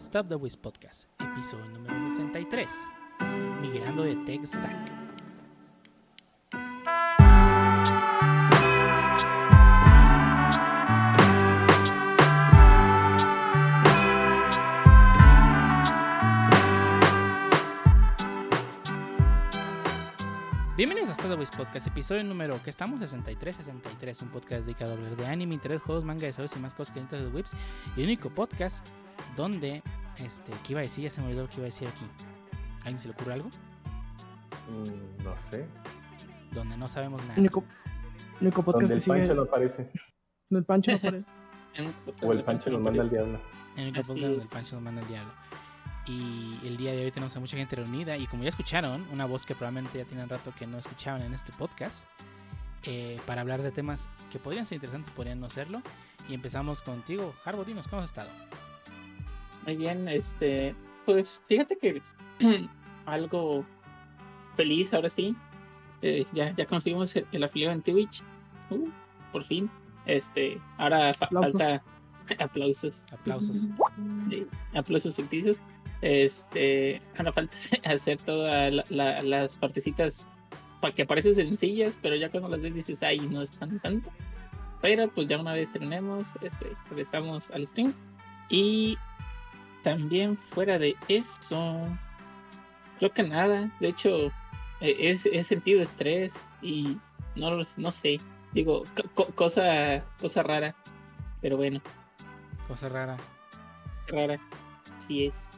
Stop the Wiz Podcast, episodio número 63, migrando de Tech Stack. Bienvenidos a Stop the Wiz Podcast, episodio número que estamos 63, 63, un podcast dedicado a hablar de anime, interés, juegos, manga, desarrollos y más cosas que de Whips, y único podcast donde, este, ¿qué iba a decir? Ya se me olvidó lo que iba a decir aquí. ¿Alguien se le ocurre algo? Mm, no sé. Donde no sabemos nada. Único, único podcast Donde el sigue. Pancho no aparece. el Pancho no aparece. O el Pancho nos manda al diablo. El único Así podcast donde el Pancho nos manda el diablo. Y el día de hoy tenemos a mucha gente reunida. Y como ya escucharon, una voz que probablemente ya tienen rato que no escuchaban en este podcast, eh, para hablar de temas que podrían ser interesantes, podrían no serlo. Y empezamos contigo, Harbo, dinos, ¿cómo has estado? Muy bien, este, pues fíjate que algo feliz ahora sí. Eh, ya, ya conseguimos el, el afiliado en Twitch. Uh, por fin. Este, ahora fa- Aplausos. falta aplausos. Aplausos. Sí, aplausos ficticios. Este, ahora falta hacer todas la- la- las partecitas para que parecen sencillas, pero ya cuando las ves dices, ay, no están tanto. Pero pues ya una vez terminemos, este, regresamos al stream. Y también fuera de eso, creo que nada. De hecho, eh, he sentido estrés y no, lo- no sé. Digo, co- co- cosa, cosa rara. Pero bueno, Cosa rara. rara. Sí es.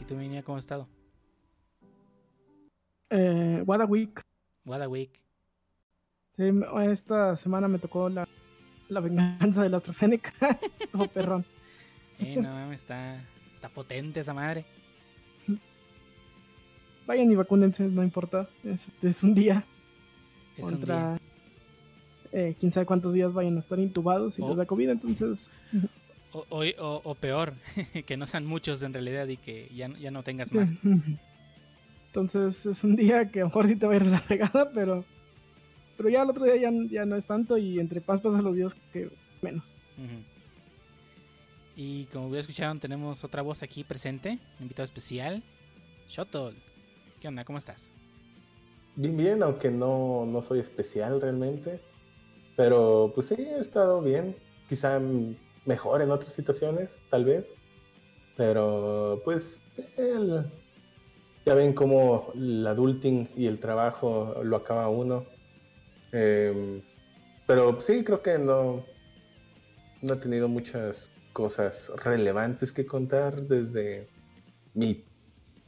¿Y tú, Minia, cómo has estado? Eh, What a Week. What a week. Sí, esta semana me tocó la, la venganza de la AstraZeneca. Todo perrón. Eh, no mames, está, está potente esa madre. Vayan y vacúnense, no importa. Es, es un día Es un contra. día. Eh, quién sabe cuántos días vayan a estar intubados y Oh. les da COVID, entonces. O, o- o- o peor, que no sean muchos en realidad y que ya, ya no tengas sí. más. Entonces es un día que a lo mejor sí te va a ir de la pegada, pero. Pero ya el otro día ya, ya no es tanto y entre paz pasan los días que menos. Ujú. Y como ya escucharon, tenemos otra voz aquí presente, un invitado especial, Shotol. ¿Qué onda? ¿Cómo estás? Bien, bien, aunque no, no soy especial realmente. Pero pues sí, he estado bien. Quizá mejor en otras situaciones, tal vez. Pero pues el- ya ven cómo el adulting y el trabajo lo acaba uno. Em, pero sí, creo que no, no he tenido muchas cosas relevantes que contar desde mi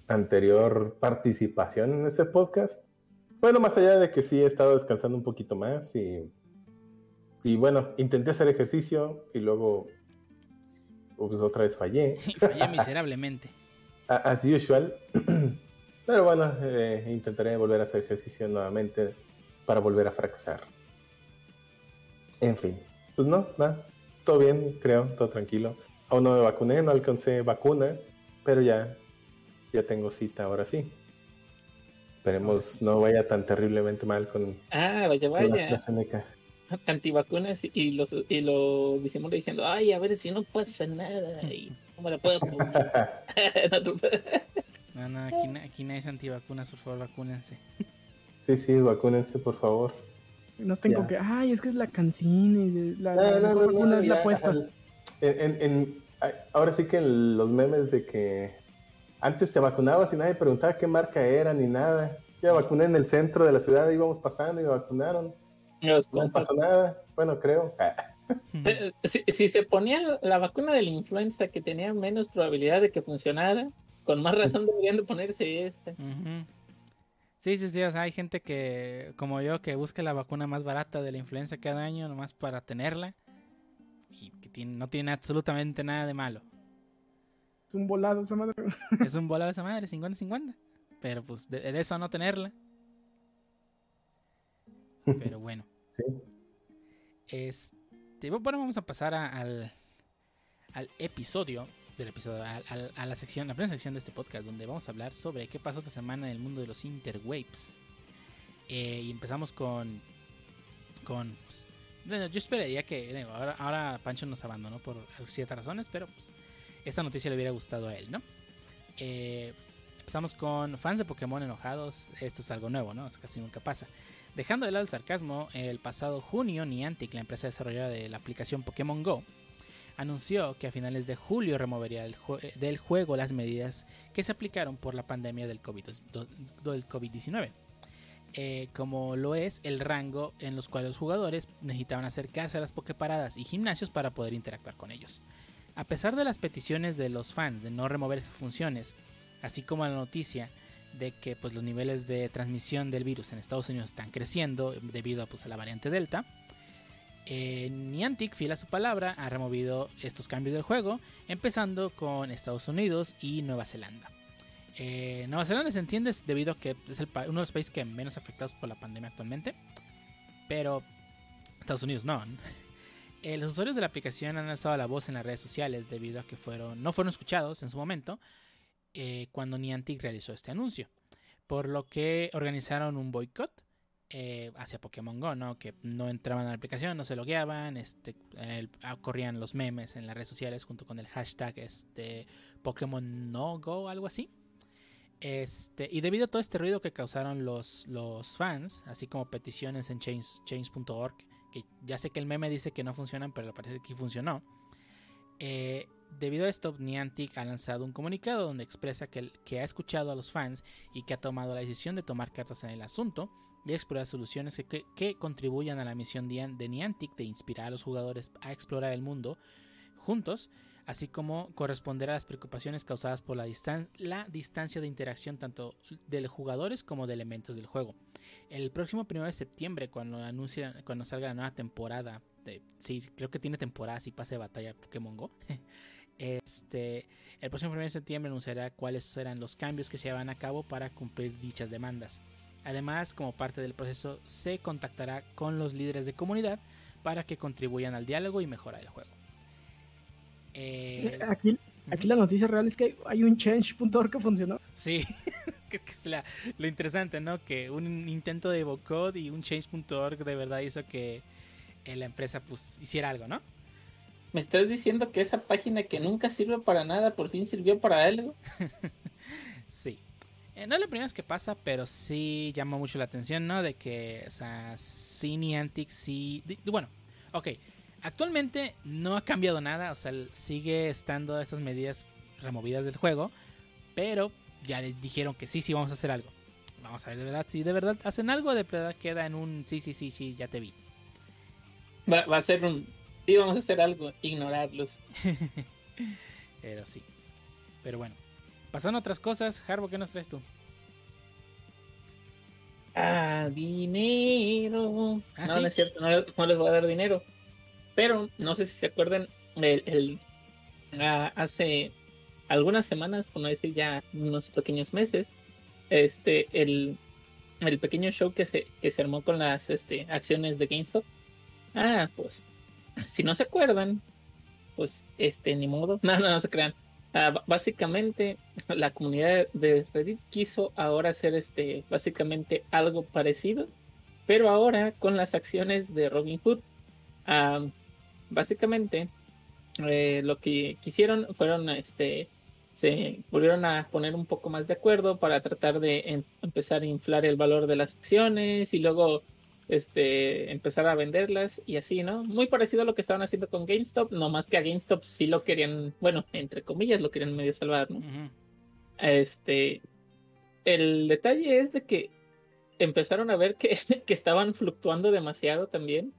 anterior participación en este podcast. Bueno, más allá de que sí he estado descansando un poquito más y, y bueno, intenté hacer ejercicio y luego pues, otra vez fallé, Y fallé miserablemente. as usual. Pero bueno, eh, intentaré volver a hacer ejercicio nuevamente para volver a fracasar. En fin, pues no, nada, todo bien, creo, todo tranquilo. Aún no me vacuné, no alcancé vacuna, pero ya, ya tengo cita ahora sí. Esperemos no vaya tan terriblemente mal con, Ah, vaya, con vaya. AstraZeneca. Antivacunas y, los, y lo disimula diciendo, ay, a ver si no pasa nada. Y no me la puedo poner. No No, aquí, aquí nadie es antivacunas, por favor, vacúnense. Sí, sí, vacúnense, por favor. No Ya. que, ay, es que es la cancina y la, la No, no, no, no, vacuna es la ya, puesta. al- En, en- ahora sí que en los memes de que antes te vacunabas y nadie preguntaba qué marca era ni nada. Ya vacuné en el centro de la ciudad, íbamos pasando y me vacunaron. Los No compas. pasó nada. Bueno, creo. Ah, Eh, Si, si se ponía la vacuna de la influenza que tenía menos probabilidad de que funcionara, con más razón deberían de ponerse esta. Sí, sí, sí, o sea, hay gente que, como yo, que busca la vacuna más barata de la influenza cada año, nomás para tenerla. Y que tiene- no tiene absolutamente nada de malo. Es un volado esa madre. Es un volado esa madre, 50-50. Pero pues de, de eso no tenerla. Pero bueno. sí. Este, bueno, vamos a pasar a- al, al episodio del episodio, al- al- a, la sección, la primera sección de este podcast, donde vamos a hablar sobre qué pasó esta semana en el mundo de los interwaves. Eh, y empezamos con, con, bueno, yo esperaría que, ahora, ahora Pancho nos abandonó por ciertas razones, pero pues esta noticia le hubiera gustado a él, ¿no? Eh, pues, empezamos con fans de Pokémon enojados. Esto es algo nuevo, ¿no? Es casi nunca pasa. Dejando de lado el sarcasmo, el pasado junio Niantic, la empresa desarrolladora de la aplicación Pokémon Go, anunció que a finales de julio removería del, jue- del juego las medidas que se aplicaron por la pandemia del COVID- del COVID-19. eh, como lo es el rango en los cuales los jugadores necesitaban acercarse a las Poképaradas y gimnasios para poder interactuar con ellos. A pesar de las peticiones de los fans de no remover esas funciones, así como la noticia de que pues, los niveles de transmisión del virus en Estados Unidos están creciendo debido pues, a la variante Delta, eh, Niantic, fiel a su palabra, ha removido estos cambios del juego, empezando con Estados Unidos y Nueva Zelanda. Eh, Nueva Zelanda se entiende debido a que es uno de los países que menos afectados por la pandemia actualmente, pero Estados Unidos no. Eh, los usuarios de la aplicación han alzado la voz en las redes sociales debido a que fueron, no fueron escuchados en su momento cuando Niantic realizó este anuncio, por lo que organizaron un boicot eh, hacia Pokémon Go, ¿no? Que no entraban a la aplicación, no se logueaban, este, ah, corrían los memes en las redes sociales junto con el hashtag este, Pokémon No Go, algo así. Este, y debido a todo este ruido que causaron los, los fans, así como peticiones en change- change.org, que ya sé que el meme dice que no funcionan, pero parece que funcionó. eh, debido a esto, Niantic ha lanzado un comunicado donde expresa que, que ha escuchado a los fans y que ha tomado la decisión de tomar cartas en el asunto y explorar soluciones que, contribuyan a la misión de Niantic de inspirar a los jugadores a explorar el mundo juntos, así como corresponder a las preocupaciones causadas por la, distan- la distancia de interacción tanto de los jugadores como de elementos del juego. El próximo 1 de septiembre, cuando anuncia, cuando salga la nueva temporada, sí, creo que tiene temporada si pase de batalla Pokémon Go. Este, el próximo 1 de septiembre anunciará cuáles serán los cambios que se llevan a cabo para cumplir dichas demandas. Además, como parte del proceso, se contactará con los líderes de comunidad para que contribuyan al diálogo y mejora el juego. Eh, Aquí, aquí la noticia real es que hay un change.org que funcionó. Sí, creo que es la- lo interesante, ¿no? Que un intento de boicot y un change.org de verdad hizo que eh, la empresa pues hiciera algo, ¿no? ¿Me estás diciendo que esa página que nunca sirve para nada por fin sirvió para algo? Sí. Eh, no es la primera vez que pasa, pero sí llama mucho la atención, ¿no? De que, o sea, sí Niantic, sí... Bueno, ok. Actualmente no ha cambiado nada, o sea, sigue estando estas medidas removidas del juego, pero ya les dijeron que sí, sí, vamos a hacer algo. Vamos a ver de verdad, si de verdad hacen algo, de verdad queda en un sí, sí, sí, sí, ya te vi. Va, va a ser un... Sí, vamos a hacer algo, ignorarlos. Pero sí. Pero bueno. Pasando a otras cosas, Harbo, ¿qué nos traes tú? Ah, dinero. ¿Ah, no, sí? no es cierto, no, les- no les voy a dar dinero. Pero no sé si se acuerdan, el, el- ah, hace algunas semanas, por no decir ya unos pequeños meses, este, el, el pequeño show que se, que se armó con las este, acciones de GameStop. Ah, pues, si no se acuerdan, pues, este, ni modo. No, no, no se crean. Ah, básicamente, la comunidad de Reddit quiso ahora hacer este, básicamente algo parecido, pero ahora con las acciones de Robin Hood. Ah, básicamente, eh, lo que quisieron fueron, este, se volvieron a poner un poco más de acuerdo para tratar de em- empezar a inflar el valor de las acciones y luego este, empezar a venderlas y así, ¿no? Muy parecido a lo que estaban haciendo con GameStop, no más que a GameStop sí lo querían, bueno, entre comillas, lo querían medio salvar, ¿no? Este, el detalle es de que empezaron a ver que, que estaban fluctuando demasiado también.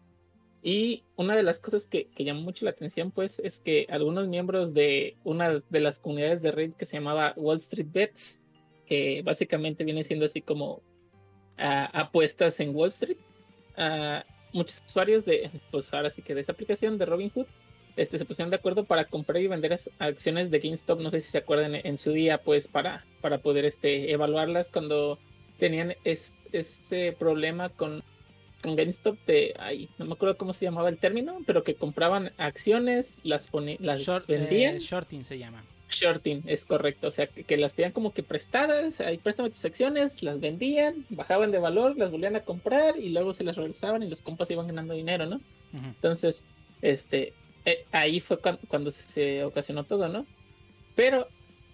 Y una de las cosas que, que llamó mucho la atención, pues, es que algunos miembros de una de las comunidades de Reddit que se llamaba Wall Street Bets, que básicamente viene siendo así como ah, apuestas en Wall Street, ah, muchos usuarios de, pues ahora sí que de esa aplicación de Robinhood, este, se pusieron de acuerdo para comprar y vender acciones de GameStop, no sé si se acuerdan en su día, pues para, para poder este, evaluarlas cuando tenían es- ese problema con, con GameStop de, ay, no me acuerdo cómo se llamaba el término, pero que compraban acciones, las, las Short- vendían. eh, shorting se llama. Shorting, es correcto. O sea, que, que las pedían como que prestadas, ahí préstame tus acciones, las vendían, bajaban de valor, las volvían a comprar y luego se las regresaban y los compas iban ganando dinero, ¿no? Entonces, este, eh, ahí fue cuan- cuando, se, se ocasionó todo, ¿no? Pero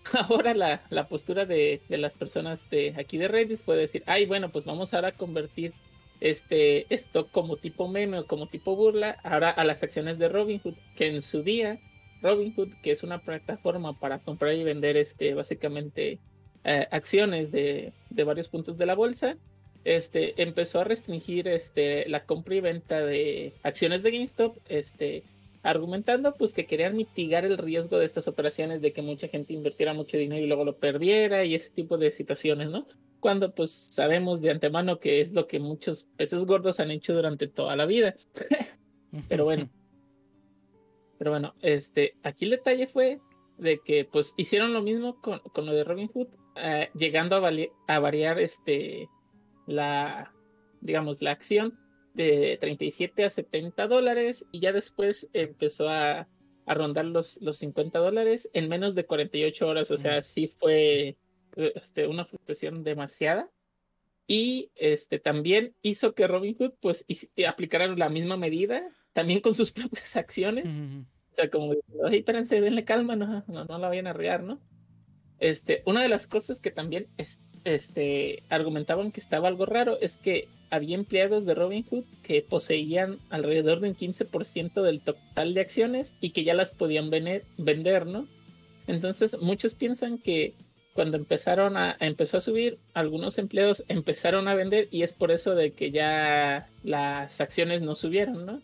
ahora la, la postura de, de, las personas de aquí de Reddit fue decir, ay, bueno, pues vamos ahora a convertir este esto como tipo meme o como tipo burla ahora a las acciones de Robinhood, que en su día Robinhood, que es una plataforma para comprar y vender este básicamente eh, acciones de, de, varios puntos de la bolsa, este empezó a restringir este la compra y venta de acciones de GameStop, este argumentando pues que querían mitigar el riesgo de estas operaciones de que mucha gente invirtiera mucho dinero y luego lo perdiera y ese tipo de situaciones, ¿no? Cuando pues sabemos de antemano que es lo que muchos peces gordos han hecho durante toda la vida. Pero bueno. Pero bueno, este, aquí el detalle fue de que pues hicieron lo mismo con, con lo de Robin Hood, eh, llegando a, a variar este la digamos la acción de 37 a 70 dólares y ya después empezó a, a rondar los, los 50 dólares en menos de 48 horas. O sea, sí fue este, una fluctuación demasiada. Y este, también hizo que Robinhood pues aplicara la misma medida, también con sus propias acciones. O sea, como, oye, espérense, denle calma, no, no, no la vayan a arreglar, ¿no? Este, una de las cosas que también es, este, argumentaban que estaba algo raro es que había empleados de Robinhood que poseían alrededor de un 15% del total de acciones y que ya las podían vender, ¿no? Entonces muchos piensan que cuando empezaron a, empezó a subir, algunos empleados empezaron a vender y es por eso de que ya las acciones no subieron, ¿no?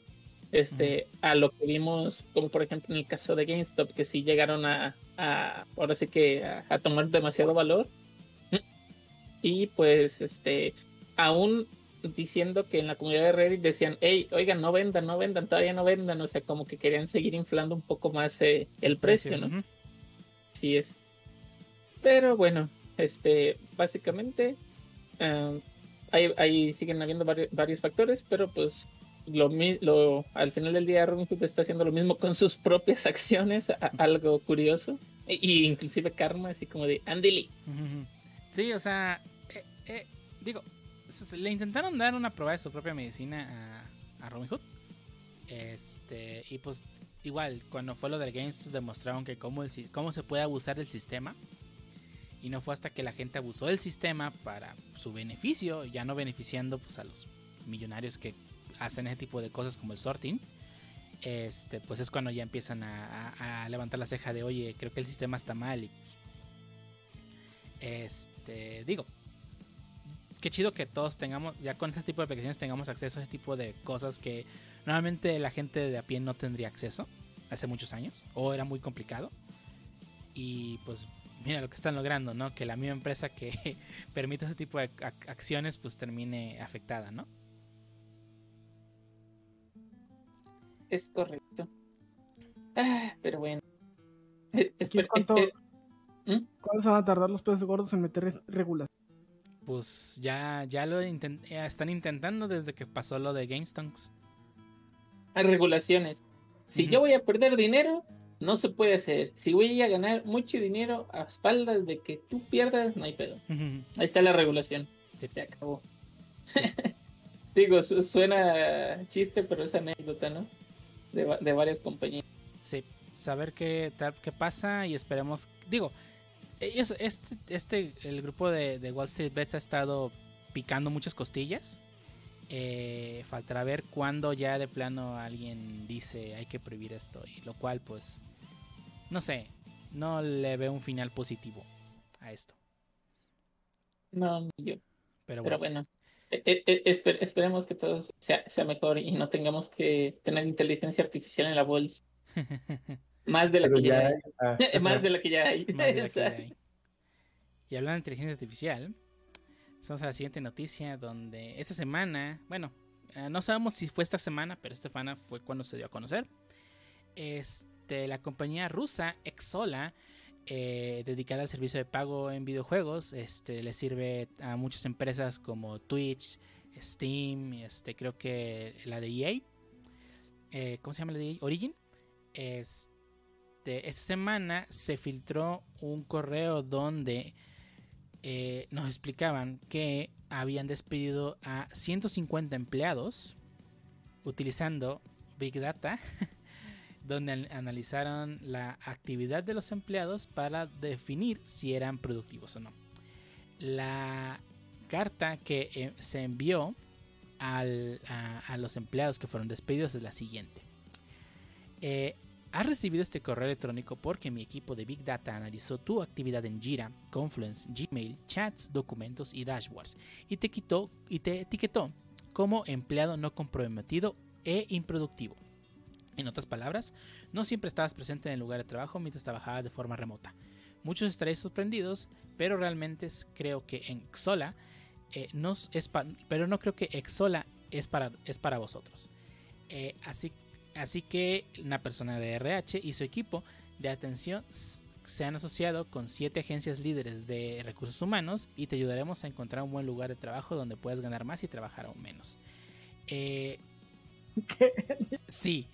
Este, a lo que vimos, como por ejemplo en el caso de GameStop, que sí llegaron a, ahora sí que a tomar demasiado valor y pues, este, aún diciendo que en la comunidad de Reddit decían, hey, oigan, no vendan, no vendan, todavía no vendan, o sea, como que querían seguir inflando un poco más eh, el precio, ¿no? Así es. Pero bueno, este, básicamente, uh, ahí, siguen habiendo varios, factores, pero pues lo, lo, al final del día Robinhood está haciendo lo mismo con sus propias acciones, algo curioso, e, y, inclusive Karma, así como de Andy Sí, o sea, eh, digo, le intentaron dar una prueba de su propia medicina a, a Robin Hood. Este, y pues igual, cuando fue lo del Games demostraron que cómo, el, cómo se puede abusar del sistema. Y no fue hasta que la gente abusó del sistema para su beneficio, ya no beneficiando pues, a los millonarios que hacen ese tipo de cosas como el sorting. Este, pues es cuando ya empiezan a, levantar la ceja de, oye, creo que el sistema está mal. Y, este, digo, qué chido que todos tengamos, ya con este tipo de aplicaciones tengamos acceso a ese tipo de cosas que normalmente la gente de a pie no tendría acceso hace muchos años o era muy complicado. Y pues mira lo que están logrando, ¿no? Que la misma empresa que permite ese tipo de acciones pues termine afectada, ¿no? Es correcto. Ah, pero bueno. Eh, ¿Cuánto, eh, ¿Mm? ¿Cuánto se van a tardar los peces gordos en meter regulación? pues ya, ya lo están intentando desde que pasó lo de GameStonks. Hay regulaciones. Si yo voy a perder dinero, no se puede hacer. Si voy a ganar mucho dinero a espaldas de que tú pierdas, no hay pedo. Ahí está la regulación. Se acabó. Digo, suena chiste, pero es anécdota, ¿no? De, de varias compañías. Sí, saber qué, qué pasa y esperemos. Digo, este, este, el grupo de, Wall Street Bets ha estado picando muchas costillas. Eh, faltará ver cuándo ya de plano alguien dice hay que prohibir esto. Y lo cual, pues, no sé, no le veo un final positivo a esto. No, yo. Pero bueno. E, e, e, esperemos que todo sea, sea mejor y no tengamos que tener inteligencia artificial en la bolsa. Más de la que ya, hay. Más de la que ya hay. Y hablando de inteligencia artificial, vamos a la siguiente noticia donde esta semana, bueno, eh, no sabemos si fue esta semana, pero esta semana fue cuando se dio a conocer. Este, la compañía rusa Exola, eh, dedicada al servicio de pago en videojuegos, este, le sirve a muchas empresas como Twitch, Steam, este, creo que la de EA. Eh, ¿Cómo se llama la de EA? Origin. Este, esta semana se filtró un correo donde eh, nos explicaban que habían despedido a 150 empleados utilizando Big Data donde analizaron la actividad de los empleados para definir si eran productivos o no. La carta que eh, se envió a, los empleados que fueron despedidos es la siguiente. Eh, Has recibido este correo electrónico porque mi equipo de Big Data analizó tu actividad en Jira, Confluence, Gmail, chats, documentos y dashboards y te, quitó, y te etiquetó como empleado no comprometido e improductivo. En otras palabras, no siempre estabas presente en el lugar de trabajo mientras trabajabas de forma remota. Muchos estaréis sorprendidos, pero realmente creo que en Xola eh, es pero no creo que Exola es para, es para vosotros. Eh, así Así que una persona de RH y su equipo de atención se han asociado con siete agencias líderes de recursos humanos y te ayudaremos a encontrar un buen lugar de trabajo donde puedas ganar más y trabajar aún menos. Eh, ¿Qué? Sí.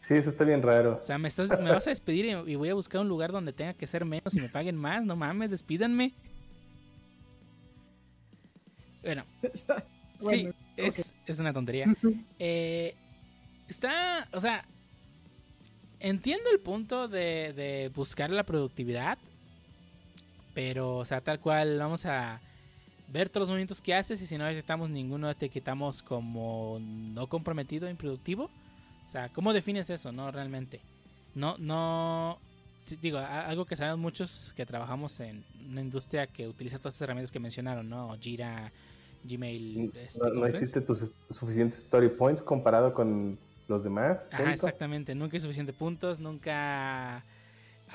Sí, eso está bien raro. O sea, me, vas a despedir y, voy a buscar un lugar donde tenga que ser menos y me paguen más. No mames, despídanme. Bueno, sí, es, una tontería. Eh, está, o sea, entiendo el punto de, buscar la productividad, pero, o sea, tal cual, vamos a ver todos los movimientos que haces y si no detectamos ninguno, te quitamos como no comprometido, improductivo. O sea, ¿cómo defines eso, no? Realmente. No, no. digo, algo que sabemos muchos que trabajamos en una industria que utiliza todas estas herramientas que mencionaron, ¿no? Jira, Gmail. Este, no, hiciste tus suficientes story points comparado con los demás. Ajá, exactamente. Nunca hay suficientes puntos, nunca.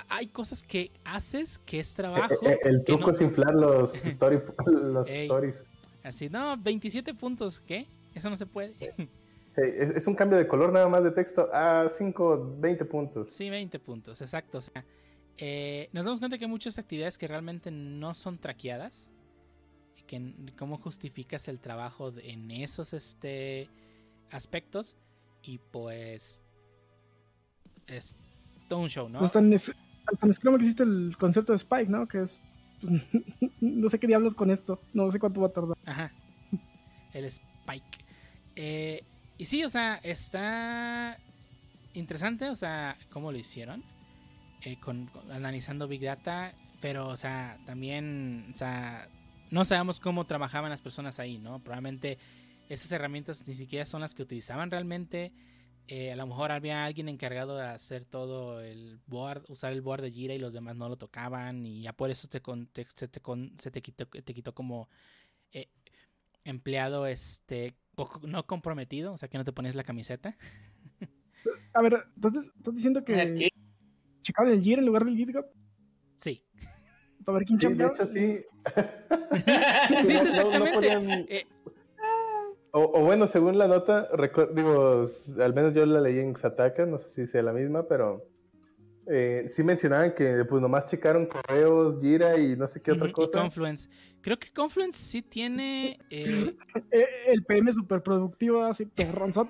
Hay cosas que haces que es trabajo. Eh, eh, el, truco es inflar los, stories. Así, no, 27 puntos, ¿qué? Eso no se puede. es, un cambio de color nada más de texto a 5, 20 puntos. Sí, 20 puntos, exacto. O sea, eh, nos damos cuenta que hay muchas actividades que realmente no son traqueadas cómo justificas el trabajo en esos este, aspectos. Y pues es todo un show, ¿no? Hasta en, Scrum existe el concepto de Spike, ¿no? Que es... Pues, no sé qué diablos con esto. No sé cuánto va a tardar. Ajá. El Spike. Eh, y sí, o sea, está interesante, o sea, cómo lo hicieron. Eh, con, analizando Big Data. Pero, o sea, también, o sea, no sabemos cómo trabajaban las personas ahí, ¿no? Probablemente esas herramientas ni siquiera son las que utilizaban realmente. Eh, a lo mejor había alguien encargado de hacer todo el board, usar el board de Jira y los demás no lo tocaban y ya por eso te, te, se te quitó, te quitó como eh, empleado este poco, no comprometido, o sea que no te pones la camiseta. A ver, entonces estás diciendo que checaban el Jira en lugar del GitHub. Sí. Para ver quién sí, de hecho sí. sí, exactamente. Eh, o, bueno, según la nota, digo, al menos yo la leí en Xataka, no sé si sea la misma, pero eh, sí mencionaban que pues nomás checaron correos, Jira y no sé qué otra cosa. Confluence. Creo que Confluence sí tiene... Eh, el PM super productivo, así, te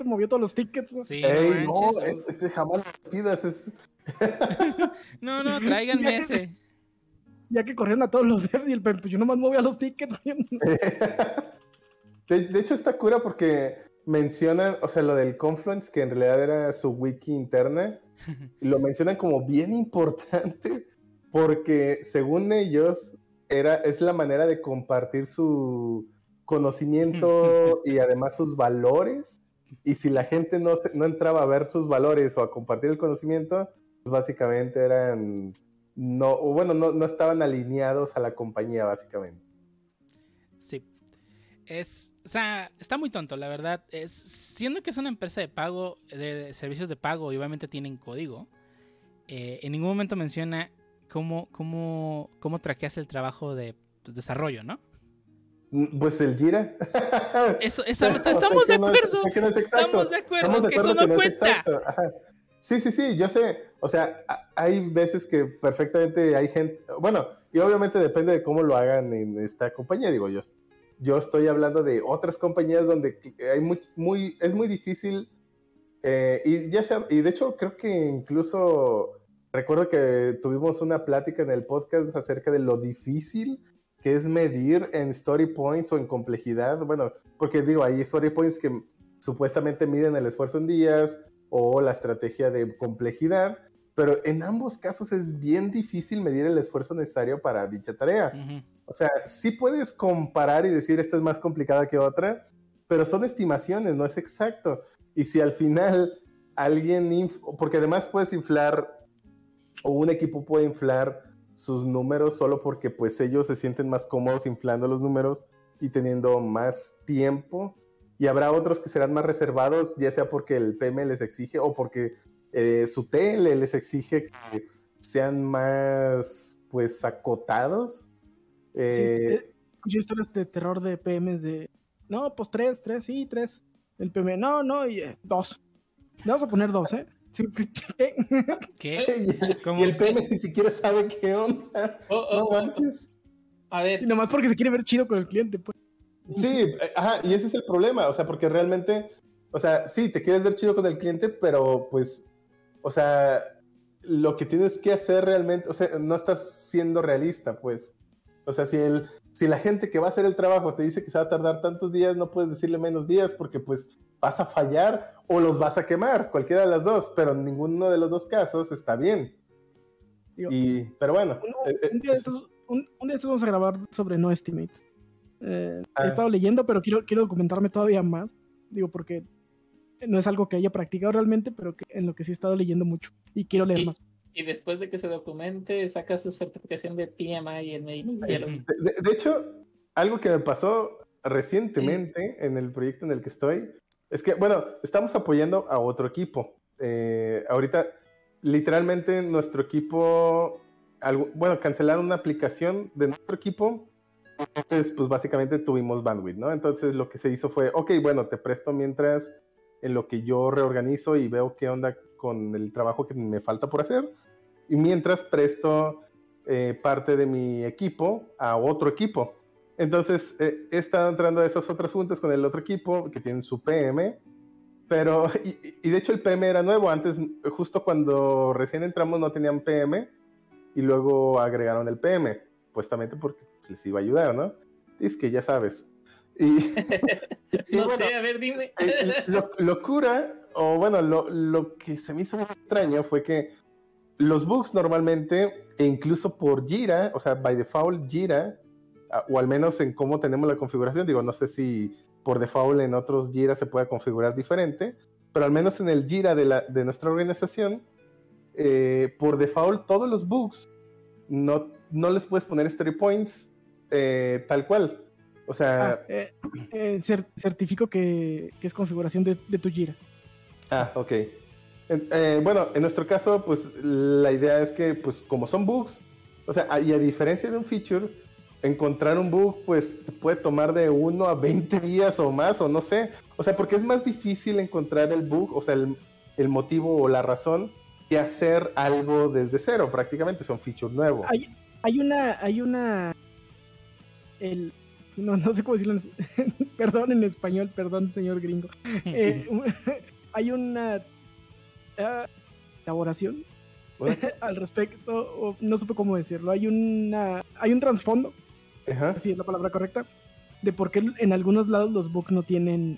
movió todos los tickets. Sí, Ey, no, este jamás lo pidas, es... no, no, tráiganme ese ya que corrieron a todos los devs y el pues yo nomás movía los tickets. de, hecho, está cura porque mencionan, o sea, lo del Confluence, que en realidad era su wiki interna, lo mencionan como bien importante porque según ellos era, es la manera de compartir su conocimiento y además sus valores. Y si la gente no, no entraba a ver sus valores o a compartir el conocimiento, pues básicamente eran no, o bueno, no, no estaban alineados a la compañía, básicamente. Es, o sea, está muy tonto, la verdad. Es, siendo que es una empresa de pago, de, servicios de pago, y obviamente tienen código, eh, en ningún momento menciona cómo, cómo, cómo traqueas el trabajo de pues, desarrollo, ¿no? Mm, pues el Gira. Eso, estamos, de acuerdo. estamos de acuerdo que eso no, cuenta. Sí, sí, sí, yo sé. O sea, hay veces que perfectamente hay gente. Bueno, y obviamente depende de cómo lo hagan en esta compañía. Digo, yo, yo estoy hablando de otras compañías donde hay muy, muy es muy difícil. Eh, y ya sea, y de hecho, creo que incluso recuerdo que tuvimos una plática en el podcast acerca de lo difícil que es medir en story points o en complejidad. Bueno, porque digo, hay story points que supuestamente miden el esfuerzo en días, o la estrategia de complejidad, pero en ambos casos es bien difícil medir el esfuerzo necesario para dicha tarea. Ujú. O sea, sí puedes comparar y decir esta es más complicada que otra, pero son estimaciones, no es exacto. Y si al final alguien, porque además puedes inflar, o un equipo puede inflar sus números solo porque pues ellos se sienten más cómodos inflando los números y teniendo más tiempo. Y habrá otros que serán más reservados, ya sea porque el PM les exige o porque eh, su TL les exige que sean más pues acotados. Sí, Eh, eh, escuché historias de terror de PMs de. No, pues tres, tres, sí, tres. El PM, no, no, y eh, dos. Le vamos a poner dos, ¿eh? Sí, ¿qué? ¿Qué? y, ¿Cómo? y el PM ni siquiera sabe qué onda. Oh, oh, No oh, manches. a ver, Y nomás porque se quiere ver chido con el cliente, pues. Sí, eh, ajá, y ese es el problema, o sea, porque realmente, o sea, sí, te quieres ver chido con el cliente, pero pues, o sea, lo que tienes que hacer realmente, o sea, no estás siendo realista, pues. O sea, si, el, si la gente que va a hacer el trabajo te dice que se va a tardar tantos días, no puedes decirle menos días porque pues vas a fallar o los vas a quemar, cualquiera de las dos, pero en ninguno de los dos casos está bien. Digo, Y, pero bueno, uno- eh, eh, un, día de estos, un, un día estos vamos a grabar sobre no estimates. Eh, Ah. He estado leyendo, pero quiero, quiero documentarme todavía más. Digo, porque no es algo que haya practicado realmente, pero que, en lo que sí he estado leyendo mucho. Y quiero leer Y- más. y después de que se documente, saca su certificación de PMI en. Ujú. De, de- de hecho, algo que me pasó recientemente en el proyecto en el que estoy es que, bueno, estamos apoyando a otro equipo. Eh, ahorita, literalmente, nuestro equipo, algo- bueno, cancelaron una aplicación de nuestro equipo. Entonces, pues básicamente tuvimos bandwidth, ¿no? Entonces, lo que se hizo fue, ok, bueno, te presto mientras en lo que yo reorganizo y veo qué onda con el trabajo que me falta por hacer. Y mientras presto eh, parte de mi equipo a otro equipo. Entonces, eh, he estado entrando a esas otras juntas con el otro equipo que tienen su PM, pero, y, y de hecho el PM era nuevo, antes, justo cuando recién entramos no tenían PM y luego agregaron el PM, puestamente porque les iba a ayudar, ¿no? Es que ya sabes. Y, y no bueno, sé, a ver, dime. eh, lo, locura, o bueno, lo, lo que se me hizo muy extraño fue que los bugs normalmente, e incluso por Jira, o sea, by default Jira, o al menos en cómo tenemos la configuración, digo, no sé si por default en otros Jira se puede configurar diferente, pero al menos en el Jira de, la, de nuestra organización, eh, por default todos los bugs no, no les puedes poner story points eh, tal cual. O sea, Ah, eh, eh, cer- certifico que, que es configuración de, de tu Jira. Ah, ok. Eh, bueno, en nuestro caso, pues la idea es que, pues como son bugs, o sea, y a diferencia de un feature, encontrar un bug, pues te puede tomar de 1 a 20 días o más, o no sé. O sea, porque es más difícil encontrar el bug, o sea, el, el motivo o la razón, que hacer algo desde cero, prácticamente, es un feature nuevo. Hay, hay una, hay una, el, no, no sé cómo decirlo, en- perdón en español, perdón señor gringo. Eh, hay una ah, elaboración al respecto, o no supe cómo decirlo. Hay una, hay un trasfondo, ajá. si es la palabra correcta, de por qué en algunos lados los bugs no tienen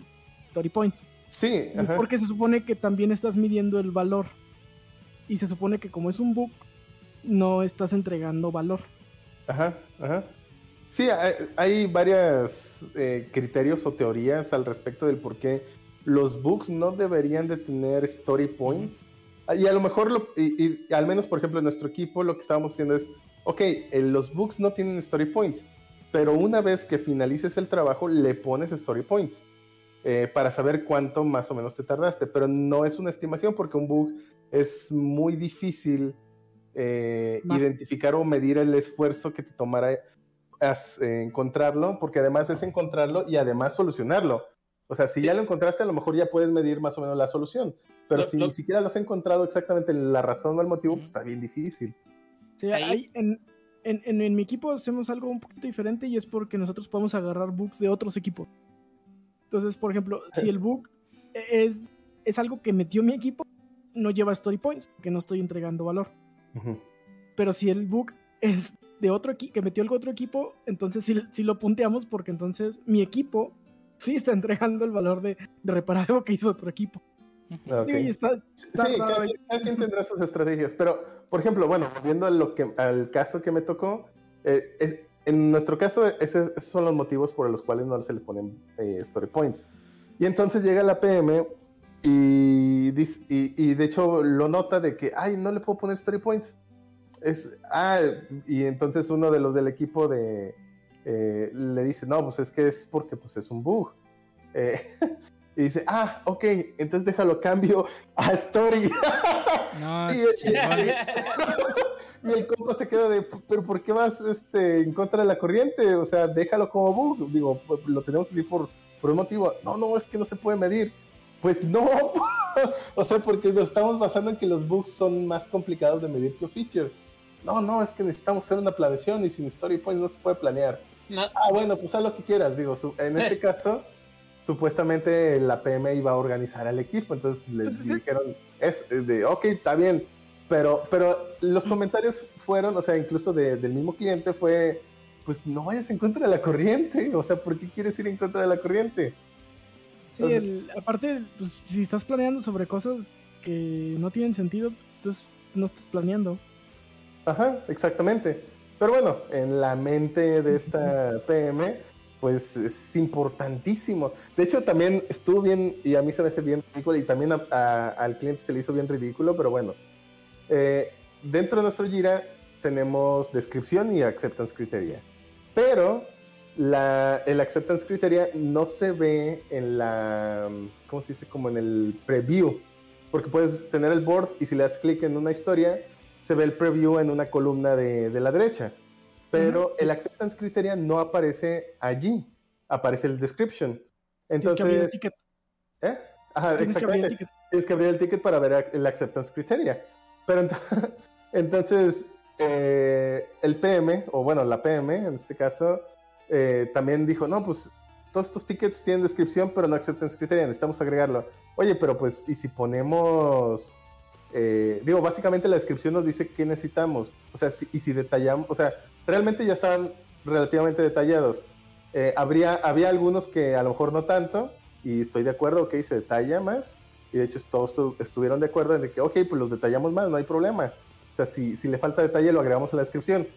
story points. Sí, Es ajá. porque se supone que también estás midiendo el valor. Y se supone que como es un bug, no estás entregando valor. Ajá, ajá. Sí, hay, hay varios criterios o teorías al respecto del por qué los bugs no deberían de tener story points. Ah, Y a lo mejor, lo- y, y al menos por ejemplo en nuestro equipo lo que estábamos haciendo es, ok, eh, los bugs no tienen story points, pero una vez que finalices el trabajo le pones story points eh, para saber cuánto más o menos te tardaste, pero no es una estimación porque un bug es muy difícil eh, identificar o medir el esfuerzo que te tomará eh, encontrarlo, porque además es encontrarlo y además solucionarlo. O sea, si ya lo encontraste, a lo mejor ya puedes medir más o menos la solución. Pero Lo- si lo- ni siquiera lo has encontrado exactamente la razón o el motivo, pues está bien difícil. Sí, Ahí- hay- en, en- en- en mi equipo hacemos algo un poquito diferente y es porque nosotros podemos agarrar bugs de otros equipos. Entonces, por ejemplo, si el bug es, es algo que metió mi equipo, no lleva story points porque no estoy entregando valor. Pero si el bug es de otro equipo, que metió el otro equipo, entonces sí, sí lo punteamos porque entonces mi equipo sí está entregando el valor de, de reparar algo que hizo otro equipo. Ok. Digo, y está- Sí, está raro cada, quien- cada quien tendrá sus estrategias, pero por ejemplo, bueno, volviendo a lo que, al caso que me tocó, eh, eh, en nuestro caso, ese- esos son los motivos por los cuales no se le ponen eh, story points. Y entonces llega la PM y, dice- y, y de hecho lo nota de que, ay, no le puedo poner story points. Es, ah, y entonces uno de los del equipo de, eh, le dice, no, pues es que es porque pues es un bug. Eh, y dice, ah, ok, entonces déjalo cambio a story. No, Y- el compa se queda de, pero ¿por qué vas este, en contra de la corriente? O sea, déjalo como bug. Digo, pues, lo tenemos así por, por un motivo. No, no, es que no se puede medir. Pues no, o sea, porque nos estamos basando en que los bugs son más complicados de medir que feature. No, no, es que necesitamos hacer una planeación y sin story points no se puede planear. No, Ah, bueno, pues haz lo que quieras. Digo, su- en este caso, supuestamente la PM iba a organizar al equipo, entonces le dijeron, es eh, de, ok, está bien, pero, pero los comentarios fueron, o sea, incluso de- del mismo cliente fue, pues no vayas en contra de la corriente, o sea, ¿por qué quieres ir en contra de la corriente? Sí, el- aparte, pues, si estás planeando sobre cosas que no tienen sentido, entonces no estás planeando. Ajá, exactamente. Pero bueno, en la mente de esta PM, pues es importantísimo. De hecho, también estuvo bien, y a mí se me hace bien ridículo, y también a- a- al cliente se le hizo bien ridículo, pero bueno. Eh, dentro de nuestro Jira tenemos descripción y acceptance criteria. Pero la, el acceptance criteria no se ve en la, ¿cómo se dice? Como en el preview. Porque puedes tener el board y si le das clic en una historia, se ve el preview en una columna de, de la derecha. Pero el acceptance criteria no aparece allí, aparece el description. Tienes que abrir el Entonces, ticket. ¿eh? Ajá, Tienes que abrir el exactamente. ticket. Tienes que abrir el ticket para ver el acceptance criteria. Pero ent- entonces, eh, el PM, o bueno, la PM en este caso, eh, también dijo, no, pues todos estos tickets tienen descripción, pero no acceptance criteria, necesitamos agregarlo. Oye, pero pues, ¿y si ponemos... eh, digo, básicamente la descripción nos dice qué necesitamos. O sea, y si detallamos, o sea, realmente ya estaban relativamente detallados. Eh, habría, había algunos que a lo mejor no tanto, y estoy de acuerdo, ok, se detalla más. Y de hecho todos estu- estuvieron de acuerdo en que, ok, pues los detallamos más, no hay problema. O sea, si, si le falta detalle, lo agregamos a la descripción.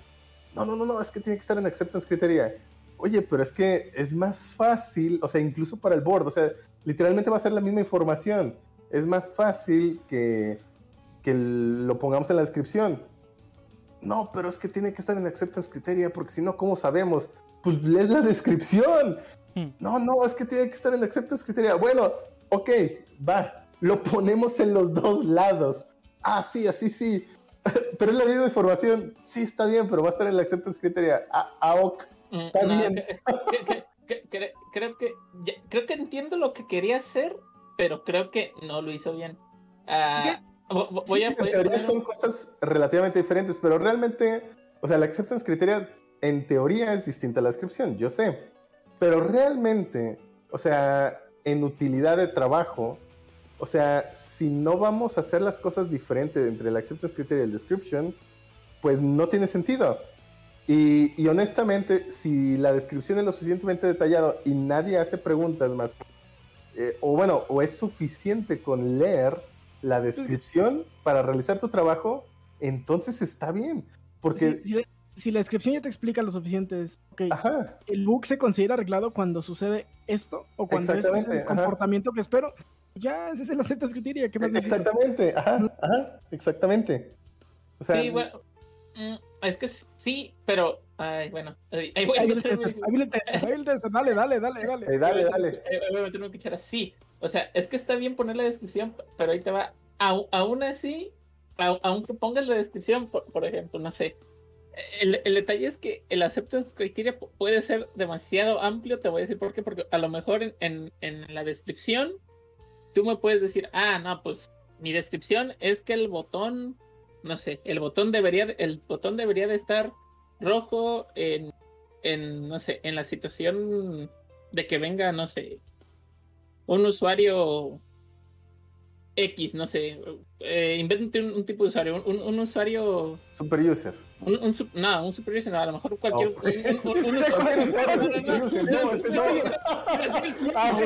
No, no, no, no, es que tiene que estar en acceptance criteria. Oye, pero es que es más fácil, o sea, incluso para el board, o sea, literalmente va a ser la misma información. Es más fácil que, que lo pongamos en la descripción. No, pero es que tiene que estar en acceptance criteria, porque si no, ¿cómo sabemos? Pues lees la descripción. Hmm. No, no, es que tiene que estar en acceptance criteria. Bueno, ok, va, lo ponemos en los dos lados. Ah, sí, así sí. pero es la misma información. Sí, está bien, pero va a estar en la acceptance criteria. Ah, ah, ok. mm, Está no, bien. que- que- que- que- que- creo que ya- creo que entiendo lo que quería hacer, pero creo que no lo hizo bien. Ah, voy a sí, en voy a teoría poner son cosas relativamente diferentes, pero realmente, o sea, la acceptance criteria en teoría es distinta a la descripción, yo sé. Pero realmente, o sea, en utilidad de trabajo, o sea, si no vamos a hacer las cosas diferentes entre la acceptance criteria y el description, pues no tiene sentido. Y, y honestamente, si la descripción es lo suficientemente detallado y nadie hace preguntas más, eh, o bueno, o es suficiente con leer la descripción para realizar tu trabajo, entonces está bien. Porque, Si, si la- si la descripción ya te explica lo suficiente, es, ok, ajá, el bug se considera arreglado cuando sucede esto o cuando es el Exactamente, ajá. comportamiento que espero. Ya, ese es el criteria. ¿Qué más necesitas? exactamente, ajá, ajá, exactamente. O sea, sí, bueno, mm, es que sí, pero ay, bueno, ahí voy a ahí. Dale, dale, dale, dale. eh, dale, dale. Voy a meterme una cuchara. Sí, o sea, es que está bien poner la descripción, pero ahí te va. Aún así, au- aunque pongas la descripción, por, ejemplo, no sé. El, detalle es que el acceptance criteria pu- puede ser demasiado amplio. Te voy a decir por qué. Porque a lo mejor en, en- en la descripción tú me puedes decir, ah, no, pues mi descripción es que el botón, no sé, el botón debería, de- el botón debería de estar rojo en, en, no sé, en la situación de que venga, no sé, un usuario X, no sé, eh, invéntate un, un tipo de usuario, un, un- un usuario, Super user. un, un sup- no, un super user, no, a lo mejor cualquier, Oh. un, un- un- un usuario, no, super Ah,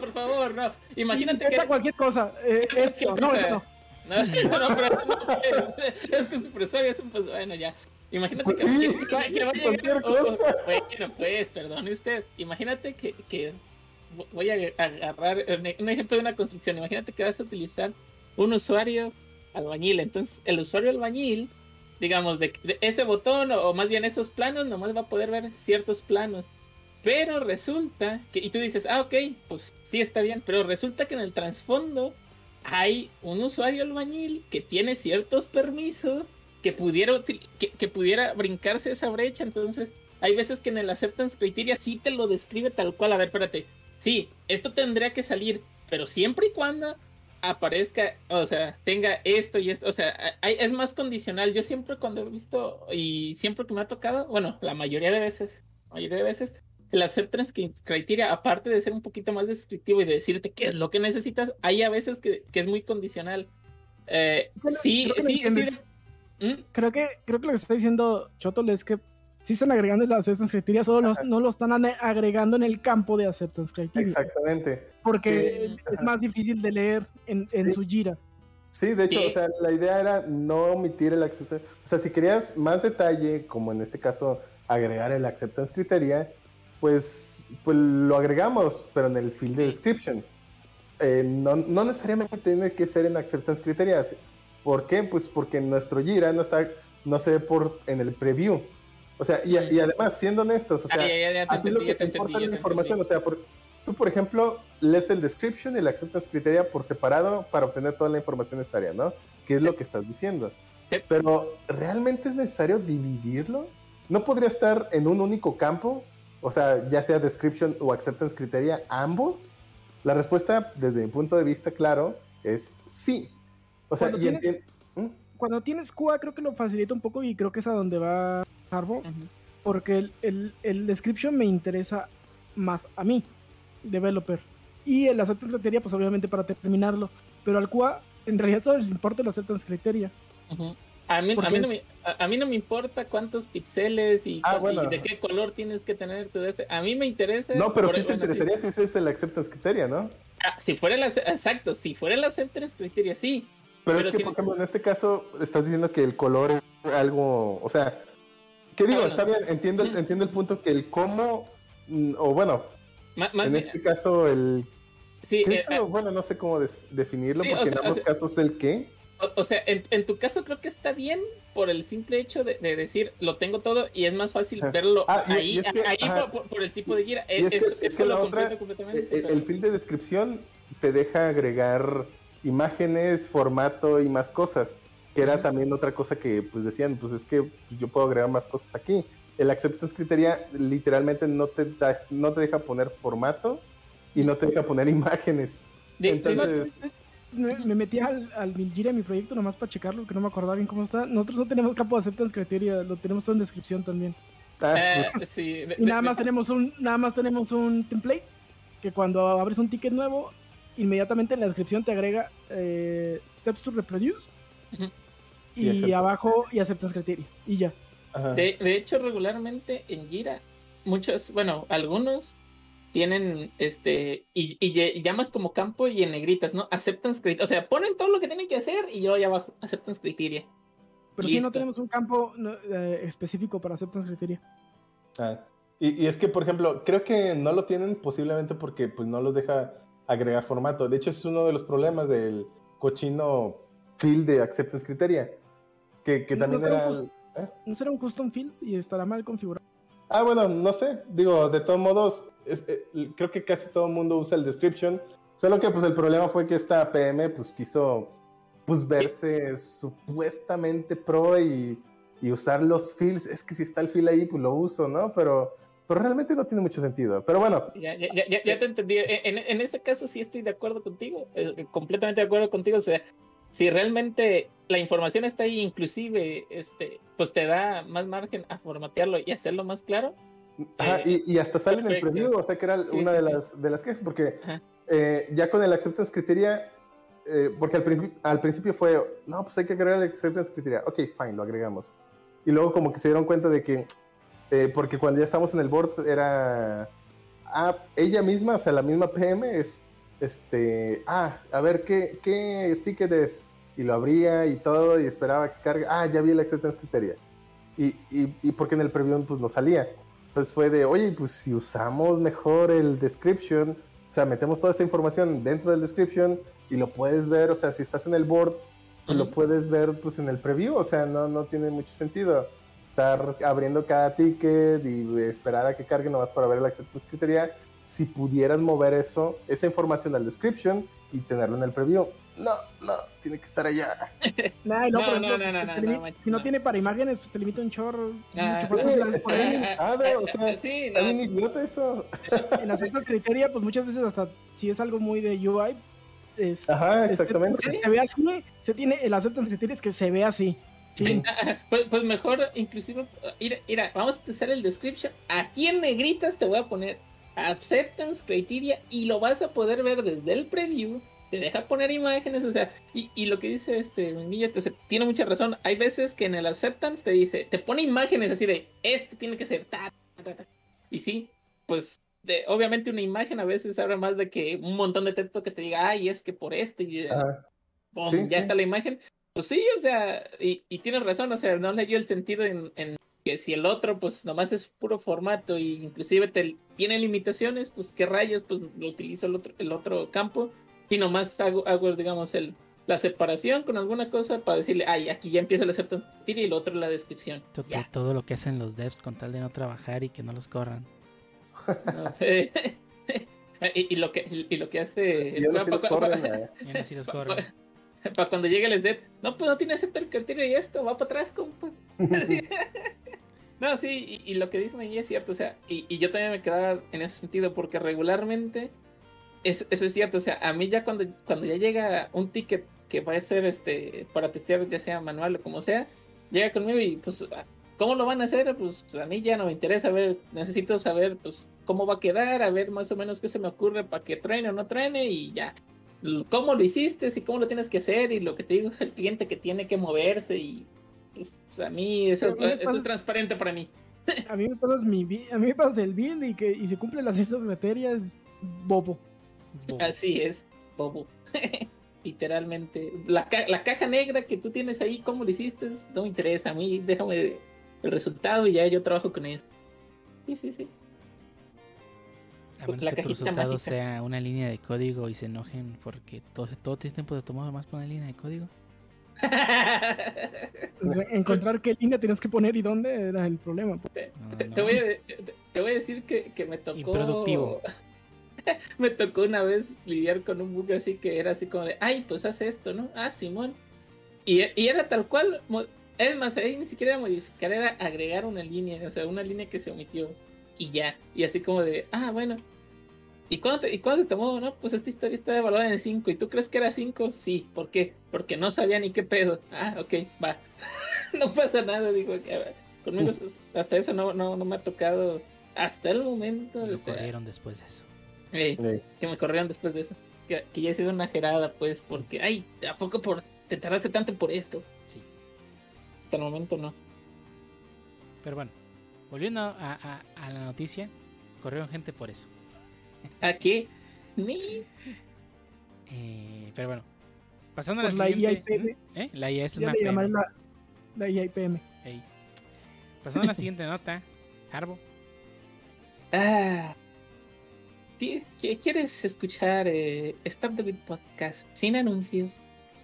por favor, no. Imagínate que. cualquier cosa. eh, esto, no, eso no. No, eso no, pero eso no. Es que su usuario es un pues bueno ya. Imagínate Pues que, sí, que- que- que va a cualquier llegar. oh, oh, bueno, pues, perdone usted. Imagínate que voy a agarrar un ejemplo de una construcción. Imagínate que vas a utilizar un usuario albañil. Entonces, el usuario albañil, digamos, de, de ese botón o, o más bien esos planos, nomás va a poder ver ciertos planos. Pero resulta que, y tú dices, ah, ok, pues sí está bien, pero resulta que en el trasfondo hay un usuario albañil que tiene ciertos permisos que pudiera, que, que pudiera brincarse esa brecha. Entonces, hay veces que en el acceptance criteria sí te lo describe tal cual. A ver, espérate. Sí, esto tendría que salir, pero siempre y cuando aparezca, o sea, tenga esto y esto, o sea, hay- es más condicional. Yo siempre cuando he visto y siempre que me ha tocado, bueno, la mayoría de veces, la mayoría de veces, el acceptance cri- criteria, aparte de ser un poquito más descriptivo y de decirte qué es lo que necesitas, hay a veces que, que es muy condicional. Eh, Bueno, sí, sí, sí. ¿Mm? Creo que, creo que lo que está diciendo Chotol es que sí están agregando el acceptance criteria, solo no, no lo están agregando en el campo de acceptance criteria. Exactamente. Porque Sí. es más difícil de leer en, en Sí. su gira. Sí, de hecho, o sea, la idea era no omitir el acceptance. O sea, si querías más detalle, como en este caso agregar el acceptance criteria, pues, pues lo agregamos, pero en el field de description. Eh, no, no necesariamente tiene que ser en acceptance criteria. ¿Por qué? Pues porque nuestro Jira no está, no se ve por en el preview. O sea, y, y además, siendo honestos, o sea, ya, ya, ya a ti lo que te te importa es la información, o sea, por- tú, por ejemplo, lees el description y el acceptance criteria por separado para obtener toda la información necesaria, ¿no? Que es lo que estás diciendo. Sí. Pero, ¿realmente es necesario dividirlo? ¿No podría estar en un único campo? O sea, ya sea description o acceptance criteria, ambos. La respuesta, desde mi punto de vista, claro, es sí. O sea, Cuando y tienes- ¿Mm? Cuando tienes QA creo que lo facilita un poco y creo que es a donde va Harbo, Ujú. porque el, el, el description me interesa más a mí, developer. Y el acceptance criteria, pues obviamente para terminarlo. Pero al QA, en realidad solo le importa el acceptance criteria. Ujú. A mí, a, mí no es- me, a, a mí no me importa cuántos píxeles y, Ah, bueno. y de qué color tienes que tener todo este. A mí me interesa. No, pero por- sí te bueno, interesaría si ese es el acceptance criteria, ¿no? Ah, si fuera el exacto, si fuera el acceptance criteria, sí. Pero, Pero es que, si- por ejemplo, en este caso estás diciendo que el color es algo, o sea, ¿qué digo? bueno. Está bien, entiendo, entiendo el punto que el cómo, mm, o bueno, más en bien- este caso el, sí, eh, hecho, bueno, no sé cómo definirlo, Sí, o porque sea, en ambos o sea- casos el qué. O, o sea, en, en tu caso creo que está bien por el simple hecho de, de decir lo tengo todo y es más fácil Ajá. verlo Ah, ahí, y es que- ahí por, por- por el tipo de gira. Es que- es que eso la lo otra, comprendo completamente. El, pero- el field de descripción te deja agregar imágenes, formato y más cosas, que era también otra cosa que pues decían, pues es que yo puedo agregar más cosas aquí. El acceptance criteria literalmente no te, da- no te deja poner formato y no te deja poner imágenes. de- de- entonces- Me, me metí al, al Milgira mi proyecto nomás para checarlo, que no me acordaba bien cómo está. Nosotros no tenemos campo de acceptance criteria, lo tenemos todo en descripción también. Ah, eh, pues, sí, de- Y nada de- más tenemos un, nada más tenemos un template que cuando abres un ticket nuevo, inmediatamente en la descripción te agrega eh, steps to reproduce. Y abajo y acceptance criteria y ya. ajá. De, de hecho, regularmente en Gira, muchos, bueno, algunos tienen este, y, y, ya- y llamas como campo y en negritas, ¿no? Acceptance criteria. O sea, ponen todo lo que tienen que hacer y yo allá abajo, acceptance criteria. Pero sí no tenemos un campo eh, específico para acceptance criteria. Ah, Y, y es que, por ejemplo, creo que no lo tienen posiblemente porque pues no los deja agregar formato. De hecho, ese es uno de los problemas del cochino field de acceptance criteria. Que, que No, también no, era... ¿eh? No será un custom field y estará mal configurado. Ah, bueno, no sé. Digo, de todos modos, es- eh, creo que casi todo el mundo usa el description. Solo que pues el problema fue que esta PM pues quiso pues verse supuestamente pro y, y usar los fields. Es que si está el field ahí, pues lo uso, ¿no? Pero, pero realmente no tiene mucho sentido. Pero bueno, Ya, ya, ya, ya- ya te entendí. En, en este caso sí estoy de acuerdo contigo, eh, completamente de acuerdo contigo. O sea, si realmente la información está ahí, inclusive, este, pues te da más margen a formatearlo y hacerlo más claro. Ajá, Eh, y, y hasta sale en el perfecto. preview, o sea que era Sí, una sí, de, sí. las, de las quejas, porque eh, ya con el acceptance criteria, eh, porque al, principio- al principio fue, no, pues hay que agregar el acceptance criteria, ok, fine, lo agregamos. Y luego como que se dieron cuenta de que, eh, porque cuando ya estamos en el board era, app, ella misma, o sea, la misma PM es, este, ah, a ver, ¿qué, qué ticket es? Y lo abría y todo y esperaba que cargue, ah, ya vi el acceptance criteria. Y, y, y porque en el preview pues no salía. Entonces fue de, oye, pues si usamos mejor el description, o sea, metemos toda esa información dentro del description y lo puedes ver, o sea, si estás en el board, pues lo puedes ver pues en el preview, o sea, no, no tiene mucho sentido estar abriendo cada ticket y esperar a que cargue nomás para ver el acceptance criteria. Si pudieras mover eso, esa información al description y tenerlo en el preview. No, no, tiene que estar allá. Nah, no, No, no, no, no, te no, si no no. tiene para imágenes, pues te limita un chorro. Ah, mucho sí, está por ahí. bien. limitado, o sea, sí, Está no, bien idiota eso. En acceso criteria, pues muchas veces hasta si es algo muy de UI, es, Ajá, este, exactamente. se, se ve así, se tiene el acceptance criteria es que se ve así. Sí. Pues, pues mejor, inclusive, mira, mira, vamos a hacer el description. Aquí en negritas te voy a poner acceptance criteria y lo vas a poder ver desde el preview. Te deja poner imágenes, o sea, y, y lo que dice este te- tiene mucha razón. Hay veces que en el acceptance te dice, te pone imágenes así de este tiene que ser ta, ta, ta, ta". Y sí, pues de, obviamente una imagen a veces habla más de que un montón de texto que te diga, ay, es que por este, y Ajá. ¡pum! Sí, ya sí. está la imagen. Pues sí, o sea, y, y tienes razón, o sea, no le dio el sentido en, en que si el otro, pues nomás es puro formato y inclusive te, tiene limitaciones, pues qué rayos, pues lo utilizo el otro, el otro campo y nomás hago, hago digamos, el, la separación con alguna cosa para decirle, ay, aquí ya empieza el acceptance y el otro la descripción. To- to- Ya. Todo lo que hacen los devs con tal de no trabajar y que no los corran. ¿no? y, y lo que, y lo que hace... Y los corren, eh. Y aún así los corren. Para cuando llegue el SDET, no, pues no tiene aceptar criterio y esto, va para atrás, compa. no, sí, y, y lo que dice Meñía es cierto, o sea, y, y yo también me quedaba en ese sentido, porque regularmente, eso, eso es cierto, o sea, a mí ya cuando, cuando ya llega un ticket que va a ser este para testear, ya sea manual o como sea, llega conmigo y pues, ¿cómo lo van a hacer? Pues a mí ya no me interesa, a ver, necesito saber, pues, cómo va a quedar, a ver más o menos qué se me ocurre para que truene o no truene y ya cómo lo hiciste y cómo lo tienes que hacer y lo que te digo el cliente que tiene que moverse y pues, a mí eso, a mí me eso pasa- es transparente para mí. A mí me pasas mi a mí me pasas el build y que y se cumple las esas materias bobo. Bo- Así es, bobo. Literalmente. La, ca- la caja negra que tú tienes ahí, cómo lo hiciste, no me interesa. A mí déjame el resultado y ya yo trabajo con eso. Sí, sí, sí. A menos la que tu resultado mágica. sea una línea de código y se enojen porque todo, todo tiene tiempo de tomar más por una línea de código. O sea, encontrar qué línea tienes que poner y dónde era el problema. pues. No, Te, no. te voy, a, te- te voy a decir que, que me tocó. Improductivo. me tocó una vez lidiar con un bug así que era así como de, ay, pues haz esto, ¿no? Ah, Simón. Y, y era tal cual. Es más, ahí ni siquiera era modificar, era agregar una línea, o sea, una línea que se omitió. Y ya. Y así como de, ah, bueno. ¿Y cuándo te, y cuándo te tomó? No, pues esta historia está evaluada en 5. ¿Y tú crees que era 5? Sí. ¿Por qué? Porque no sabía ni qué pedo. Ah, ok, va. no pasa nada, digo. que, a ver, Conmigo es- hasta eso no, no, no me ha tocado hasta el momento. O sea, corrieron después de eso. que me corrieron después de eso. Que, que ya he sido una gerada, pues, porque, ay, ¿a poco por, te tardaste tanto por esto? Sí. Hasta el momento no. Pero bueno, volviendo a, a- a la noticia, corrieron gente por eso. ¿A qué? Ni. Eh, pero bueno, pasando a la la siguiente. IIPM. ¿Eh? La IA es una PM. la. Pasando a la siguiente nota, Harbo. Ah. ¿Quieres escuchar eh, Stop the Beat Podcast sin anuncios?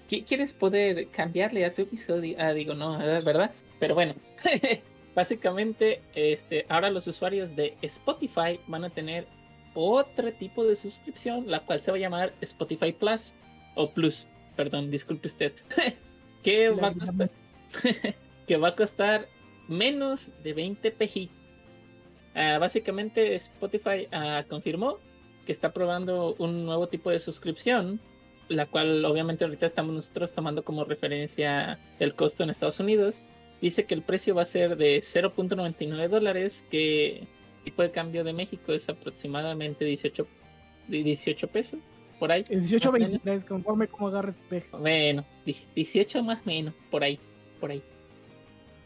Qui- ¿Quieres poder cambiarle a tu episodio? Ah, digo, no, ¿verdad? Pero bueno, básicamente, este, ahora los usuarios de Spotify van a tener otro tipo de suscripción, la cual se va a llamar Spotify Plus o Plus, perdón, disculpe usted, que va a costar, que va a costar menos de 20 pejitos. Ah, básicamente Spotify ah, confirmó que está probando un nuevo tipo de suscripción, la cual obviamente ahorita estamos nosotros tomando como referencia el costo en Estados Unidos. Dice que el precio va a ser de 0.99 dólares, que tipo de cambio de México es aproximadamente 18, 18 pesos, por ahí. El 18 Más o menos. 23, conforme como agarres peje. Bueno, di- 18 más o menos, por ahí, por ahí.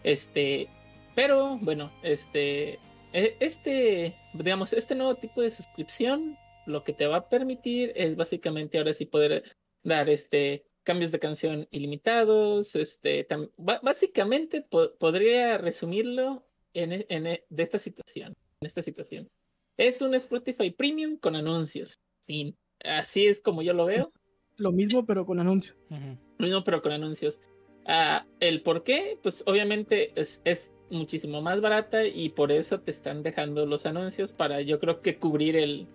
Este, pero bueno, este, e- este, digamos, este nuevo tipo de suscripción lo que te va a permitir es básicamente ahora sí poder dar este cambios de canción ilimitados, este, básicamente podría resumirlo en, en, de esta situación, esta situación. Es un Spotify Premium con anuncios. Fin. Así es como yo lo veo. Lo mismo, pero con anuncios. Lo mismo, pero con anuncios. Ah, el por qué, pues obviamente es, es, muchísimo más barata y por eso te están dejando los anuncios para yo creo que cubrir el,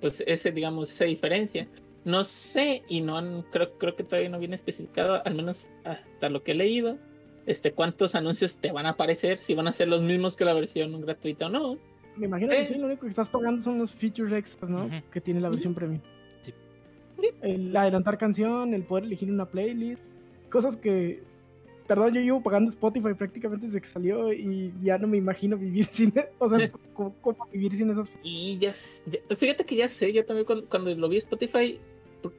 pues ese, digamos, esa diferencia. No sé y no han, creo, creo que todavía no viene especificado, al menos hasta lo que he leído, este, cuántos anuncios te van a aparecer, si van a ser los mismos que la versión gratuita o no. Me imagino que sí, lo único que estás pagando son los features extras, ¿no? Que tiene la versión premium. Sí. El adelantar canción, el poder elegir una playlist, cosas que perdón, yo llevo pagando Spotify prácticamente desde que salió y ya no me imagino vivir sin, o sea, cómo, vivir sin esas. Y ya, fíjate que ya sé, yo también cuando, lo vi Spotify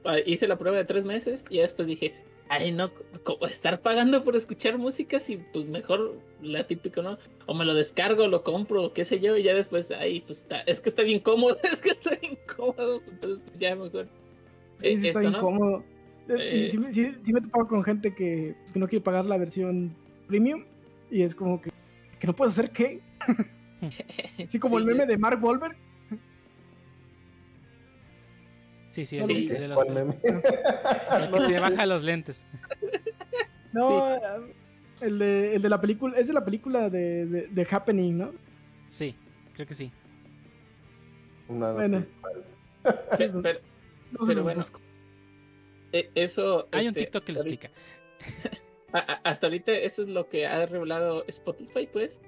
ah, hice la prueba de tres meses y después dije, ay, no, estar pagando por escuchar música, si pues mejor la típica, ¿no? O me lo descargo, lo compro, qué sé yo, y ya después, ay, pues está, es que está bien cómodo, es que está bien cómodo, entonces pues, ya mejor. Sí, sí, está incómodo. Eh, sí, me he topado con gente que, pues, que, no quiere pagar la versión premium y es como que, que no puedes hacer qué. Así como el meme de Mark Wahlberg. Sí, sí, sí. De los, meme? que se baja los lentes. No, el, de, el de la película, es de la película de, de, Happening, ¿no? Sí, creo que sí. No, bueno. Sí, pero, pero bueno. E, eso. Hay un este, TikTok que lo explica. hasta ahorita eso es lo que ha revelado Spotify, pues.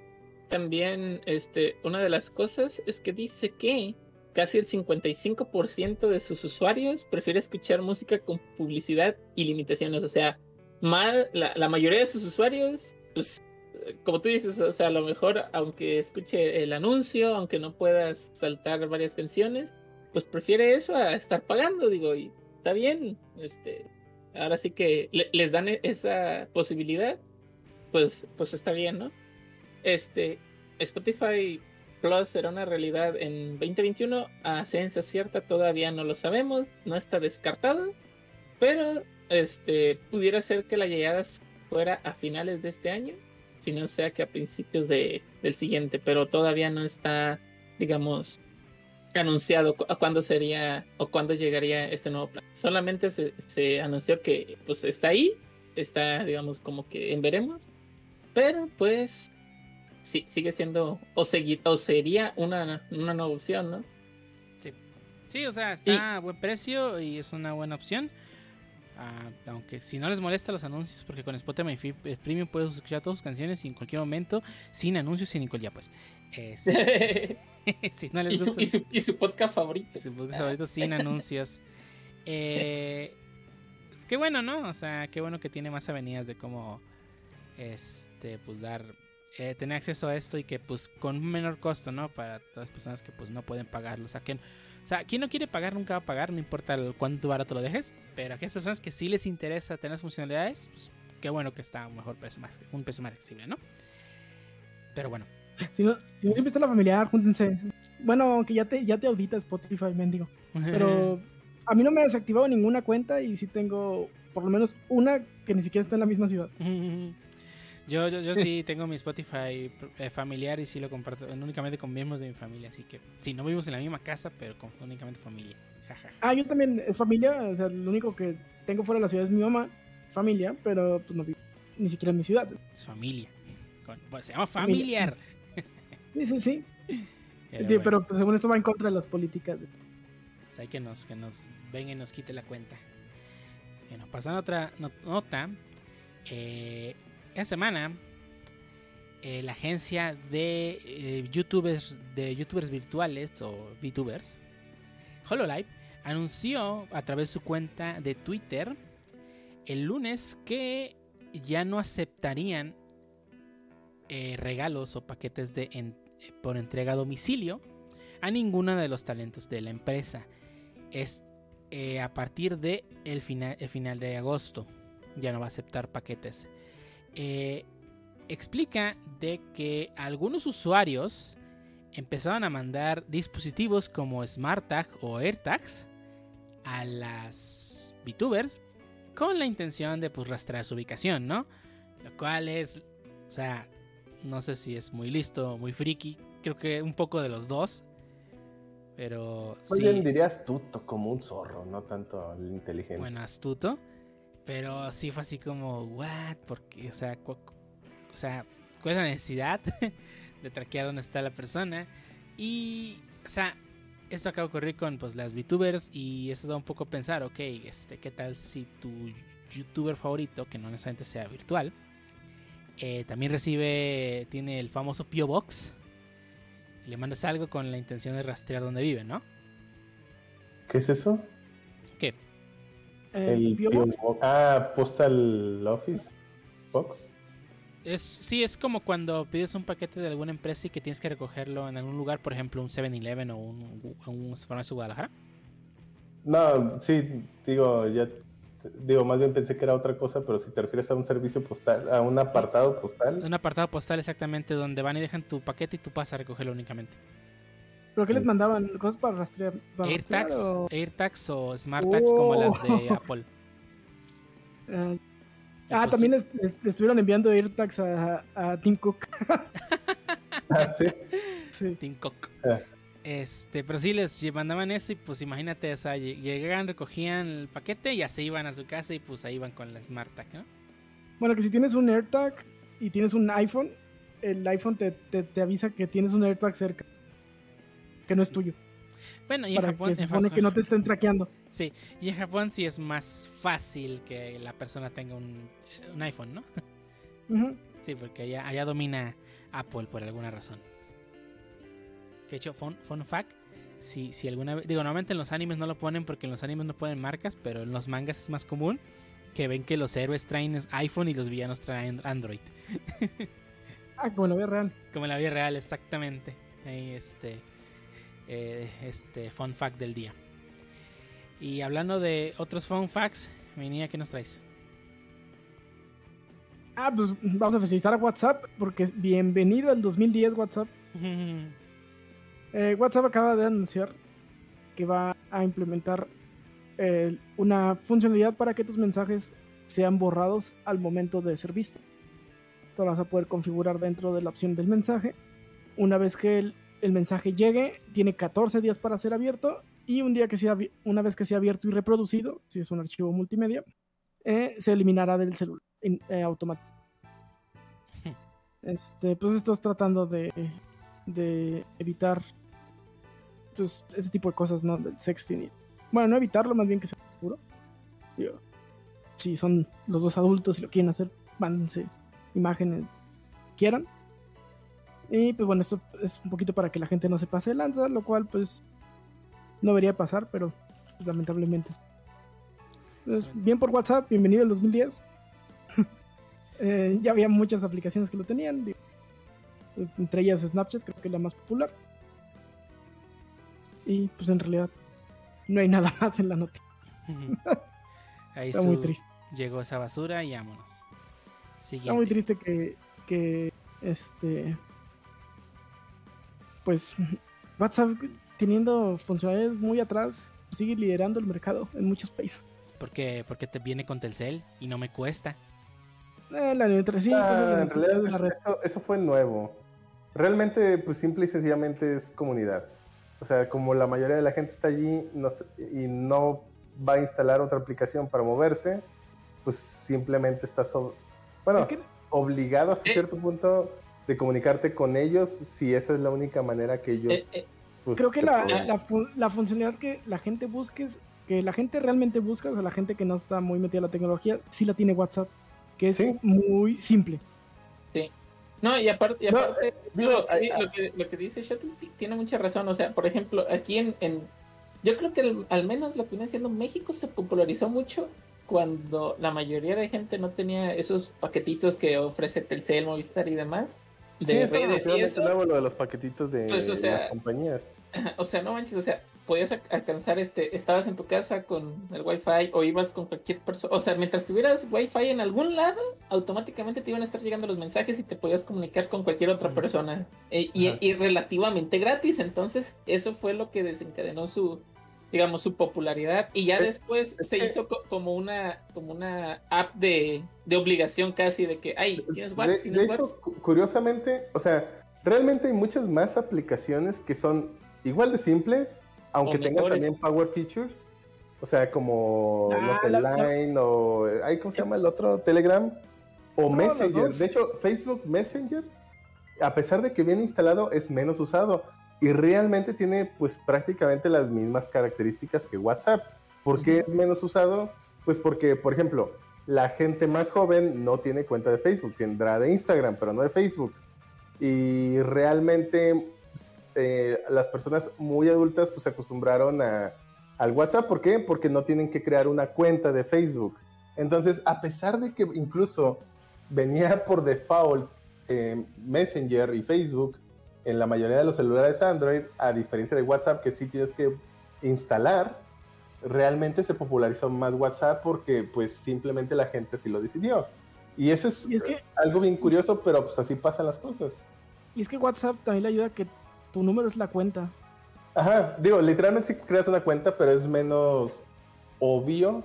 También, este, una de las cosas es que dice que casi el 55% de sus usuarios prefiere escuchar música con publicidad y limitaciones. O sea, mal, la, mayoría de sus usuarios, pues, como tú dices, o sea, a lo mejor, aunque escuche el anuncio, aunque no puedas saltar varias canciones, pues prefiere eso a estar pagando, digo, y está bien, este, ahora sí que les dan e-, esa posibilidad, pues, pues está bien, ¿no? Este, Spotify Plus será una realidad en 2021, a ciencia cierta todavía no lo sabemos, no está descartado, pero este, pudiera ser que la llegada fuera a finales de este año, si no sea que a principios de, del siguiente, pero todavía no está, digamos, anunciado a cuándo sería o cuándo llegaría este nuevo plan. Solamente se, anunció que pues está ahí, está digamos como que en veremos, pero pues sí, sigue siendo o, o sería una, una nueva opción, ¿no? Sí, sí o sea, está a buen precio y es una buena opción. Ah, aunque si no les molesta los anuncios, porque con Spotify Premium puedes escuchar todas sus canciones y en cualquier momento, sin anuncios y en cualquier pues. ¿Y, su, podcast favorito. Su podcast favorito sin anuncios. Eh, es que bueno, ¿no? O sea, qué bueno que tiene más avenidas de cómo este, pues dar, eh, tener acceso a esto y que pues con menor costo, ¿no? Para todas las personas que pues no pueden pagarlo. O sea, que, o sea, quien no quiere pagar nunca va a pagar, no importa cuánto barato lo dejes. Pero aquellas personas que sí les interesa tener las funcionalidades, pues qué bueno que está un mejor precio, más, un precio más accesible, ¿no? Pero bueno, si no, si no siempre está la familiar, júntense. Bueno, aunque ya te, ya te audita Spotify, mendigo. Pero a mí no me ha desactivado ninguna cuenta y sí tengo por lo menos una que ni siquiera está en la misma ciudad. Yo, yo, yo sí tengo mi Spotify eh, familiar y sí lo comparto únicamente con miembros de mi familia. Así que sí, no vivimos en la misma casa, pero con únicamente familia. Ah, yo también es familia. O sea, lo único que tengo fuera de la ciudad es mi mamá, familia, pero pues no vivo ni siquiera en mi ciudad. Es familia. se llama familiar. Sí, sí, sí. Pero, pues, según esto va en contra de las políticas. Pues hay que nos, que nos venga y nos quite la cuenta. Bueno, pasando a otra nota. Eh, esta semana, eh, la agencia de eh, youtubers de youtubers virtuales o VTubers, Hololive, anunció a través de su cuenta de Twitter el lunes que ya no aceptarían regalos o paquetes de, por entrega a domicilio a ninguno de los talentos de la empresa. Es eh, a partir de final, final de agosto. Ya no va a aceptar paquetes. Eh, explica de que algunos usuarios empezaron a mandar dispositivos como SmartTag o AirTags a las VTubers con la intención de pues rastrear su ubicación, ¿no? Lo cual es, o sea, no sé si es muy listo, muy friki, creo que un poco de los dos. Pero Muy sí, bien diría astuto, como un zorro, no tanto el inteligente. bueno, astuto, pero sí fue así como, what, porque, o sea, o sea, ¿cuál es la necesidad de traquear dónde está la persona? Y, o sea, esto acaba de ocurrir con pues las VTubers y eso da un poco a pensar, ok, este, ¿qué tal si tu YouTuber favorito, que no necesariamente sea virtual, eh, también recibe, tiene el famoso P.O. Box? Y le mandas algo con la intención de rastrear dónde vive, ¿no? ¿Qué es eso? Eh, El Ah, Postal Office Box. Es, sí, es como cuando pides un paquete de alguna empresa y que tienes que recogerlo en algún lugar, por ejemplo, un 7-Eleven o un, un farmacia Guadalajara. No, sí, digo, ya, digo, más bien pensé que era otra cosa, pero si te refieres a un servicio postal, a un apartado postal, Un apartado postal exactamente donde van y dejan tu paquete y tú pasas a recogerlo únicamente. ¿Pero qué les mandaban? ¿Cosas para rastrear? para AirTags, rastrear o- AirTags o SmartTags como las de. Apple. Ah, también les, les- les estuvieron enviando AirTags a, a Tim Cook. ah, sí, sí. Tim Cook. Ah. Este, pero sí les mandaban eso y pues imagínate, o sea, llegaban, recogían el paquete y ya se iban a su casa y pues ahí iban con la SmartTag, ¿no? Bueno, que si tienes un AirTag y tienes un iPhone, el iPhone te, te, te avisa que tienes un AirTag cerca. Que no es tuyo. Bueno, y en Para Japón, que se en supone Japón- que no te estén traqueando. Sí, y en Japón sí es más fácil que la persona tenga un, un iPhone, ¿no? Sí, porque allá, allá domina Apple por alguna razón. Que hecho, fun, fun fact, si, si alguna vez, digo, normalmente en los animes no lo ponen porque en los animes no ponen marcas, pero en los mangas es más común que ven que los héroes traen iPhone y los villanos traen Android. Ah, como en la vida real. Como en la vida real, exactamente. Ahí, este, eh, este fun fact del día. Y hablando de otros fun facts, venía, ¿qué nos traes? Ah, pues vamos a felicitar a WhatsApp porque es bienvenido al 2010 WhatsApp. Eh, WhatsApp acaba de anunciar que va a implementar eh, una funcionalidad para que tus mensajes sean borrados al momento de ser visto. Tú lo vas a poder configurar dentro de la opción del mensaje. Una vez que el, el mensaje llegue, tiene 14 días para ser abierto y un día que sea, una vez que sea abierto y reproducido, si es un archivo multimedia, eh, se eliminará del celular eh, automático. Este, pues estás tratando de, de evitar pues ese tipo de cosas, ¿no? Del sexting. Bueno, no evitarlo, más bien que sea seguro. Digo, si son los dos adultos y lo quieren hacer, mándense imágenes quieran. Y pues bueno, esto es un poquito para que la gente no se pase de lanza, lo cual pues no debería pasar, pero pues, lamentablemente es. Entonces, bien por WhatsApp, bienvenido al 2010. Eh, ya había muchas aplicaciones que lo tenían, digo, entre ellas Snapchat, creo que es la más popular. Y pues en realidad no hay nada más en la nota. Ahí Está muy triste. llegó esa basura y vámonos. Siguiente. Está muy triste que, que este pues WhatsApp teniendo funcionalidades muy atrás sigue liderando el mercado en muchos países. Porque, porque te viene con Telcel y no me cuesta. Eh, la 95 Ah, en realidad la eso, eso fue nuevo. Realmente, pues simple y sencillamente es comunidad. O sea, como la mayoría de la gente está allí no y no va a instalar otra aplicación para moverse, pues simplemente estás, ob- bueno, Es que- obligado hasta Eh. cierto punto de comunicarte con ellos si esa es la única manera que ellos... Eh, eh, pues, Creo que la, la, fu- la funcionalidad que la gente busque, es- que la gente realmente busca, o sea, la gente que no está muy metida en la tecnología, sí la tiene WhatsApp, que es Sí. muy simple. No, y aparte, y aparte eh, digo, lo, que, ay, lo, que, lo que dice Shuttle ti- tiene mucha razón. O sea, por ejemplo, aquí en. en- yo creo que el- al menos lo que viene siendo México se popularizó mucho cuando la mayoría de gente no tenía esos paquetitos que ofrece Telcel, Movistar y demás. De Sí, es redes y eso. lo de los paquetitos de Pues, o sea, las compañías. O sea, no manches, o sea, podías alcanzar este, estabas en tu casa con el wifi o ibas con cualquier persona, o sea, mientras tuvieras wifi en algún lado, automáticamente te iban a estar llegando los mensajes y te podías comunicar con cualquier otra persona Eh, y, y relativamente gratis, entonces eso fue lo que desencadenó su digamos su popularidad y ya Es- después es se hizo co- como una como una app de, de obligación casi de que ay tienes WhatsApp de tienes hecho, WhatsApp cu- curiosamente, o sea, realmente hay muchas más aplicaciones que son igual de simples, aunque tengan también power features. O sea, como, no Ah, sé, la- la- Line o... ay, ¿Cómo se llama el otro? Telegram. O No, Messenger. De hecho, Facebook Messenger, a pesar de que viene instalado, es menos usado. Y realmente tiene pues prácticamente las mismas características que WhatsApp. ¿Por qué es menos usado? Pues porque, por ejemplo, la gente más joven no tiene cuenta de Facebook, tendrá de Instagram, pero no de Facebook. Y realmente pues, eh, las personas muy adultas pues se acostumbraron a, al WhatsApp. ¿Por qué? Porque no tienen que crear una cuenta de Facebook. Entonces, a pesar de que incluso venía por default eh, Messenger y Facebook en la mayoría de los celulares Android, a diferencia de WhatsApp que sí tienes que instalar, realmente se popularizó más WhatsApp porque pues simplemente la gente sí lo decidió. Y eso es, Y es que- eh, algo bien curioso, pero pues así pasan las cosas. Y es que WhatsApp también le ayuda a que tu número es la cuenta. Ajá, digo, literalmente sí creas una cuenta, pero es menos obvio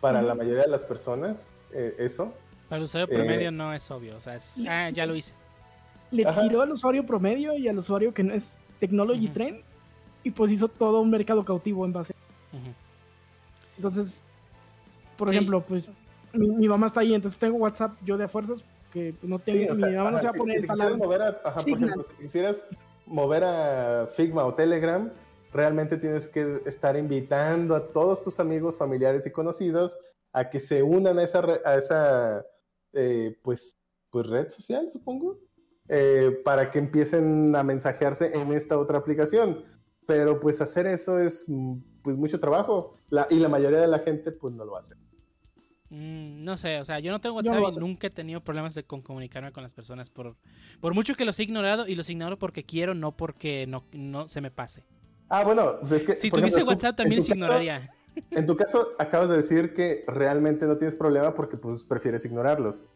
para la mayoría de las personas eh, eso. Para el usuario Eh, promedio no es obvio. O sea, es, ah, ya lo hice. Le Ajá. tiró al usuario promedio y al usuario que no es Technology Ujú. Trend y pues hizo todo un mercado cautivo en base. Ujú. Entonces, por Sí. ejemplo, pues mi, mi mamá está ahí, entonces tengo WhatsApp yo de fuerzas que no tengo, Sí, o mi sea, mamá no se va a si- poner si quisieras mover a, ajá, por Signal. ejemplo, si quisieras mover a Figma o Telegram, realmente tienes que estar invitando a todos tus amigos, familiares y conocidos a que se unan a esa, a esa eh, pues, pues red social, supongo, eh, para que empiecen a mensajearse en esta otra aplicación. Pero pues hacer eso es pues mucho trabajo la, y la mayoría de la gente pues no lo hace. Mm, no sé, o sea, yo no tengo WhatsApp no y nunca he tenido problemas de con comunicarme con las personas por, por mucho que los he ignorado y los ignoro porque quiero, no porque no, no se me pase. Ah, bueno, pues es que... Si tuviese ejemplo, WhatsApp también se caso- ignoraría. En tu caso, acabas de decir que realmente no tienes problema porque pues prefieres ignorarlos.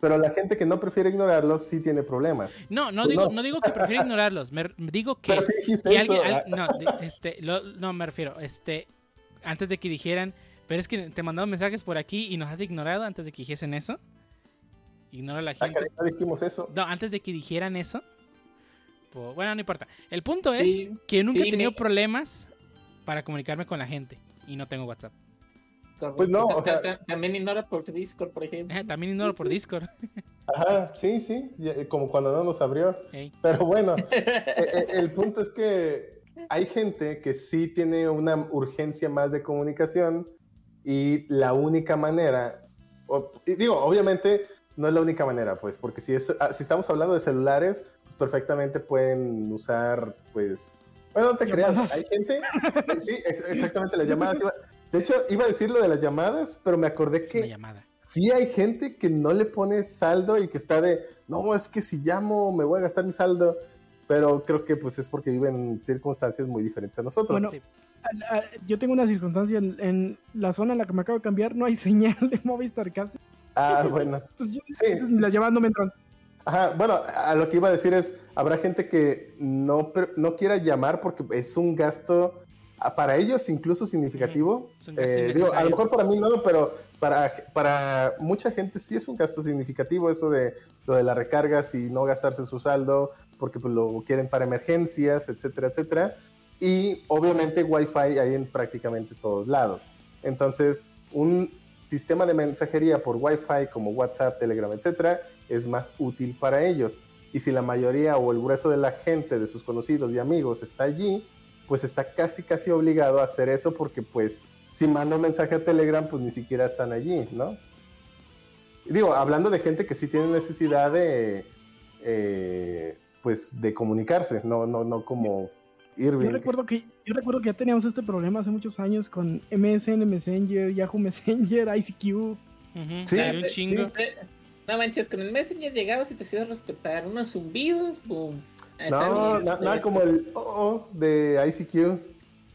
Pero la gente que no prefiere ignorarlos sí tiene problemas. No, no Pues digo, no. no digo que prefiero ignorarlos, me, digo que, Pero sí dijiste que eso. alguien, al- ah, no, este, lo- no me refiero, este, antes de que dijeran, pero es que te mandaron mensajes por aquí y nos has ignorado antes de que dijesen eso. Ignora a la ah, gente. no dijimos eso. No, antes de que dijeran eso. pues, bueno, no importa. El punto es Sí, que nunca sí, he tenido me- problemas para comunicarme con la gente y no tengo WhatsApp. Pues no, o sea- ta- también ignora por Discord por ejemplo Eh, También ignoro por Discord. Ajá, sí, sí, eh, como cuando no nos abrió. Pero bueno, eh, eh, el punto es que hay gente que sí tiene una urgencia más de comunicación y la única manera, o- y digo, obviamente no es la única manera, pues, porque si, es, ah, si estamos hablando de celulares, pues perfectamente pueden usar, pues, bueno, no te creas, Llamadas. hay gente, eh, sí, ex- exactamente las llamadas. iba- de hecho, iba a decir lo de las llamadas, pero me acordé Es una que llamada. sí hay gente que no le pone saldo y que está de, no, es que si llamo me voy a gastar mi saldo, pero creo que pues es porque viven en circunstancias muy diferentes a nosotros. Bueno, Sí. A- a- Yo tengo una circunstancia en, en la zona en la que me acabo de cambiar, no hay señal de Movistar casi. ah, bueno. Entonces, Sí. las llamadas no me entran. Ajá, bueno, a lo que iba a decir es, habrá gente que no, no quiera llamar porque es un gasto ah, para ellos incluso significativo. Eh, digo, a lo mejor para mí no, pero para, para mucha gente sí es un gasto significativo eso de lo de las recargas y no gastarse su saldo porque pues, lo quieren para emergencias, etcétera, etcétera. Y obviamente Wi-Fi hay en prácticamente todos lados. Entonces, un sistema de mensajería por Wi-Fi como WhatsApp, Telegram, etcétera, es más útil para ellos. Y si la mayoría o el grueso de la gente, de sus conocidos y amigos está allí, pues está casi, casi obligado a hacer eso porque pues si manda un mensaje a Telegram, pues ni siquiera están allí, ¿no? Digo, hablando de gente que sí tiene necesidad de, eh, pues, de comunicarse, no, no, no como Irving. Yo recuerdo que yo recuerdo que ya teníamos este problema hace muchos años con MSN Messenger, Yahoo Messenger, ICQ. Sí, un sí, chingo. Eh, No manches, con el Messenger llegabas y te hacías respetar unos zumbidos, boom. No, bien. na- nada como el oh, oh de ICQ.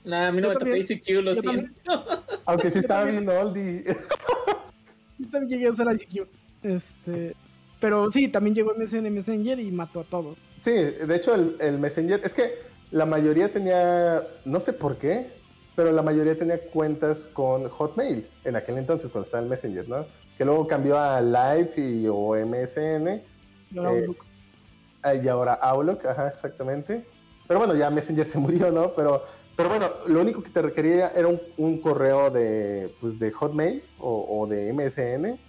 Nah, a mí no Yo me tocó. ICQ, lo siento. Aunque sí estaba bien oldie. Yo también llegué a usar ICQ. Este, pero sí, también llegó MSN Messenger y mató a todos. Sí, de hecho el, el Messenger, es que la mayoría tenía, no sé por qué, pero la mayoría tenía cuentas con Hotmail en aquel entonces cuando estaba el Messenger, ¿no? Que luego cambió a Live y, o MSN Y ahora Eh, Outlook. ah, y ahora Outlook, ajá, exactamente. Pero bueno, ya Messenger se murió, ¿no? Pero, pero bueno, lo único que te requería era un, un correo de, pues, de Hotmail o, o de MSN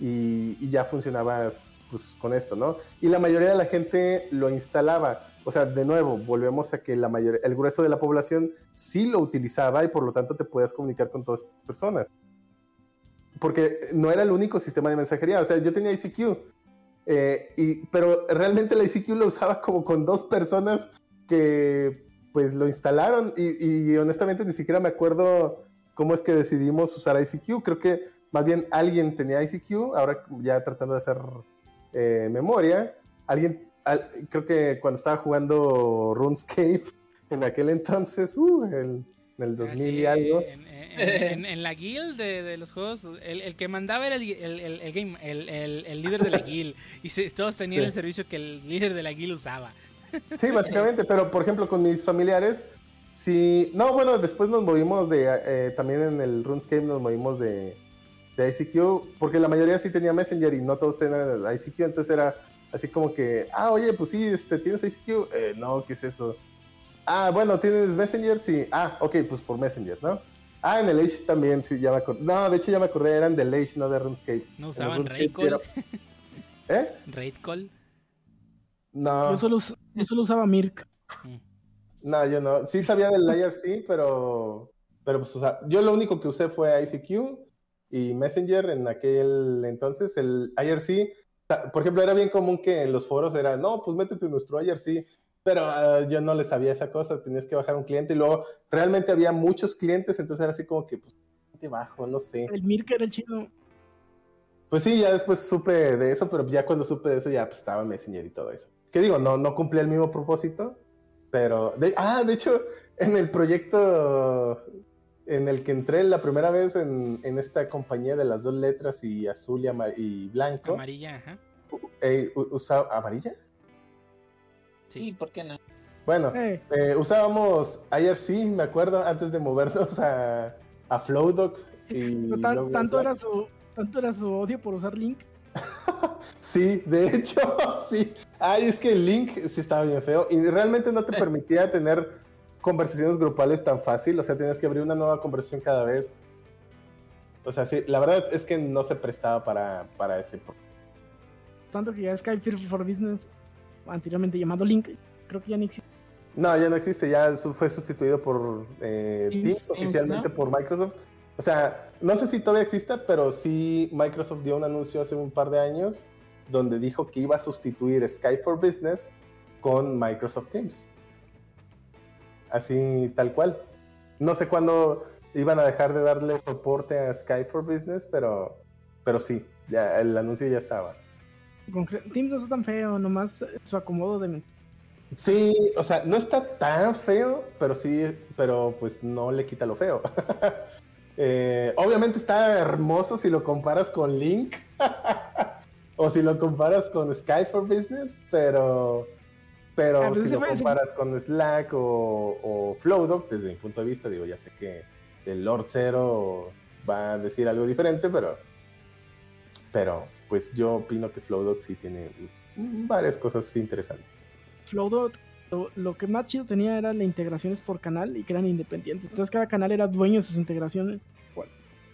y, y ya funcionabas pues, con esto, ¿no? Y la mayoría de la gente lo instalaba. O sea, de nuevo, volvemos a que la mayoría, el grueso de la población sí lo utilizaba y por lo tanto te puedes comunicar con todas estas personas. Porque no era el único sistema de mensajería. O sea, yo tenía ICQ, eh, y, pero realmente la ICQ lo usaba como con dos personas que pues lo instalaron y, y honestamente ni siquiera me acuerdo cómo es que decidimos usar ICQ. Creo que más bien alguien tenía ICQ, ahora ya tratando de hacer eh, memoria, alguien, al- creo que cuando estaba jugando RuneScape en aquel entonces, uh, el- en el 2000 y Ah, sí, algo. En, en- en- en la guild de, de los juegos, el, el que mandaba era el, el- el- el game, el, el- el líder de la guild. Y se- todos tenían Sí. el servicio que el líder de la guild usaba. Sí, básicamente, pero por ejemplo con mis familiares, sí, no, bueno, después nos movimos de, eh, también en el RuneScape nos movimos de, de ICQ, porque la mayoría sí tenía Messenger y no todos tenían el ICQ, entonces era así como que, ah, oye, pues sí, este, ¿tienes ICQ? Eh, no, ¿qué es eso? Ah, bueno, ¿tienes Messenger? Sí, ah, ok, pues por Messenger, ¿no? Ah, en el Age también, sí, ya me acordé. No, de hecho ya me acordé, eran del Age, no de RuneScape. No usaban RuneScape Raid sí era- Call. ¿Eh? Raid Call. No. Yo, solo, us- yo solo usaba Mirk. Mm. No, yo no. Sí sabía del IRC, pero, pero pues, o sea, yo lo único que usé fue ICQ y Messenger en aquel entonces. El IRC, por ejemplo, era bien común que en los foros era, no, pues métete en nuestro IRC, pero ah, yo no le sabía esa cosa, tenías que bajar un cliente y luego realmente había muchos clientes, entonces era así como que, pues, te bajo, no sé. El Mirk era el chido. Pues sí, ya después supe de eso, pero ya cuando supe de eso ya pues, estaba Messenger y todo eso. Que digo, no, no cumplía el mismo propósito, pero... De, ah, de hecho, en el proyecto en el que entré la primera vez en, en esta compañía de las dos letras y azul y, ama- y blanco, Amarilla, ajá. eh, usaba... ¿Amarilla? Sí. ¿por qué no? Bueno, Eh, eh, usábamos IRC, me acuerdo, antes de movernos a, a Flowdoc. Y tan- tanto, era su, tanto era su odio por usar Link. Sí, de hecho, sí. Ay, es que el link sí estaba bien feo y realmente no te permitía tener conversaciones grupales tan fácil, o sea, tenías que abrir una nueva conversación cada vez. O sea, sí, la verdad es que no se prestaba para, para ese. Tanto que ya Skype for Business, anteriormente llamado Link, creo que ya ni existe. No, ya no existe, ya fue sustituido por eh, Teams, Teams, Teams, oficialmente ¿no? por Microsoft. O sea, no sé si todavía exista, pero sí Microsoft dio un anuncio hace un par de años donde dijo que iba a sustituir Skype for Business con Microsoft Teams. Así tal cual. No sé cuándo iban a dejar de darle soporte a Skype for Business, pero, pero sí, ya el anuncio ya estaba. Teams no está tan feo, nomás su acomodo de mensajes. Sí, o sea, no está tan feo, pero sí, pero pues no le quita lo feo. Eh, obviamente está hermoso si lo comparas con Link o si lo comparas con Skype for Business, pero, pero Ah, pues si lo comparas con Slack o, o Flowdoc, desde mi punto de vista, digo, ya sé que el Lord Zero va a decir algo diferente, pero, pero pues yo opino que Flowdoc sí tiene varias cosas interesantes. Flowdot, lo, lo que más chido tenía era las integraciones por canal y que eran independientes. Entonces cada canal era dueño de sus integraciones.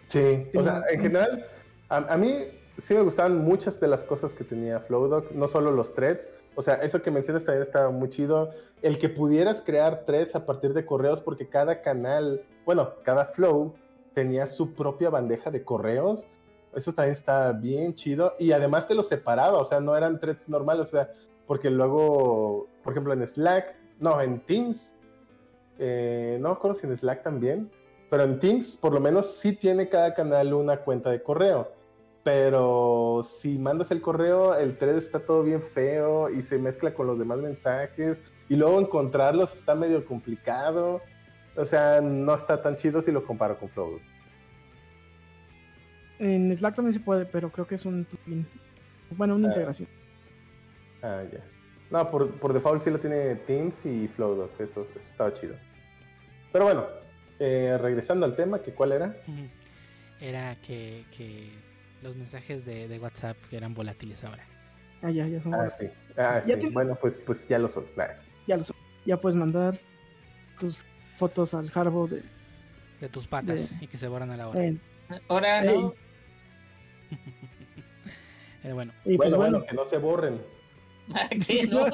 Sí, o sea, en general, a, a mí sí me gustaban muchas de las cosas que tenía Flowdoc, no solo los threads, o sea, eso que mencionas también estaba muy chido, el que pudieras crear threads a partir de correos, porque cada canal, bueno, cada flow tenía su propia bandeja de correos, eso también está bien chido, y además te los separaba, o sea, no eran threads normales, o sea, porque luego, por ejemplo, en Slack, no, en Teams, eh, no me acuerdo si en Slack también, pero en Teams por lo menos sí tiene cada canal una cuenta de correo. Pero si mandas el correo, el thread está todo bien feo y se mezcla con los demás mensajes. Y luego encontrarlos está medio complicado. O sea, no está tan chido si lo comparo con Flow. En Slack también se puede, pero creo que es un plugin. Bueno, una Ah. integración. Ah, ya. No, por, por default sí lo tiene Teams y Flowdog, eso, eso estaba chido. Pero bueno, eh, regresando al tema, que cuál era? Era que, que los mensajes de, de WhatsApp eran volátiles ahora. Ah, ya, ya son. Ah, sí. Ah, sí. Bueno, pues, pues ya lo son. Nah. Ya lo sé. Ya puedes mandar tus fotos al Harbo de. De tus patas y que se borran a la hora. eh, Ahora no. Pero bueno, y pues bueno, bueno, bueno, que no se borren. ¿Qué? No,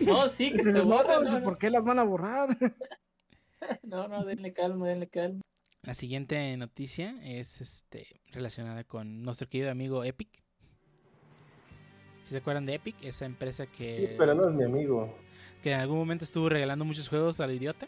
no, sí, que se no, borra. pues, No, ¿por qué las van a borrar? no, no, denle calma, denle calma. la siguiente noticia es este relacionada con nuestro querido amigo Epic. Si se acuerdan de Epic, esa empresa que, Sí, pero no es mi amigo. que en algún momento estuvo regalando muchos juegos al idiota.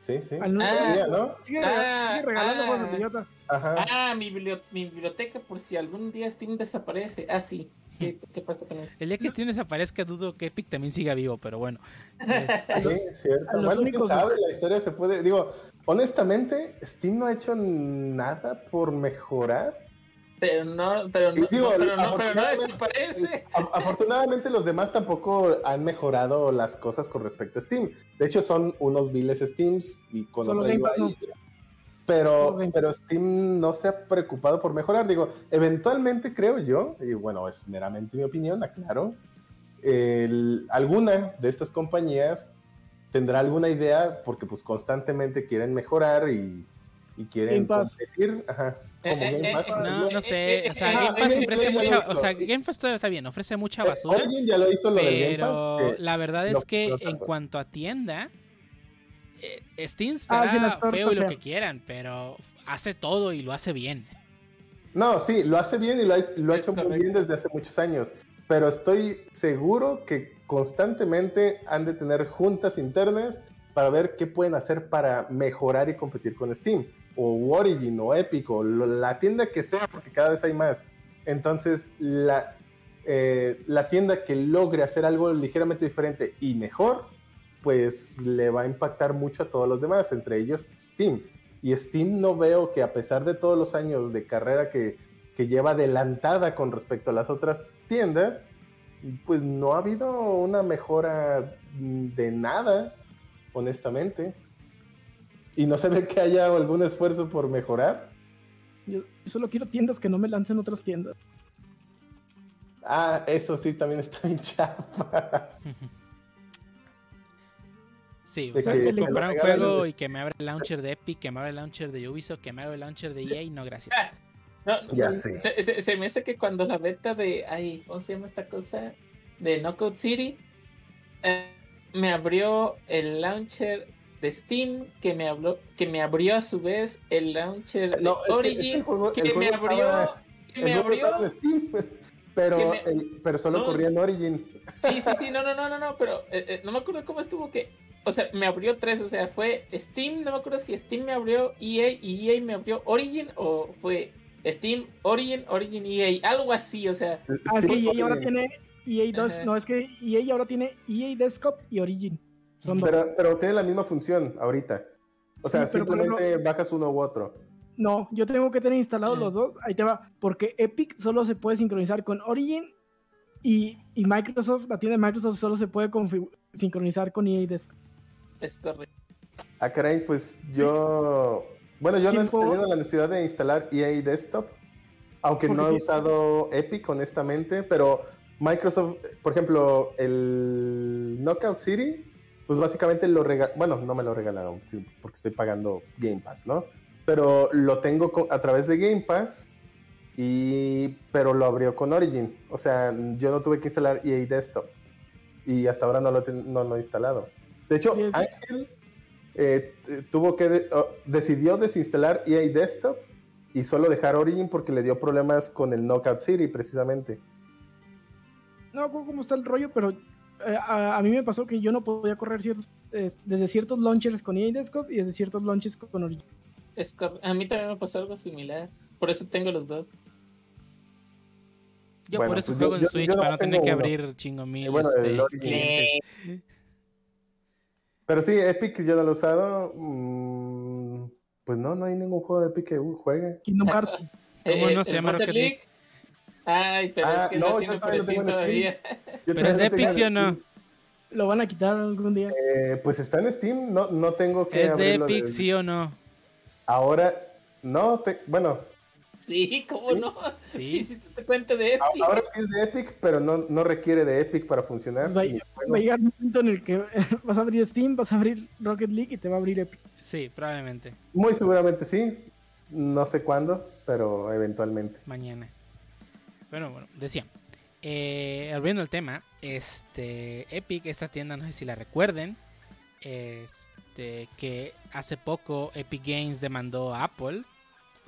Sí, sí. Al- Ah. Sabía, ¿no? sigue, Ah, sigue regalando ah. de idiota. Ajá. Ah, mi, biblio- mi biblioteca, por si algún día Steam desaparece. Ah, sí. ¿Qué, qué pasa con eso? El día que Steam desaparezca, dudo que Epic también siga vivo, pero bueno. Este, Sí, es cierto. Bueno, quién únicos- sabe, la historia se puede. Digo, honestamente, Steam no ha hecho nada por mejorar. Pero no, pero no, digo, no, pero no, pero no afortunadamente- desaparece. Afortunadamente, los demás tampoco han mejorado las cosas con respecto a Steam. De hecho, son unos viles Steams y con Solo UI. Pero, Solo pero Steam no se ha preocupado por mejorar. Digo, eventualmente creo yo, y bueno, es meramente mi opinión, aclaro, el- alguna de estas compañías tendrá alguna idea porque pues constantemente quieren mejorar y, y quieren Game Pass. competir. Ajá, como Eh, eh, Game Pass. eh, por no, no sé. O sea, Eh, Game eh, Pass eh, ofrece eh, mucha. O sea. Game Pass todavía está bien, ofrece mucha Eh, basura. Origin ya lo hizo lo del Game Pass. Pero la verdad no- es que no en tanto. cuanto a tienda, eh, Steam Ah, estará Store feo y lo que quieran, pero hace todo y lo hace bien. No, sí, lo hace bien y lo ha, lo ha Es hecho muy bien desde hace muchos años. Pero estoy seguro que constantemente han de tener juntas internas para ver qué pueden hacer para mejorar y competir con Steam, o Origin, o Epic, la tienda que sea, porque cada vez hay más. Entonces, la, eh, la tienda que logre hacer algo ligeramente diferente y mejor, pues le va a impactar mucho a todos los demás, entre ellos Steam. Y Steam no veo que a pesar de todos los años de carrera que, que lleva adelantada con respecto a las otras tiendas, pues no ha habido una mejora de nada, honestamente. Y no se ve que haya algún esfuerzo por mejorar. Yo, yo solo quiero tiendas que no me lancen otras tiendas. Ah, eso sí también está bien chafa. Sí, o sea, que- comprar un juego y que me abra el launcher de Epic, que me abra el launcher de Ubisoft, que me abra el launcher de EA, no gracias. No, Ya se, sé. Se, se- se me hace que cuando la beta de. Ay, ¿Cómo se llama esta cosa? De Knockout City. eh, me abrió el launcher de Steam. Que me, habló, que me abrió a su vez el launcher de No, es que- es que Origin. el juego- que el me juego abrió. estaba- que El me abrió. Steam, pero, que me- el- pero solo No, corría en Origin. Sí, sí, sí, no, no, no, no, no, pero eh, eh, no me acuerdo cómo estuvo que. O sea, me abrió tres, o sea, fue Steam, no me acuerdo si Steam me abrió EA y EA me abrió Origin o fue Steam, Origin, Origin, EA, algo así, o sea, Ah, es que EA ahora tiene EA 2. Ajá. No, es que EA ahora tiene EA Desktop y Origin. Son dos. Pero, tiene la misma función ahorita. O sea, Sí, simplemente bajas uno u otro. No, yo tengo que tener instalados Mm. los dos. Ahí te va. Porque Epic solo se puede sincronizar con Origin y, y Microsoft, la tienda de Microsoft solo se puede sincronizar con EA Desktop. es correcto. Ah, caray, pues yo. Bueno, yo no he tenido la necesidad de instalar EA Desktop. Aunque no he usado Epic, honestamente. Pero Microsoft, por ejemplo, el Knockout City, pues básicamente lo regalaron. Bueno, no me lo regalaron, porque estoy pagando Game Pass, ¿no? Pero lo tengo a través de Game Pass. Y, pero lo abrió con Origin. O sea, yo no tuve que instalar EA Desktop. Y hasta ahora no lo, no lo he instalado. De hecho, Sí, Ángel eh, tuvo que de- oh, decidió desinstalar EA Desktop y solo dejar Origin porque le dio problemas con el Knockout City precisamente. No cómo está el rollo, pero a, a mí me pasó que yo no podía correr ciertos, eh, desde ciertos launchers con EA Desktop y desde ciertos launchers con Origin. A mí también me pasó algo similar, por eso tengo los dos. Yo Bueno, por eso pues yo- juego en yo- Switch yo para no tener que uno. abrir chingo mil bueno, el este, clientes. Pero sí, Epic yo no lo he usado. mm, pues no, no hay ningún juego de Epic que uh, juegue. Kingdom Hearts. ¿Cómo Eh, no se llama Rocket League? Ay, pero Ah, es que no, no, yo tiene todavía lo tengo en Steam. todavía. Yo ¿Pero es de Epic, sí o no? Lo van a quitar algún día. Eh, pues está en Steam, no, no tengo que ¿Es de Epic, desde- sí o no? Ahora, no, te- bueno, Sí, ¿cómo ¿Sí? no? Sí. Hiciste tu cuenta de Epic. ahora sí es de Epic, pero no, no requiere de Epic para funcionar. Va a- y el juego- Va a llegar un momento en el que vas a abrir Steam, vas a abrir Rocket League y te va a abrir Epic. Sí, probablemente. Muy seguramente sí, no sé cuándo, pero eventualmente. Mañana. Bueno, bueno, decía. Eh, volviendo al tema, este Epic, esta tienda, no sé si la recuerden, este que hace poco Epic Games demandó a Apple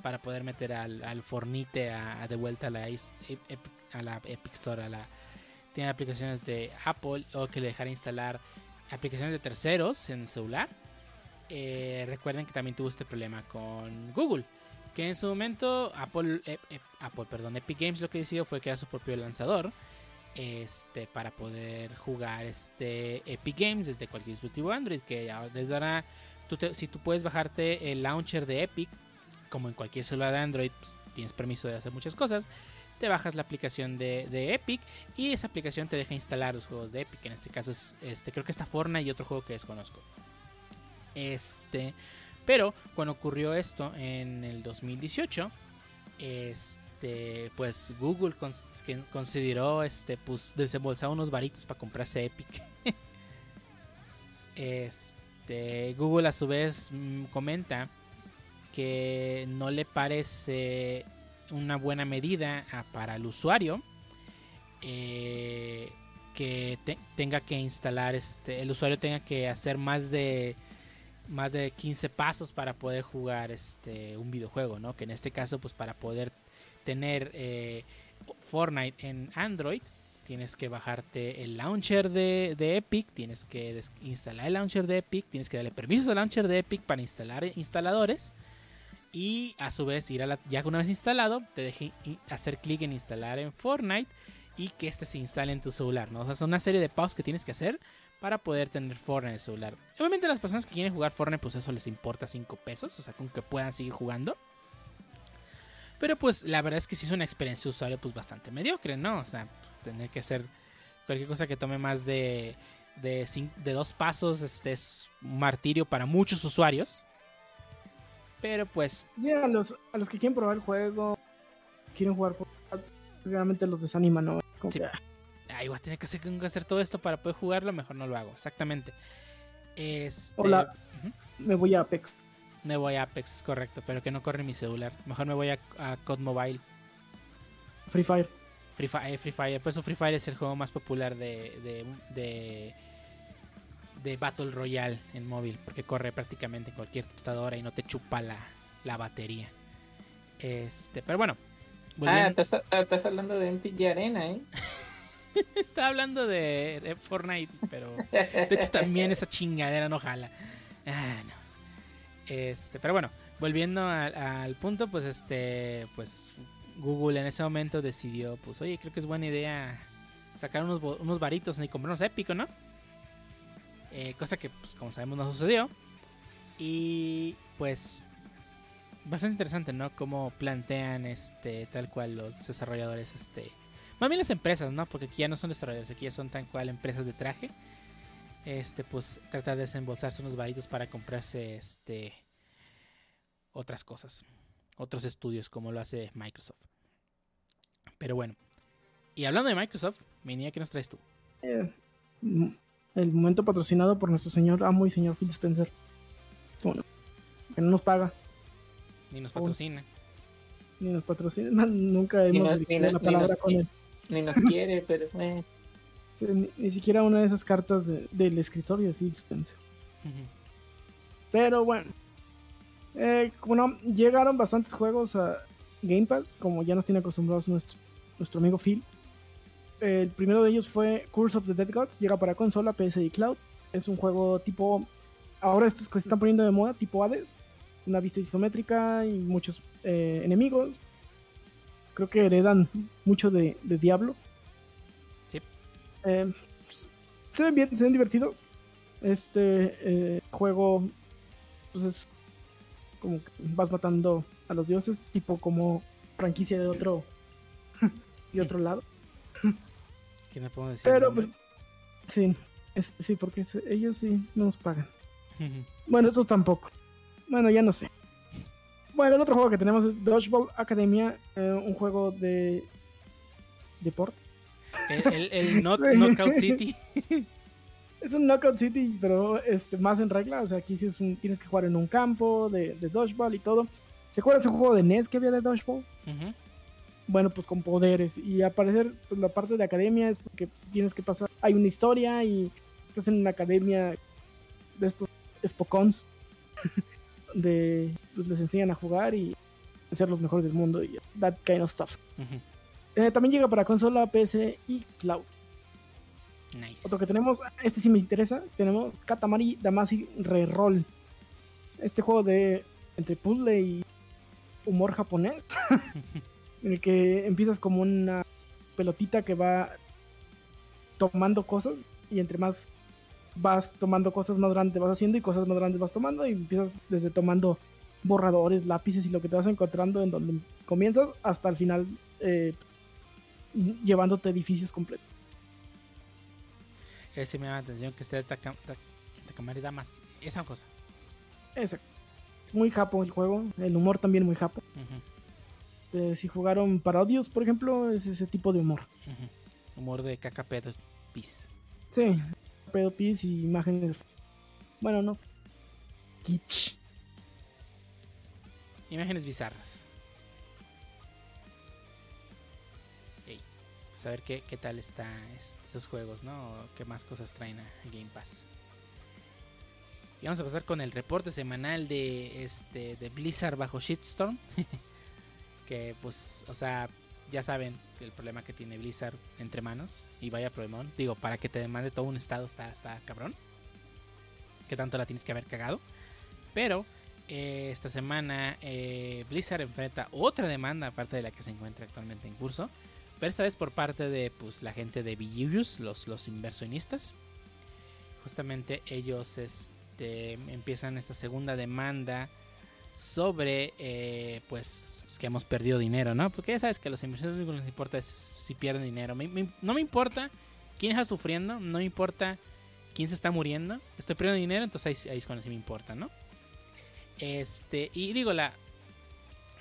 para poder meter al, al Fornite a, de vuelta a la, Epic- a la Epic Store, a la tienda de aplicaciones de Apple, o que le dejara instalar aplicaciones de terceros en el celular. Eh, recuerden que también tuvo este problema con Google que en su momento Apple, Ep- Ep- Apple, perdón, Epic Games lo que decidió fue crear su propio lanzador este para poder jugar este Epic Games desde cualquier dispositivo Android que desde ahora tú si tú puedes bajarte el launcher de Epic como en cualquier celular de Android pues, tienes permiso de hacer muchas cosas te bajas la aplicación de, de Epic y esa aplicación te deja instalar los juegos de Epic en este caso es este creo que está Fortnite y otro juego que desconozco. Este pero cuando ocurrió esto en el 2018, este, pues Google consideró este, pues, desembolsar unos varitos para comprarse Epic. este, Google a su vez mm, comenta que no le parece una buena medida ah, para el usuario eh, que te- tenga que instalar este el usuario tenga que hacer más de más de 15 pasos para poder jugar este un videojuego, ¿no? Que en este caso, pues para poder tener eh, Fortnite en Android, tienes que bajarte el launcher de, de Epic, tienes que instalar el launcher de Epic, tienes que darle permisos al launcher de Epic para instalar instaladores y a su vez ir a la, ya que una vez instalado, te deje hacer clic en instalar en Fortnite y que este se instale en tu celular, ¿no? O sea, son una serie de pasos que tienes que hacer para poder tener Fortnite en el celular. Obviamente las personas que quieren jugar Fortnite, pues eso les importa 5 pesos, o sea, con que puedan seguir jugando. Pero pues la verdad es que sí es una experiencia de usuario pues bastante mediocre, ¿no? O sea, tener que hacer cualquier cosa que tome más de, de, dos pasos este es un martirio para muchos usuarios. Pero pues Ya, a los, a los que quieren probar el juego, quieren jugar, juegos, realmente los desanima, ¿no? Como Sí. que, ah, ay, voy a tener que hacer, que hacer todo esto para poder jugarlo, mejor no lo hago, exactamente. Este, Hola. me voy a Apex. Me voy a Apex, es correcto, pero que no corre mi celular. Mejor me voy a, a COD Mobile. Free Fire. Free Fire, Free Fire. Por eso Free Fire es el juego más popular de, de, de, de Battle Royale en móvil. Porque corre prácticamente en cualquier tostadora y no te chupa la, la batería. Este, pero bueno. Ah, estás, ah, estás hablando de MTG Arena, ¿eh? Estaba hablando de, de Fortnite, pero de hecho también esa chingadera no jala. Ah, no. Este, pero bueno, volviendo al, punto, pues este, pues Google en ese momento decidió, pues oye, creo que es buena idea sacar unos, unos varitos y comprarnos épico, ¿no? Eh, cosa que, pues como sabemos, no sucedió. Y pues bastante interesante, ¿no? Cómo plantean este tal cual los desarrolladores este más bien las empresas, ¿no? Porque aquí ya no son desarrolladores, aquí ya son tal cual empresas de traje. Este, pues tratar de desembolsarse unos varitos para comprarse este otras cosas, otros estudios como lo hace Microsoft. Pero bueno, y hablando de Microsoft, Minia, ¿qué nos traes tú? Eh, mm, el momento patrocinado por nuestro señor amo y señor Phil Spencer. Bueno, que no nos paga, Ni nos Oh. patrocina. ni nos patrocina, nunca hemos nos- ni la ni palabra nos- con él. Ni nos quiere, pero eh, Sí, ni, ni siquiera una de esas cartas de- del escritorio de Phil Spencer. Pero bueno, eh, como no, llegaron bastantes juegos a Game Pass, como ya nos tiene acostumbrados nuestro, nuestro amigo Phil. El primero de ellos fue Curse of the Dead Gods, llega para consola, PS y Cloud. Es un juego tipo, ahora estos que se están poniendo de moda, tipo Hades, una vista isométrica y muchos eh, enemigos. Creo que heredan mucho de, de Diablo. Sí. Eh, pues, se ven bien, se ven divertidos. Este eh, juego, pues es como que vas matando a los dioses, tipo como franquicia de otro, de otro lado. ¿Qué no puedo decir? Pero pues, sí, es- sí, porque ellos sí no nos pagan. Bueno, estos tampoco. Bueno, ya no sé. Bueno, el otro juego que tenemos es Dodgeball Academia, eh, un juego de deporte. el, el, el Knock- Knockout City. Es un Knockout City, pero este, más en regla. O sea, aquí sí es un, tienes que jugar en un campo de, de Dodgeball y todo. ¿Se acuerdan ese juego de NES que había de Dodgeball? Ujú. Bueno, pues con poderes. Y al parecer, pues, la parte de academia es porque tienes que pasar. Hay una historia y estás en una academia de estos Spokons. de, pues les enseñan a jugar y ser los mejores del mundo y that kind of stuff. Eh, también llega para consola, PC y cloud. Nice. Otro que tenemos, este sí me interesa, tenemos Katamari Damacy Reroll. Este juego de entre puzzle y humor japonés, en el que empiezas como una pelotita que va tomando cosas y entre más vas tomando cosas más grandes vas haciendo y cosas más grandes vas tomando y empiezas desde tomando borradores, lápices y lo que te vas encontrando en donde comienzas hasta el final eh, llevándote edificios completos. Ese me llama la atención que esté Takamari Damas. Esa cosa. Exacto. Es muy japo el juego, el humor también muy japo. Eh, si jugaron Parodios, por ejemplo, es ese tipo de humor. Humor de caca pedo pis. Sí, pedo pis y imágenes. Bueno, no. Kitsch. Imágenes bizarras. Ey, pues a ver qué, qué tal está estos juegos, ¿no? ¿Qué más cosas traen a Game Pass? Y vamos a pasar con el reporte semanal de este de Blizzard bajo Shitstorm. que pues, o sea, ya saben el problema que tiene Blizzard entre manos. Y vaya problemón. Digo, para que te demande todo un estado está, está cabrón. Que tanto la tienes que haber cagado. Pero eh, esta semana eh, Blizzard enfrenta otra demanda aparte de la que se encuentra actualmente en curso. Pero esta vez por parte de pues, la gente de Billurious, los, los inversionistas. Justamente ellos este, empiezan esta segunda demanda sobre eh, pues es que hemos perdido dinero, ¿no? Porque ya sabes que los inversores lo único que les importa es si pierden dinero. No me importa quién está sufriendo, no me importa quién se está muriendo. Estoy perdiendo dinero, entonces ahí, ahí es cuando sí me importa, ¿no? Este, y digo, la,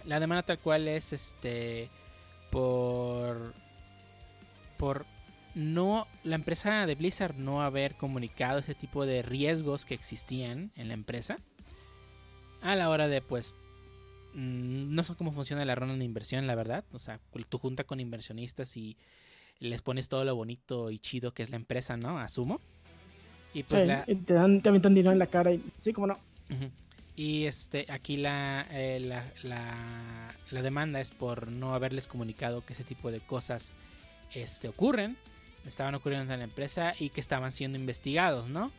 la demanda tal cual es este por por no la empresa de Blizzard no haber comunicado ese tipo de riesgos que existían en la empresa a la hora de pues no sé cómo funciona la ronda de inversión la verdad o sea tú junta con inversionistas y les pones todo lo bonito y chido que es la empresa no asumo y pues Sí, la, te dan, te avientan dinero en la cara y sí, como no. Y este, aquí la, eh, la, la- la demanda es por no haberles comunicado que ese tipo de cosas este, ocurren, estaban ocurriendo en la empresa y que estaban siendo investigados, ¿no?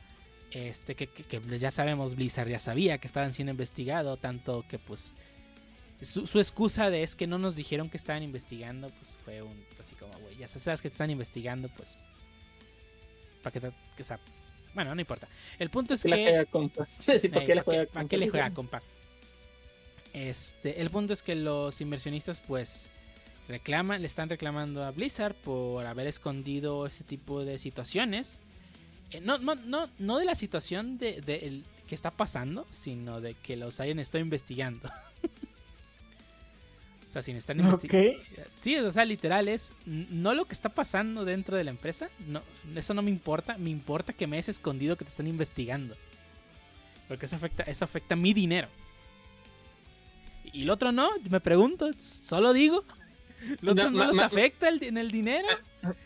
Este, que, que- que ya sabemos, Blizzard ya sabía que estaban siendo investigados, tanto que pues su, su excusa de es que no nos dijeron que estaban investigando, pues fue un, así como, güey, ya sabes que te están investigando, pues, para que te, que, sea, bueno, no importa. El punto es ¿Por qué que... qué ¿pa' juega ¿pa' compa? qué le juega, compa? Este, el punto es que los inversionistas, pues, reclaman, le están reclamando a Blizzard por haber escondido ese tipo de situaciones. Eh, no, no, no, no de la situación de, de el- que está pasando, sino de que los hayan estado investigando. o sea, si están investigando. Sí, o sea, literal es no lo que está pasando dentro de la empresa, no, eso no me importa, me importa que me hayas escondido que te están investigando. Porque eso afecta, eso afecta mi dinero. Y el otro no, me pregunto, solo digo. ¿Lo otro No, no, ma- los ma- afecta el- en el dinero?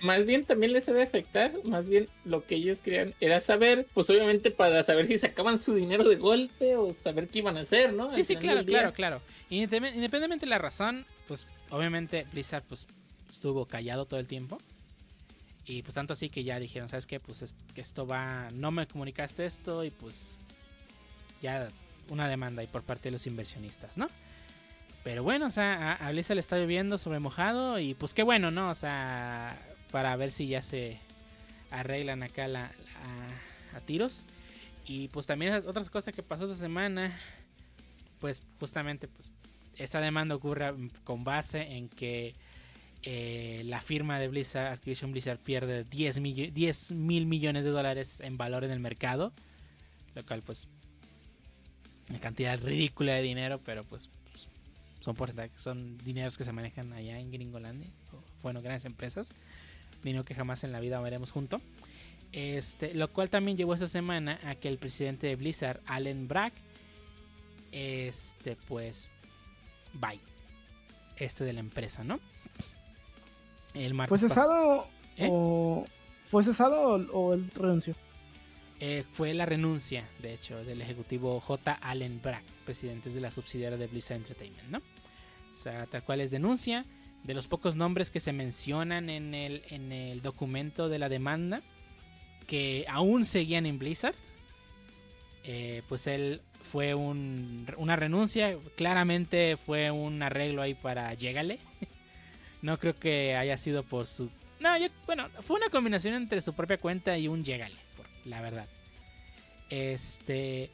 Más bien también les debe afectar, más bien lo que ellos querían era saber, pues obviamente para saber si sacaban su dinero de golpe o saber qué iban a hacer, ¿no? Sí, Al sí, claro, claro, claro. Independ- Independientemente de la razón, pues obviamente Blizzard pues estuvo callado todo el tiempo. Y pues tanto así que ya dijeron, ¿sabes qué? Pues es- que esto va, no me comunicaste esto y pues ya una demanda y por parte de los inversionistas, ¿no? Pero bueno, o sea, a, a Blizzard le está lloviendo sobre mojado y pues qué bueno, ¿no? O sea, para ver si ya se arreglan acá la, la- a tiros. Y pues también otras cosas que pasó esta semana, pues justamente pues demanda ocurre con base en que eh, la firma de Blizzard, Activision Blizzard, pierde 10 mil millones de dólares en valor en el mercado, lo cual pues una cantidad ridícula de dinero, pero pues, son son dineros que se manejan allá en Gringolandia, bueno, grandes empresas, dinero que jamás en la vida veremos junto. Este, lo cual también llevó esta semana a que el presidente de Blizzard, Allen Brack, este, pues, bye. Este de la empresa, ¿no? El ¿Fue cesado ¿Eh? o fue cesado o, él renunció? Eh, fue la renuncia, de hecho, del ejecutivo J. Allen Brack, presidente de la subsidiaria de Blizzard Entertainment, ¿no? O sea, tal cual es denuncia. De los pocos nombres que se mencionan en el, en el documento de la demanda, que aún seguían en Blizzard. Eh, pues él fue una renuncia, claramente fue un arreglo ahí para llegarle. no creo que haya sido por su... No, yo, bueno, fue una combinación entre su propia cuenta y un llegale, la verdad. Este,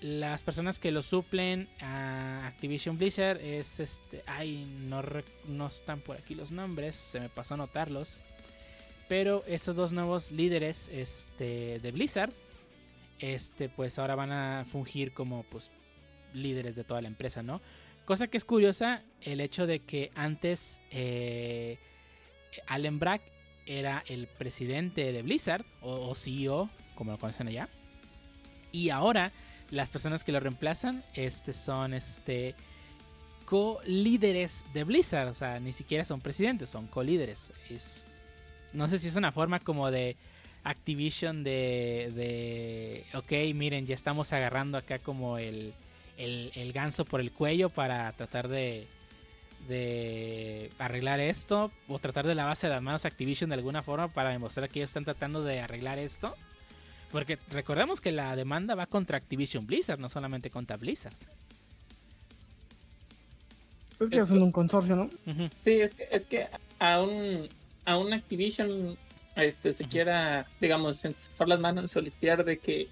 las personas que lo suplen a Activision Blizzard es este, ay, no, no están por aquí los nombres, se me pasó a notarlos. Pero estos dos nuevos líderes este, de Blizzard, este, pues ahora van a fungir como pues, líderes de toda la empresa, ¿no? Cosa que es curiosa, el hecho de que antes eh, Allen Brack era el presidente de Blizzard, o, CEO, como lo conocen allá. Y ahora las personas que lo reemplazan este, son este, co-líderes de Blizzard. O sea, ni siquiera son presidentes, son co-líderes. Es no sé si es una forma como de Activision de, de ok, miren, ya estamos agarrando acá como el, el, ganso por el cuello para tratar de, de arreglar esto o tratar de lavarse las manos Activision de alguna forma para demostrar que ellos están tratando de arreglar esto. Porque recordemos que la demanda va contra Activision Blizzard, no solamente contra Blizzard. Es que es un consorcio, ¿no? Sí, es que, es que aún a un Activision este, se quiera, digamos, encerrar las manos, solitear de que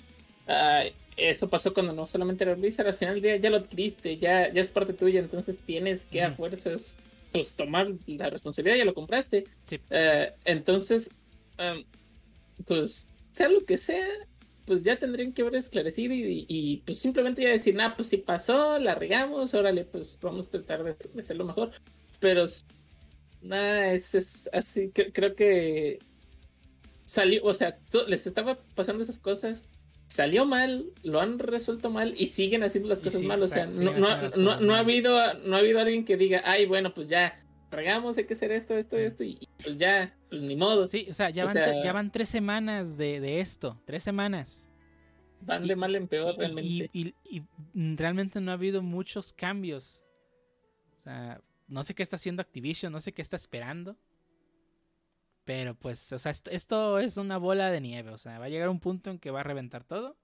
eso pasó cuando no solamente era Blizzard, al final del día ya lo adquiriste, ya, ya es parte tuya, entonces tienes que a fuerzas pues, tomar la responsabilidad, ya lo compraste. Eh, entonces, em, pues, sea lo que sea, pues ya tendrían que haber esclarecido y, pues simplemente ya decir, nah, pues si pasó, la regamos, órale, pues vamos a tratar de, de hacerlo mejor. Pero Nah, es, así, creo que salió, o sea, les estaba pasando esas cosas, salió mal, lo han resuelto mal y siguen haciendo las cosas mal, o sea, no, no, ha habido, no ha habido alguien que diga, ay, bueno, pues ya, regamos, hay que hacer esto, esto, esto, y, pues ya, pues ni modo. Sí, o sea, ya, van, ya van tres semanas de, esto, tres semanas. Van de mal en peor realmente. y, realmente no ha habido muchos cambios. O sea, no sé qué está haciendo Activision, no sé qué está esperando. Pero pues, o sea, esto, es una bola de nieve. O sea, va a llegar un punto en que va a reventar todo.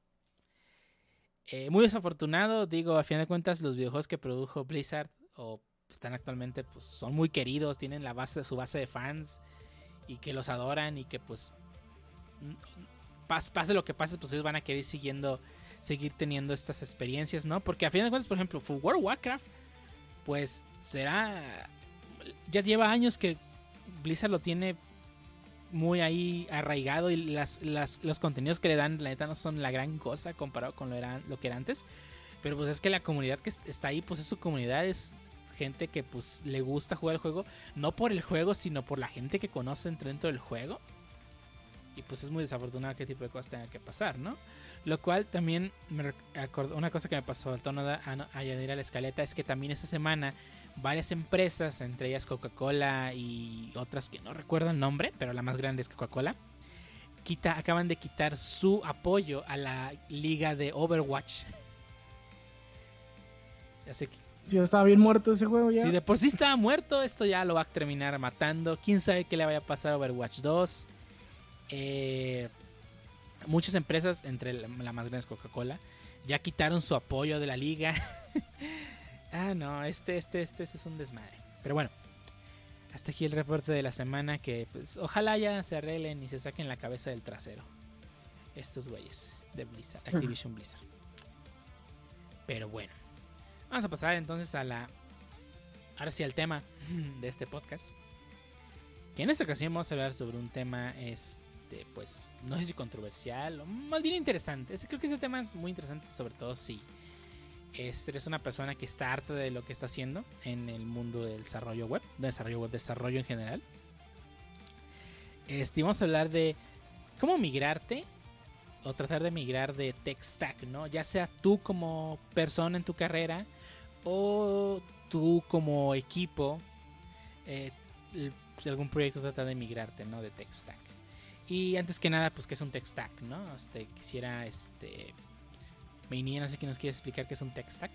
Eh, muy desafortunado, digo, a fin de cuentas, los videojuegos que produjo Blizzard o están actualmente, pues son muy queridos, tienen la base, su base de fans y que los adoran y que pues pase, lo que pase, pues ellos van a querer siguiendo, seguir teniendo estas experiencias, ¿no? Porque a fin de cuentas, por ejemplo, World of Warcraft, pues será. Ya lleva años que Blizzard lo tiene muy ahí arraigado y las, los contenidos que le dan, la neta, no son la gran cosa comparado con lo, era, lo que era antes. Pero pues es que la comunidad que está ahí, pues es su comunidad, es gente que pues le gusta jugar el juego, no por el juego, sino por la gente que conoce dentro del juego. Y pues es muy desafortunado qué tipo de cosas tenga que pasar, ¿no? Lo cual también me acordó, una cosa que me pasó al tono de añadir a la escaleta es que también esta semana varias empresas, entre ellas Coca-Cola y otras que no recuerdo el nombre, pero la más grande es Coca-Cola, quita, acaban de quitar su apoyo a la liga de Overwatch. Ya sé que. Si estaba bien muerto ese juego ya. Si de por sí estaba muerto, esto ya lo va a terminar matando. Quién sabe qué le vaya a pasar a Overwatch 2. Eh, muchas empresas, entre la, la más grande es Coca-Cola, ya quitaron su apoyo de la liga. Ah, no, este, este, este, este es un desmadre. Pero bueno, hasta aquí el reporte de la semana que pues ojalá ya se arreglen y se saquen la cabeza del trasero. Estos güeyes. de Blizzard, Activision Blizzard. Pero bueno, vamos a pasar entonces a la. Ahora sí al tema de este podcast. Y en esta ocasión vamos a hablar sobre un tema, este, pues, no sé si controversial o más bien interesante. Creo que este tema es muy interesante, sobre todo si eres una persona que está harta de lo que está haciendo en el mundo del desarrollo web, de desarrollo web, desarrollo en general. Este, vamos a hablar de cómo migrarte o tratar de migrar de tech stack, ¿no? Ya sea tú como persona en tu carrera o tú como equipo, eh, si algún proyecto trata de migrarte, ¿no? De tech stack. Y antes que nada, pues, ¿qué es un tech stack, no? Este, quisiera, este... Meinia, no sé quién nos quiere explicar qué es un tech stack.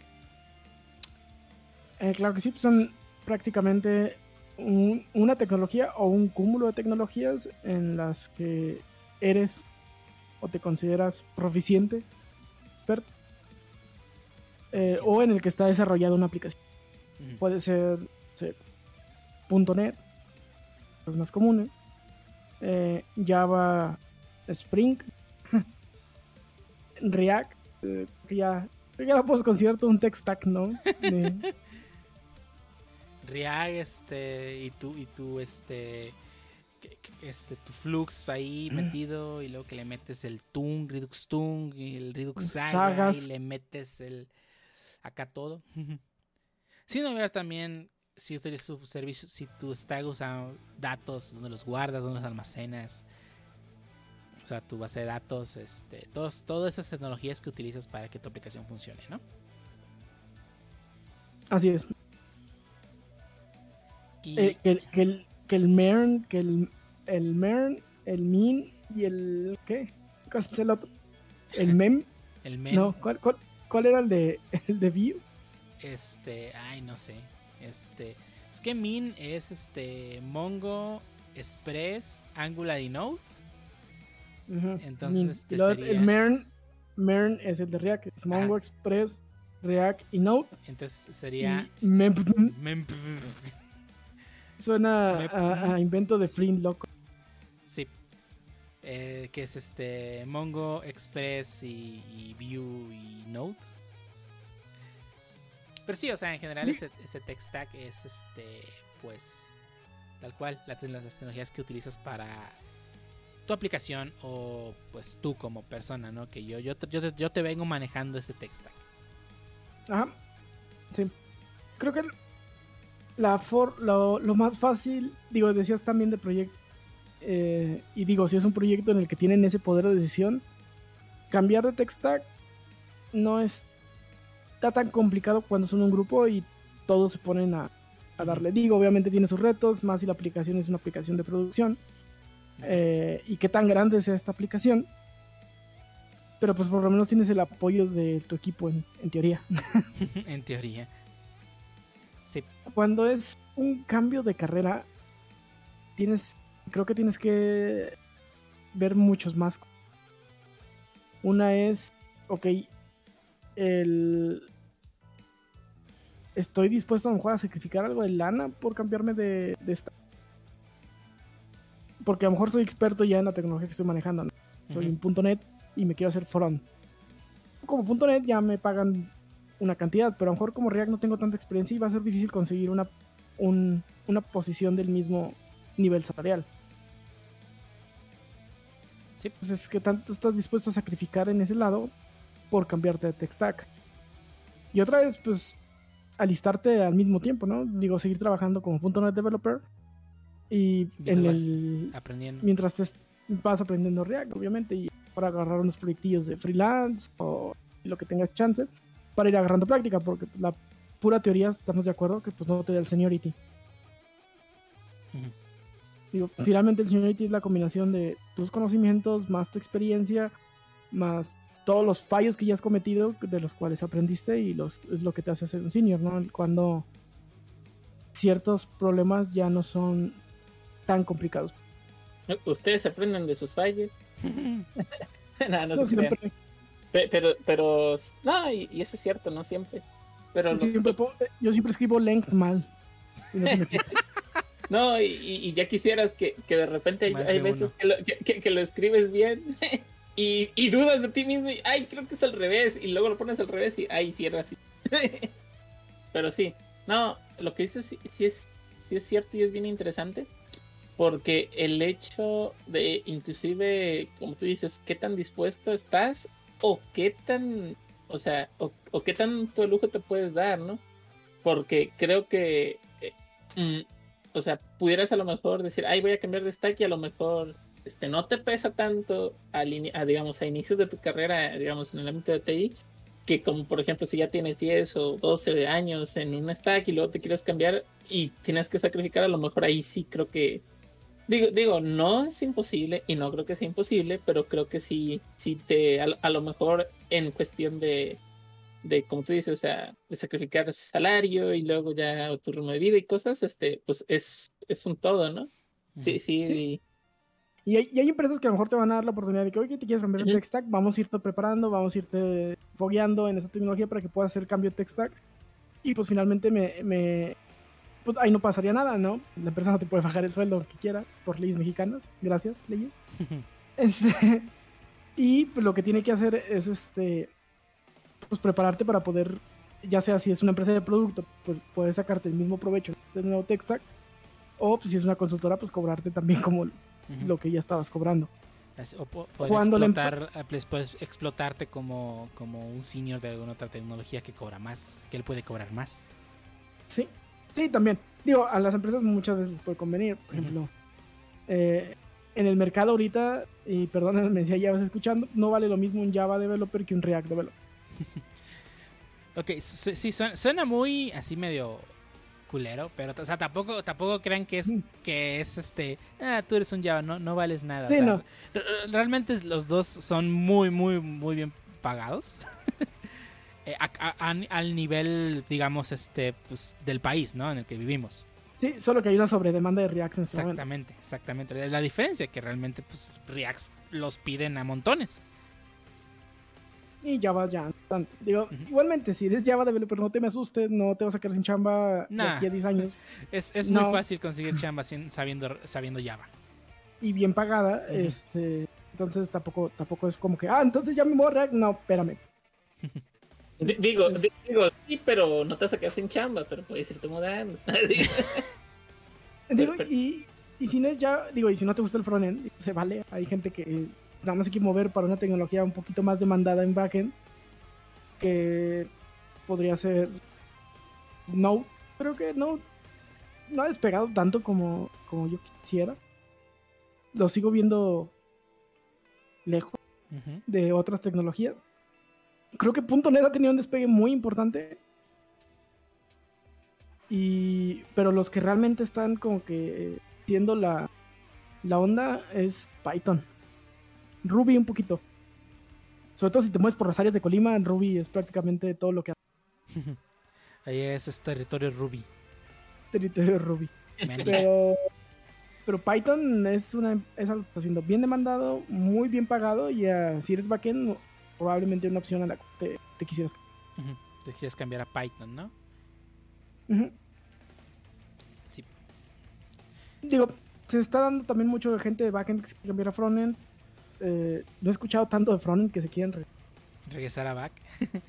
Eh, claro que sí, pues son prácticamente un- una tecnología o un cúmulo de tecnologías en las que eres o te consideras proficiente, experto, eh, Sí. o en el que está desarrollada una aplicación. Puede ser, sé, .NET, los más comunes, eh, Java, Spring, React, eh, ya, ya lo puedes considerar todo un tech stack, ¿no? De- React, este, y tú, y tú, este, este, tu Flux ahí metido, y luego que le metes el Tung, Redux Tung, y el Redux Saga, Sagas. y le metes el, acá todo. Sin olvidar también, si utilizas tu servicio, si tu stack usa datos, donde los guardas, donde los almacenas, sea, tu base de datos, este, todos, todas esas tecnologías que utilizas para que tu aplicación funcione, ¿no? Así es. Y, Eh, que, el- que el, que el MERN, que el, el MERN, el MIN y el. ¿Qué? ¿Cuál es el otro? ¿El MEM? el men, No, ¿cuál, cuál, cuál era el de, el de Vue? Este, ay, no sé. Este, es que Min es este Mongo, Express, Angular y Node. Entonces, este sería- El MERN, MERN es el de React, es Mongo, Ajá. Express, React y Node. Entonces sería MEM Mem- suena a, a invento de Flynn loco. Sí. Eh, que es este Mongo, Express y, y Vue y Node. Pero sí, o sea, en general ese, ese tech stack es este, pues, tal cual, las, las tecnologías que utilizas para tu aplicación o pues tú como persona, ¿no? Que yo, yo, te- yo, te, yo te vengo manejando ese tech stack. Ajá. Sí. Creo que la for, lo, lo más fácil, digo, decías también de proyecto. eh, y digo, si es un proyecto en el que tienen ese poder de decisión, cambiar de tech stack no es está tan complicado cuando son un grupo y todos se ponen a, a darle. Digo, obviamente tiene sus retos, más si la aplicación es una aplicación de producción. Eh, y qué tan grande sea esta aplicación. Pero pues por lo menos tienes el apoyo de tu equipo en, en teoría. en teoría. Sí, cuando es un cambio de carrera, tienes, creo que tienes que ver muchos más. Una es, ok, el... Estoy dispuesto a a sacrificar algo de lana por cambiarme de, de. Porque a lo mejor soy experto ya en la tecnología que estoy manejando. ¿no? Soy Ujú. un .NET y me quiero hacer front. Como .NET ya me pagan una cantidad, pero a lo mejor como React no tengo tanta experiencia y va a ser difícil conseguir una, un- una posición del mismo nivel salarial. Sí. Entonces, ¿qué tanto estás dispuesto a sacrificar en ese lado por cambiarte de tech stack? Y otra vez, pues, alistarte al mismo tiempo, ¿no? Digo, seguir trabajando como .NET Developer y en el, aprendiendo. mientras te vas aprendiendo React, obviamente, y para agarrar unos proyectillos de freelance o lo que tengas chance, para ir agarrando práctica, porque pues, la pura teoría, estamos de acuerdo, que pues no te da el seniority. Digo, finalmente el seniority es la combinación de tus conocimientos, más tu experiencia, más todos los fallos que ya has cometido, de los cuales aprendiste, y los, es lo que te hace ser un senior, ¿no? Cuando ciertos problemas ya no son tan complicados. Ustedes aprenden de sus fallos. no, no, No se crean. siempre, Pe- Pero, pero, no, y, y eso es cierto, no siempre. Pero lo- siempre po- yo siempre escribo length mal. Y no se me quita. no, y, ya quisieras que, que de repente hay, Más hay de veces que lo, que, que- que lo escribes bien y, y dudas de ti mismo y, ay, creo que es al revés, y luego lo pones al revés y, ay, cierra así. Pero sí, no, lo que dices sí, sí es, sí es cierto y es bien interesante, porque el hecho de, inclusive, como tú dices, qué tan dispuesto estás o qué tan, o sea, o, qué tanto lujo te puedes dar, ¿no? Porque creo que, eh, mm, o sea, pudieras a lo mejor decir, ay, voy a cambiar de stack y a lo mejor este, no te pesa tanto, ini- a, digamos, a inicios de tu carrera, digamos, en el ámbito de TI, que como por ejemplo si ya tienes 10 o 12 años en un stack y luego te quieres cambiar y tienes que sacrificar, a lo mejor ahí sí creo que... Digo, digo, no es imposible y no creo que sea imposible, pero creo que sí, sí te, a, a lo mejor en cuestión de, de, como tú dices, o sea, de sacrificar salario y luego ya tu ritmo de vida y cosas, este, pues es, es un todo, ¿no? Sí, sí, Sí. Y hay, y hay empresas que a lo mejor te van a dar la oportunidad de que, oye, te quieres cambiar de Ujú. tech stack, vamos a irte preparando, vamos a irte fogueando en esa tecnología para que puedas hacer cambio de tech stack. Y pues finalmente me, me- pues ahí no pasaría nada, ¿no? La empresa no te puede bajar el sueldo que quiera por leyes mexicanas. Gracias, leyes. Este, y pues, lo que tiene que hacer es este pues prepararte para poder, ya sea si es una empresa de producto, pues poder sacarte el mismo provecho de nuevo tech stack, o pues, si es una consultora, pues cobrarte también como lo que ya estabas cobrando. O em- explotar, eh, pues, puedes explotarte como, como un senior de alguna otra tecnología que cobra más, que él puede cobrar más. Sí, sí, también. Digo, a las empresas muchas veces les puede convenir. Por ejemplo, eh, en el mercado ahorita, y perdónenme si ya vas escuchando, no vale lo mismo un Java developer que un React developer. Ok, su- sí, suena, suena muy así medio culero, pero o sea, tampoco, tampoco crean que es, que es este, ah, tú eres un Java, no, no vales nada. o Sí, sea, no. re- re- Realmente los dos son muy, muy, muy bien pagados. Eh, a- a- a- al nivel, digamos, este, pues, del país, ¿no? En el que vivimos. Sí, solo que hay una sobredemanda de React en este momento. Exactamente, exactamente. La diferencia es que realmente, pues, Reacts los piden a montones. Y Java ya tanto. Digo, igualmente, si eres Java developer, no te me asustes, no te vas a quedar sin chamba de Nah. aquí a 10 años Es, es No. muy fácil conseguir chamba sin- sabiendo, sabiendo Java. y bien pagada. Este Entonces tampoco, tampoco es como que, ah, entonces ya me voy a React. No, espérame. Di- Digo, digo, sí, pero no te vas a quedar sin chamba, pero puedes irte mudando. Digo, Pero- y, y si no es ya, digo, y si no te gusta el frontend, se vale. Hay gente que nada más hay que mover para una tecnología un poquito más demandada en backend, que podría ser Node. Creo que Node no ha despegado tanto como, como yo quisiera. Lo sigo viendo lejos de otras tecnologías. Creo que .NET ha tenido un despegue muy importante. Y, pero los que realmente están como que siendo la, la onda es Python. Ruby un poquito. Sobre todo si te mueves por las áreas de Colima, Ruby es prácticamente todo lo que hace Ahí es, es territorio Ruby. territorio Ruby. Pero, pero Python es, una, es algo que está siendo bien demandado, muy bien pagado y ah, si eres backend probablemente una opción a la que te, te quisieras. Te quisieras cambiar a Python, ¿no? Sí. Digo, se está dando también mucho de gente de backend que se quiere cambiar a frontend. Eh, no he escuchado tanto de frontend que se quieren re- Regresar a back.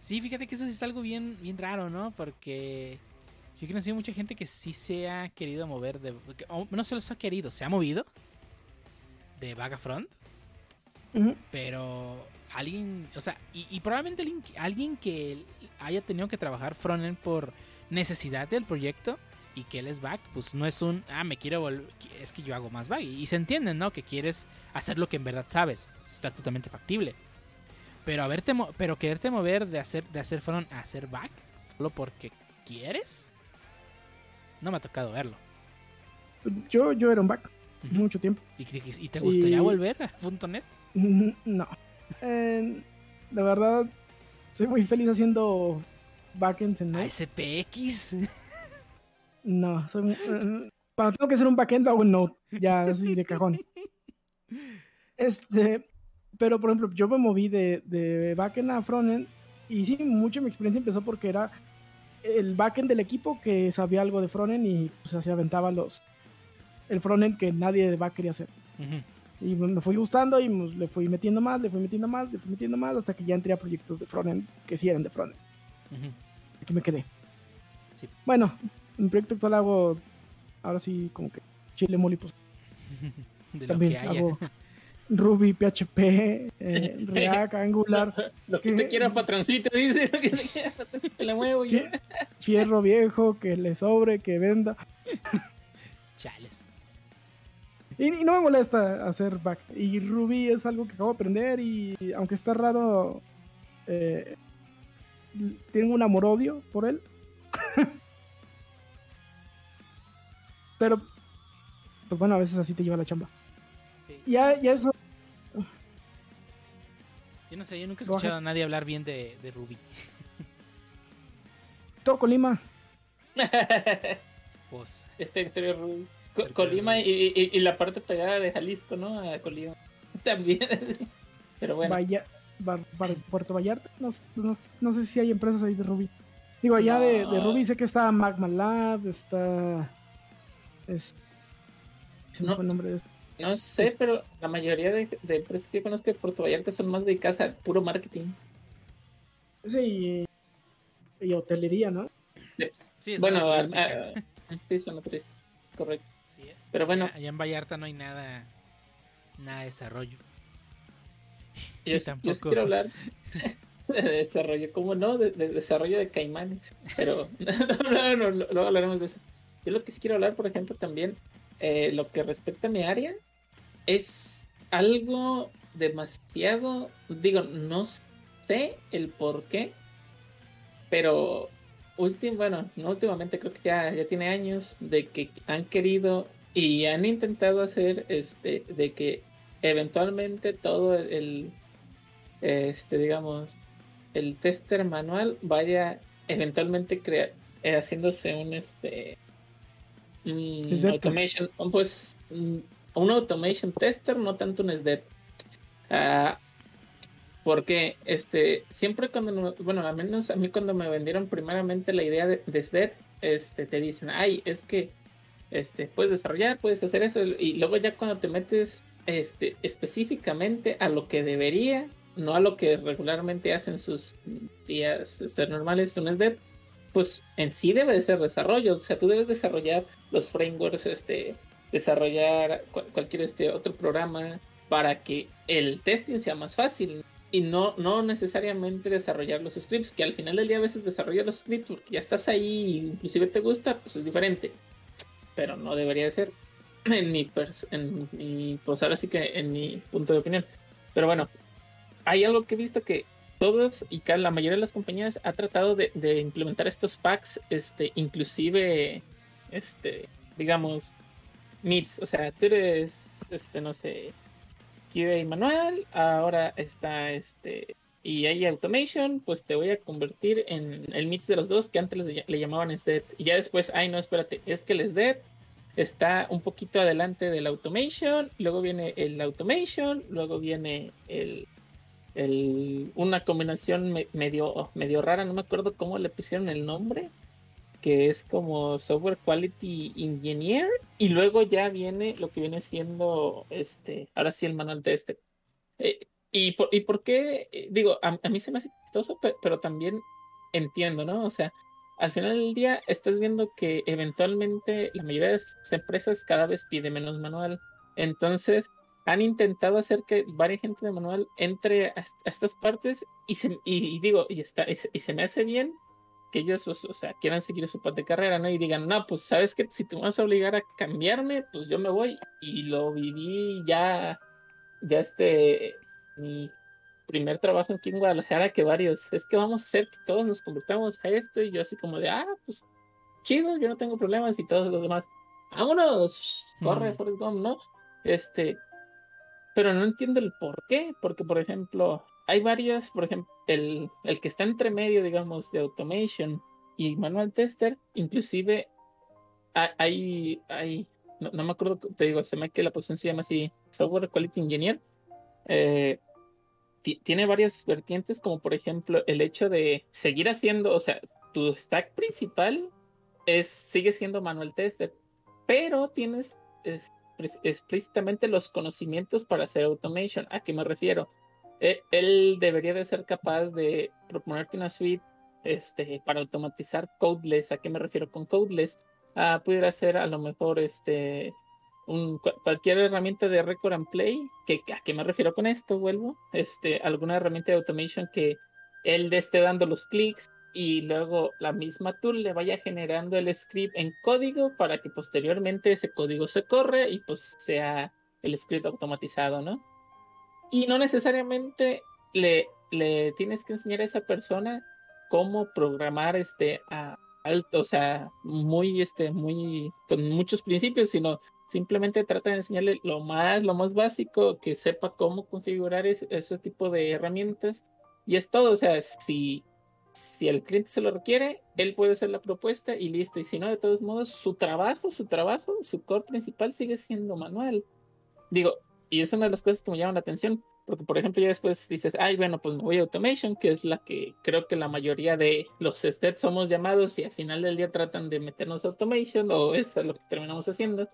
sí, fíjate que eso sí es algo bien, bien raro, ¿no? Porque yo he conocido mucha gente que sí se ha querido mover de... que- o no se los ha querido, se ha movido de back a front. Pero alguien, o sea, y, y probablemente alguien, que- alguien que haya tenido que trabajar frontend por necesidad del proyecto y que él es back, pues no es un, ah, me quiero volver, es que yo hago más back. Y se entiende, ¿no? Que quieres hacer lo que en verdad sabes. Está totalmente factible. Pero haberte, mo- pero quererte mover de hacer, de hacer front a hacer back, solo porque quieres, no me ha tocado verlo. Yo, yo era un back mucho tiempo. ¿Y, y te gustaría Y- volver a .net? No. Eh, la verdad, soy muy feliz haciendo backends en ¿A Node. SPX? No, soy eh, cuando tengo que hacer un backend lo hago en Node, ya así de cajón. Este, pero por ejemplo, yo me moví de, de backend a frontend y sí, mucho mi experiencia empezó porque era el backend del equipo que sabía algo de frontend y pues, se aventaba los el frontend que nadie de back quería hacer. Ujú. Y me fui gustando y le fui metiendo más, le fui metiendo más, le fui metiendo más, hasta que ya entré a proyectos de frontend que sí eran de frontend. Aquí me quedé. Sí. Bueno, en el proyecto actual hago, ahora sí, como que chile mole, pues De también lo que haya. hago Ruby, PHP, eh, React, Angular, Lo que usted quiera, patroncito, dice. Lo que usted quiera, le muevo yo. fie- fierro viejo, que le sobre, que venda. Chales. Y, y no me molesta hacer back. Y Ruby es algo que acabo de aprender y aunque está raro, eh, tengo un amor-odio por él. Pero, pues bueno, a veces así te lleva la chamba. Sí. Ya, ya eso, Yo no sé, yo nunca he escuchado a nadie hablar bien de, de Ruby. todo Colima. Pues, este Territorio Ruby. Co- Colima y, y- y la parte pegada de Jalisco, ¿no? A Colima. También. Pero bueno. Puerto Vallarta. No, no- no sé si hay empresas ahí de Ruby. Digo, allá de. Ruby sé que está Magma Lab, está. es- se me fue el nombre de esto. No sé, pero la mayoría de, de empresas que yo conozco de Puerto Vallarta son más dedicadas al puro marketing. Sí, y, y hotelería, ¿no? sí, es bueno, una a- sí, son turísticas, es correcto. Pero bueno, Allá, en Vallarta no hay nada, nada de desarrollo. yo, sí- yo sí tampoco- quiero hablar de desarrollo, ¿cómo no? De, de desarrollo de caimanes. Pero no, no, no, no, luego hablaremos de eso. Yo lo que sí quiero hablar, por ejemplo, también, eh, lo que respecta a mi área, es algo demasiado, digo, no sé el por qué, pero último, bueno, no últimamente, creo que ya, ya tiene años de que han querido y han intentado hacer este de que eventualmente todo el, este digamos el tester manual vaya eventualmente crea, eh, haciéndose un este mm, SDEP. automation pues mm, un automation tester no tanto un SDEP Ah, porque este siempre cuando no- bueno al menos a mí cuando me vendieron primeramente la idea de, de SDEP este te dicen ay es que este puedes desarrollar puedes hacer esto y luego ya cuando te metes este específicamente a lo que debería no a lo que regularmente hacen sus días este, normales un SDEP pues en sí debe de ser desarrollo o sea tú debes desarrollar los frameworks este desarrollar cual- cualquier este otro programa para que el testing sea más fácil y no, no necesariamente desarrollar los scripts, que al final del día a veces desarrollar los scripts porque ya estás ahí, inclusive te gusta, pues es diferente. Pero no debería de ser en mi, en mi pues ahora sí que en mi punto de opinión. Pero bueno, hay algo que he visto que todos y la mayoría de las compañías ha tratado de, de implementar estos packs, este, inclusive, este, digamos, meets, o sea, tú eres, este, no sé, QA manual, ahora está este y hay automation, pues te voy a convertir en el mix de los dos que antes le, llamaban SDETs. Y ya después, ay no, espérate, es que el SDET está un poquito adelante del automation, luego viene el automation, luego viene el, el una combinación me- medio, medio rara, no me acuerdo cómo le pusieron el nombre, que es como Software Quality Engineer, y luego ya viene lo que viene siendo este, ahora sí el manual de este. Eh, y, por, ¿Y por qué? Eh, Digo, a, a mí se me hace chistoso, pe- pero, también entiendo, ¿no? O sea, al final del día estás viendo que eventualmente la mayoría de las empresas cada vez pide menos manual. Entonces, han intentado hacer que varias gente de manual entre a, est- a estas partes y, se, y, digo, y, está, y, se, me hace bien que ellos, o, sea, quieran seguir su path de carrera, ¿no? Y digan, no, pues sabes que si te vas a obligar a cambiarme, pues yo me voy. Y lo viví ya, ya este, mi primer trabajo aquí en Guadalajara que varios. Es que vamos a hacer que todos nos convirtamos a esto. Y yo así como de, ah, pues chido, yo no tengo problemas y todos los demás. Vámonos, corre, Mm. Forrest Gump, ¿no? Este, pero no entiendo el por qué, porque por ejemplo, hay varios, por ejemplo, el, el que está entre medio, digamos, de automation y manual tester, inclusive ha- hay, hay no, no me acuerdo, te digo, se me que la posición se llama así, Software Quality Engineer, eh, ti- tiene varias vertientes, como por ejemplo el hecho de seguir haciendo, o sea, tu stack principal es, sigue siendo manual tester, pero tienes es, explícitamente los conocimientos para hacer automation. ¿A qué me refiero? E, él debería de ser capaz de proponerte una suite este, para automatizar codeless. ¿A qué me refiero con codeless? Ah, pudiera ser a lo mejor este, un, cualquier herramienta de record and play. Que, ¿A qué me refiero con esto? Vuelvo. Este, alguna herramienta de automation que él le esté dando los clics y luego la misma tool le vaya generando el script en código para que posteriormente ese código se corre y pues sea el script automatizado, ¿no? Y no necesariamente le, le tienes que enseñar a esa persona cómo programar este a alto, o sea, muy este muy con muchos principios, sino simplemente trata de enseñarle lo más lo más básico, que sepa cómo configurar ese tipo de herramientas y es todo, o sea, si si el cliente se lo requiere, él puede hacer la propuesta y listo. Y si no, de todos modos, su trabajo, su trabajo, su core principal sigue siendo manual. Digo, y es una de las cosas que me llaman la atención, porque por ejemplo ya después dices, ay, bueno, pues me voy a automation, que es la que creo que la mayoría de los STED somos llamados y al final del día tratan de meternos automation o es lo que terminamos haciendo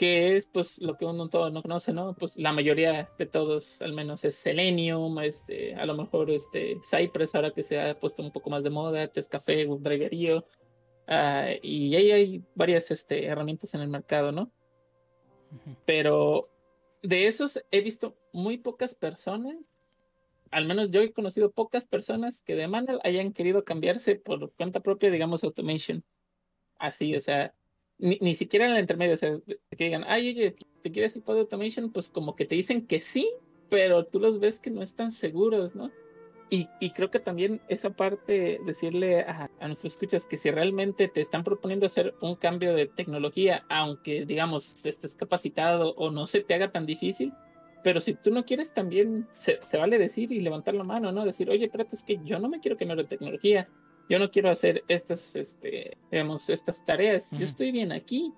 que es pues lo que uno todo no conoce, ¿no? Pues la mayoría de todos, al menos es Selenium, este, a lo mejor este Cypress ahora que se ha puesto un poco más de moda, Tescafé, WebDriver.io, uh, y ahí hay varias este, herramientas en el mercado, ¿no? Pero de esos he visto muy pocas personas, al menos yo he conocido pocas personas que de Manual hayan querido cambiarse por cuenta propia, digamos, automation. Así, o sea, ni, siquiera en el intermedio, o sea, que digan, ay, oye, ¿te quieres ir de automation? Pues como que te dicen que sí, pero tú los ves que no están seguros, ¿no? Y, y creo que también esa parte, decirle a, a, nuestros escuchas que si realmente te están proponiendo hacer un cambio de tecnología, aunque digamos estés capacitado o no se te haga tan difícil, pero si tú no quieres también se, se vale decir y levantar la mano, ¿no? Decir, oye, espérate, es que yo no me quiero cambiar de tecnología, yo no quiero hacer estas, este, digamos, estas tareas, yo estoy bien aquí.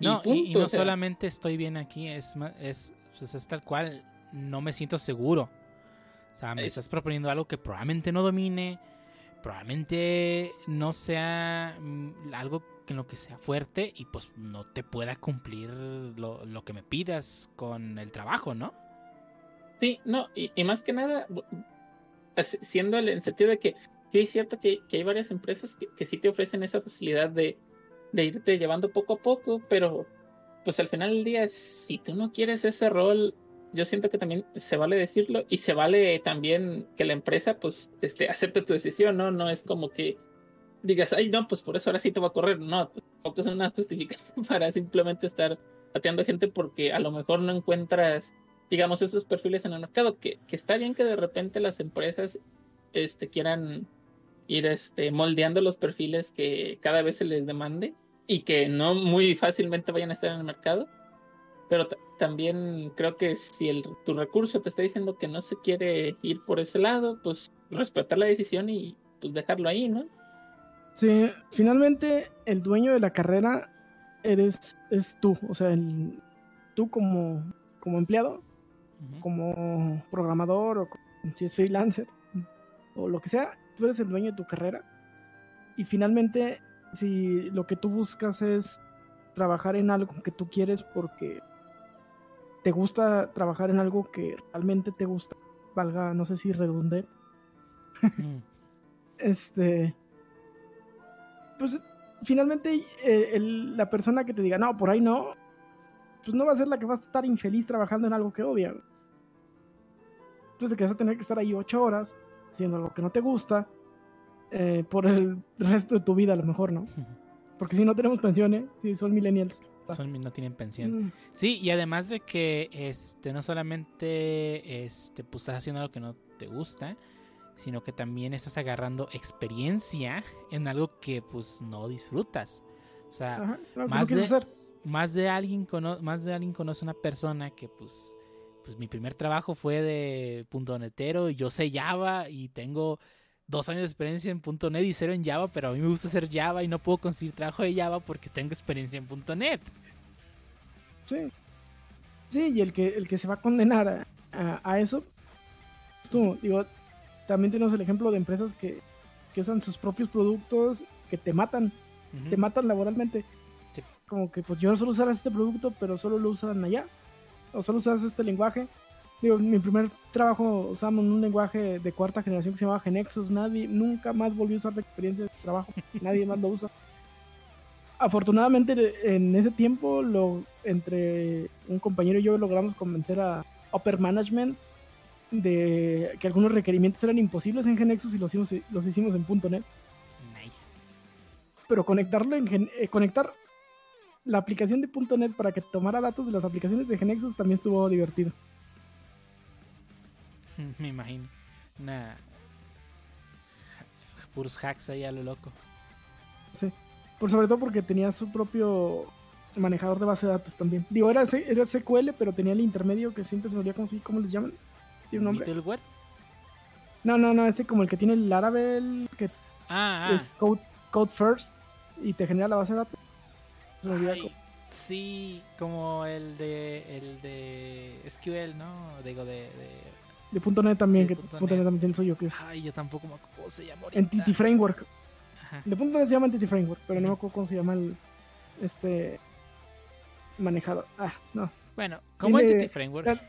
No, y, no solamente estoy bien aquí, es, es, pues es tal cual, no me siento seguro. O sea, me estás proponiendo algo que probablemente no domine, probablemente no sea mm, algo en lo que sea fuerte y pues no te pueda cumplir lo, lo que me pidas con el trabajo, ¿no? Sí, no, y, y más que nada, siendo el, en el sentido de que sí es cierto que, hay varias empresas que, sí te ofrecen esa facilidad de, irte llevando poco a poco, pero pues al final del día, si tú no quieres ese rol, yo siento que también se vale decirlo y se vale también que la empresa pues este, acepte tu decisión, ¿no? No es como que digas, ay, no, pues por eso ahora sí te voy a correr. No, tampoco es una justificación para simplemente estar pateando gente porque a lo mejor no encuentras, digamos, esos perfiles en el mercado, que, que está bien que de repente las empresas este, quieran ir este, moldeando los perfiles que cada vez se les demande y que no muy fácilmente vayan a estar en el mercado. Pero también creo que si el, tu recurso te está diciendo que no se quiere ir por ese lado, pues respetar la decisión y pues dejarlo ahí, ¿no? Sí, finalmente el dueño de la carrera eres es tú, o sea, tú como, como empleado, como programador o si es freelancer o lo que sea, tú eres el dueño de tu carrera. Y finalmente, si lo que tú buscas es trabajar en algo que tú quieres porque te gusta trabajar en algo que realmente te gusta, valga, no sé si redundé. Mm. este. Pues finalmente, eh, la persona que te diga, no, por ahí no, pues no va a ser la que va a estar infeliz trabajando en algo que odia. Entonces, que vas a tener que estar ahí ocho horas haciendo algo que no te gusta eh, por el resto de tu vida a lo mejor, ¿no? Porque si no tenemos pensiones, si son millennials. Son, no tienen pensión. Mm. Sí, y además de que este no solamente este, pues, estás haciendo algo que no te gusta, sino que también estás agarrando experiencia en algo que pues no disfrutas. O sea, más, de, más de alguien más de alguien conoce una persona que pues pues mi primer trabajo fue de punto netero y yo sé Java y tengo dos años de experiencia en .NET y cero en Java, pero a mí me gusta hacer Java y no puedo conseguir trabajo de Java porque tengo experiencia en .NET. Sí. Sí, y el que, el que se va a condenar a, eso, tú, digo, también tenemos el ejemplo de empresas que, usan sus propios productos que te matan, te matan laboralmente. como que pues yo no solo usar este producto, pero solo lo usan allá. O solo usas este lenguaje. Digo, mi primer trabajo usamos un lenguaje de cuarta generación que se llamaba Genexus. Nadie, nunca más volvió a usar la experiencia de trabajo. Nadie más lo usa. Afortunadamente en ese tiempo, lo, entre un compañero y yo logramos convencer a Upper Management de que algunos requerimientos eran imposibles en Genexus y los hicimos, los hicimos en .NET. Nice. Pero conectarlo en eh, conectar la aplicación de .NET para que tomara datos de las aplicaciones de Genexus también estuvo divertido. Me imagino. Una. Puros hacks ahí a lo loco. Sí. Por sobre todo porque tenía su propio manejador de base de datos también. Digo, era, C- era SQL, pero tenía el intermedio que siempre se me olvida cómo, se- cómo les llaman. Tiene un nombre. Middleware. No, no, no, este como el que tiene el Laravel, que Ah, ah. es code, code first y te genera la base de datos. Sí, como el de el de SQL, ¿no? Digo de, de- De .NET también, Sí, que punto .NET net. también tiene suyo, que es Ay, yo tampoco me acuerdo cómo se llama ahorita. Entity Framework. Ajá. De .NET se llama Entity Framework, pero no me acuerdo cómo se llama el este manejador. Ah, no. Bueno, como Tiene- Entity Framework. Ya-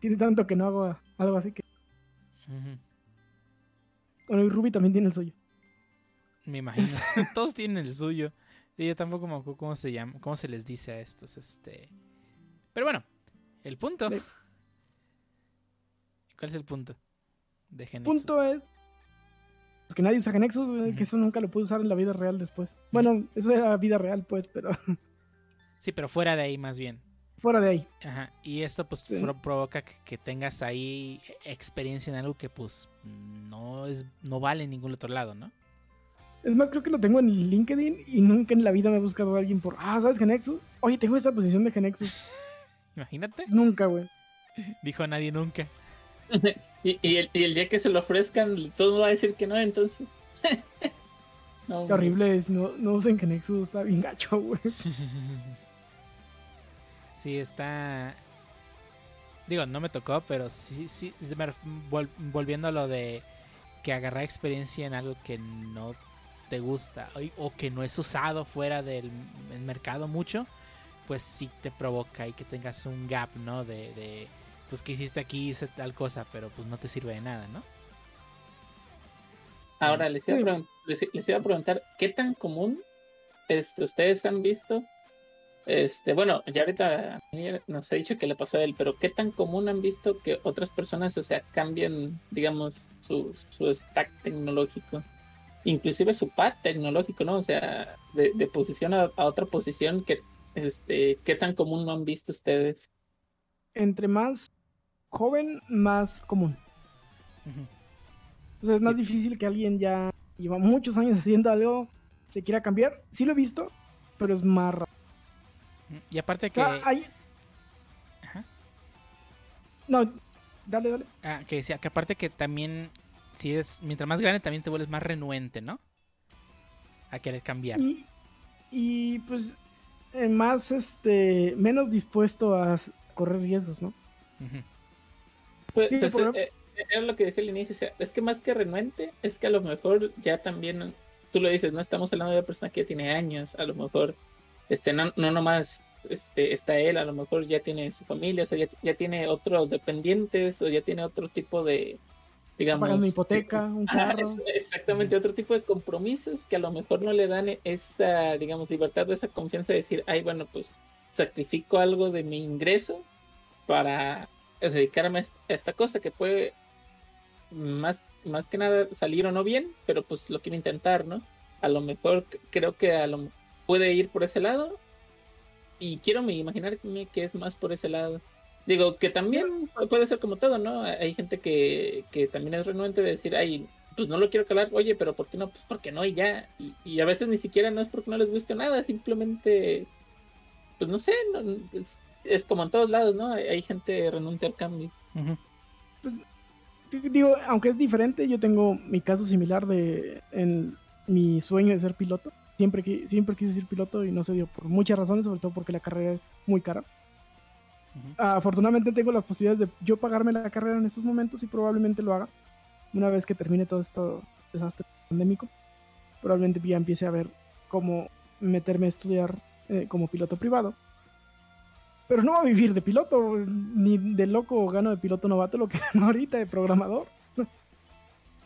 Tiene tanto que no hago algo así que. Bueno, y Ruby también tiene el suyo. Me imagino. Todos tienen el suyo. Y yo tampoco me acuerdo cómo se llama, cómo se les dice a estos, este. Pero bueno, el punto. ¿Cuál es el punto? De El Genexus? punto es que nadie usa Genexus, güey, que eso nunca lo pude usar en la vida real después. Bueno, eso era vida real, pues, pero Sí, pero fuera de ahí más bien. fuera de ahí. Ajá. Y esto pues Sí. provoca que, que tengas ahí experiencia en algo que pues no es no vale en ningún otro lado, ¿no? Es más, creo que lo tengo en LinkedIn y nunca en la vida me he buscado a alguien por, ah, ¿sabes Genexus? Oye, tengo esta posición de Genexus. Imagínate. Nunca, güey. Dijo nadie nunca. Y, y el, y el día que se lo ofrezcan, todo va a decir que no, entonces. No, Qué horrible es, no, no usen Genexus, está bien gacho, güey. Sí, está. Digo, no me tocó, pero sí, sí. volviendo a lo de que agarrar experiencia en algo que no te gusta o, o que no es usado fuera del el mercado mucho, pues sí te provoca y que tengas un gap, ¿no? De, de pues que hiciste aquí, hice tal cosa, pero pues no te sirve de nada, ¿no? Ahora les iba, a les, les iba a preguntar, ¿qué tan común este, ustedes han visto? Este, bueno, ya ahorita nos ha dicho que le pasó a él, pero ¿qué tan común han visto que otras personas, o sea, cambien, digamos, su, su stack tecnológico? Inclusive su pad tecnológico, ¿no? O sea, de, de posición a, a otra posición, que, este, ¿qué tan común no han visto ustedes? Entre más joven, más común. O sea, es más Sí. difícil que alguien ya lleva muchos años haciendo algo, se quiera cambiar. Sí lo he visto, pero es más raro. Y aparte que... hay- Ajá. No, dale, dale. Ah, que decía que aparte que también, si eres, mientras más grande, también te vuelves más renuente, ¿no? A querer cambiar. Y, y pues eh, más, este, menos dispuesto a correr riesgos, ¿no? Pues, Sí, pues, ejemplo- eh, era lo que decía al inicio, o sea, es que más que renuente, es que a lo mejor ya también, tú lo dices, no estamos hablando de una persona que ya tiene años, a lo mejor, este, no, no nomás este, está él, a lo mejor ya tiene su familia, o sea, ya, ya tiene otros dependientes, o ya tiene otro tipo de, digamos... Pagando hipoteca, un carro. exactamente, otro tipo de compromisos que a lo mejor no le dan esa, digamos, libertad o esa confianza de decir, ay, bueno, pues sacrifico algo de mi ingreso para dedicarme a est- a esta cosa que puede más, más que nada salir o no bien, pero pues lo quiero intentar, ¿no? A lo mejor creo que a lo puede ir por ese lado y quiero me imaginarme que es más por ese lado. Digo, que también pu- puede ser como todo, ¿no? Hay gente que, que también es renuente de decir, ay, pues no lo quiero calar, oye, pero ¿por qué no? Pues porque no y ya. Y, y a veces ni siquiera no es porque no les guste nada, simplemente, pues no sé, no- es, es como en todos lados, ¿no? Hay, hay gente renuente al cambio. D- Digo, aunque es diferente, yo tengo mi caso similar de en mi sueño de ser piloto. Siempre, siempre quise ser piloto y no se dio por muchas razones, sobre todo porque la carrera es muy cara. Afortunadamente tengo las posibilidades de yo pagarme la carrera en estos momentos y probablemente lo haga una vez que termine todo esto desastre pandémico. Probablemente ya empiece a ver cómo meterme a estudiar eh, como piloto privado. Pero no va a vivir de piloto, ni de loco gano de piloto novato lo que gano ahorita de programador.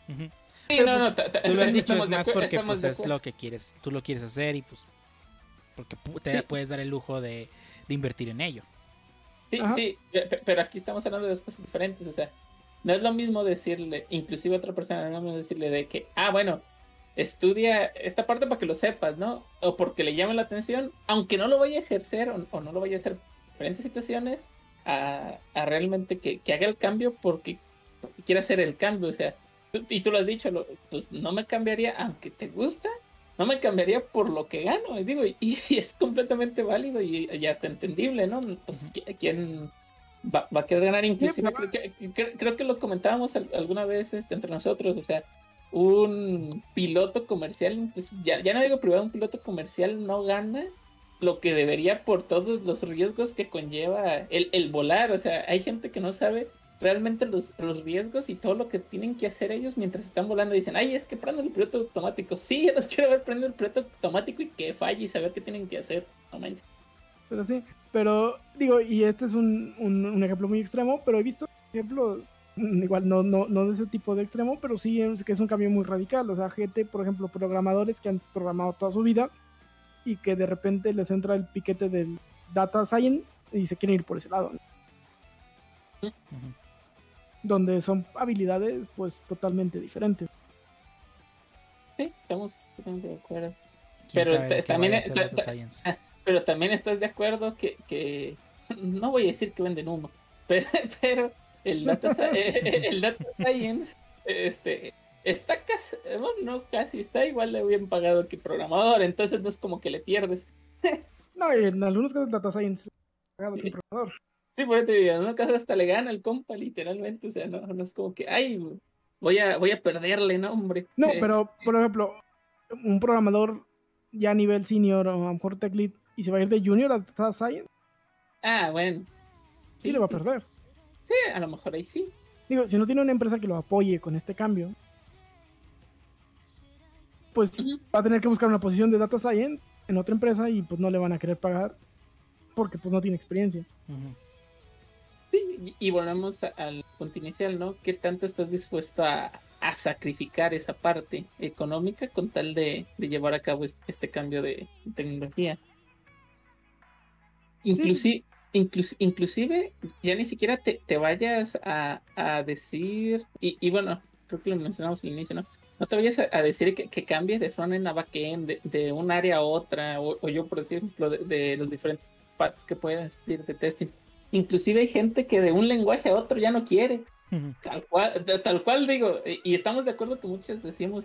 Sí, Pero, no, pues, no, ta- Tú lo has dicho es más porque pues, es lo que quieres, tú lo quieres hacer y pues porque te puedes dar el lujo de, de invertir en ello. Sí, Ajá. sí, pe- pero aquí estamos hablando de dos cosas diferentes, o sea, no es lo mismo decirle, inclusive a otra persona, no es lo mismo decirle de que, ah, bueno, estudia esta parte para que lo sepas, ¿no? O porque le llame la atención, aunque no lo vaya a ejercer o, o no lo vaya a hacer en diferentes situaciones, a, a realmente que, que haga el cambio porque quiere hacer el cambio, o sea, tú- y tú lo has dicho, lo- pues no me cambiaría, aunque te gusta, no me cambiaría por lo que gano, y digo, y, y es completamente válido y, y hasta entendible, ¿no? Pues ¿qui- quién va, va a querer ganar, inclusive pero- creo, que, creo, creo que lo comentábamos al- alguna vez este, entre nosotros, o sea, un piloto comercial, pues ya, ya no digo privado, un piloto comercial no gana lo que debería por todos los riesgos que conlleva el, el volar, o sea, hay gente que no sabe realmente los, los riesgos y todo lo que tienen que hacer ellos mientras están volando. Dicen, ay, es que prendo el piloto automático. Sí, yo los quiero ver prender el piloto automático y que falle y saber qué tienen que hacer. No manches. Pero sí, pero digo, y este es un, un- un ejemplo muy extremo, pero he visto ejemplos, mm, igual no, no, no de ese tipo de extremo, pero sí es que es un cambio muy radical. O sea, gente, por ejemplo, programadores que han programado toda su vida y que de repente les entra el piquete del data science y se quieren ir por ese lado, ¿no? Ujú. Donde son habilidades pues totalmente diferentes. Sí, estamos totalmente de acuerdo. ¿Quién Pero también vaya a es- ser ta- data ta- science? Pero también estás de acuerdo que, que no voy a decir que venden humo, pero, pero el, data, sci- el data science este, está casi, bueno, no casi, está igual de bien pagado que programador, entonces no es como que le pierdes. No, y en algunos casos data science es pagado que el programador. Sí, por eso te digo, en un caso hasta le gana el compa, literalmente, o sea, no, no es como que, ay, voy a, voy a perderle, no, hombre. No, Eh, pero por ejemplo, un programador ya a nivel senior o a lo mejor tech lead y se va a ir de junior a data science, Ah, bueno. sí, le va a perder. Sí, a lo mejor ahí sí. Digo, si no tiene una empresa que lo apoye con este cambio, pues va a tener que buscar una posición de data science en otra empresa y pues no le van a querer pagar porque pues no tiene experiencia. Sí, y, volvemos al punto inicial, ¿no? ¿Qué tanto estás dispuesto a, a sacrificar esa parte económica con tal de, de llevar a cabo este, este cambio de tecnología? Inclusi- inclus- inclusive, ya ni siquiera te, te vayas a, a decir, y, y bueno, creo que lo mencionamos al inicio, ¿no? No te vayas a, a decir que, que cambies de frontend a backend, de, de un área a otra, o, o yo, por ejemplo, de, de los diferentes paths que puedes decir de testing. Inclusive hay gente que de un lenguaje a otro ya no quiere. Tal cual, de- tal cual digo, y, y estamos de acuerdo que muchos decimos,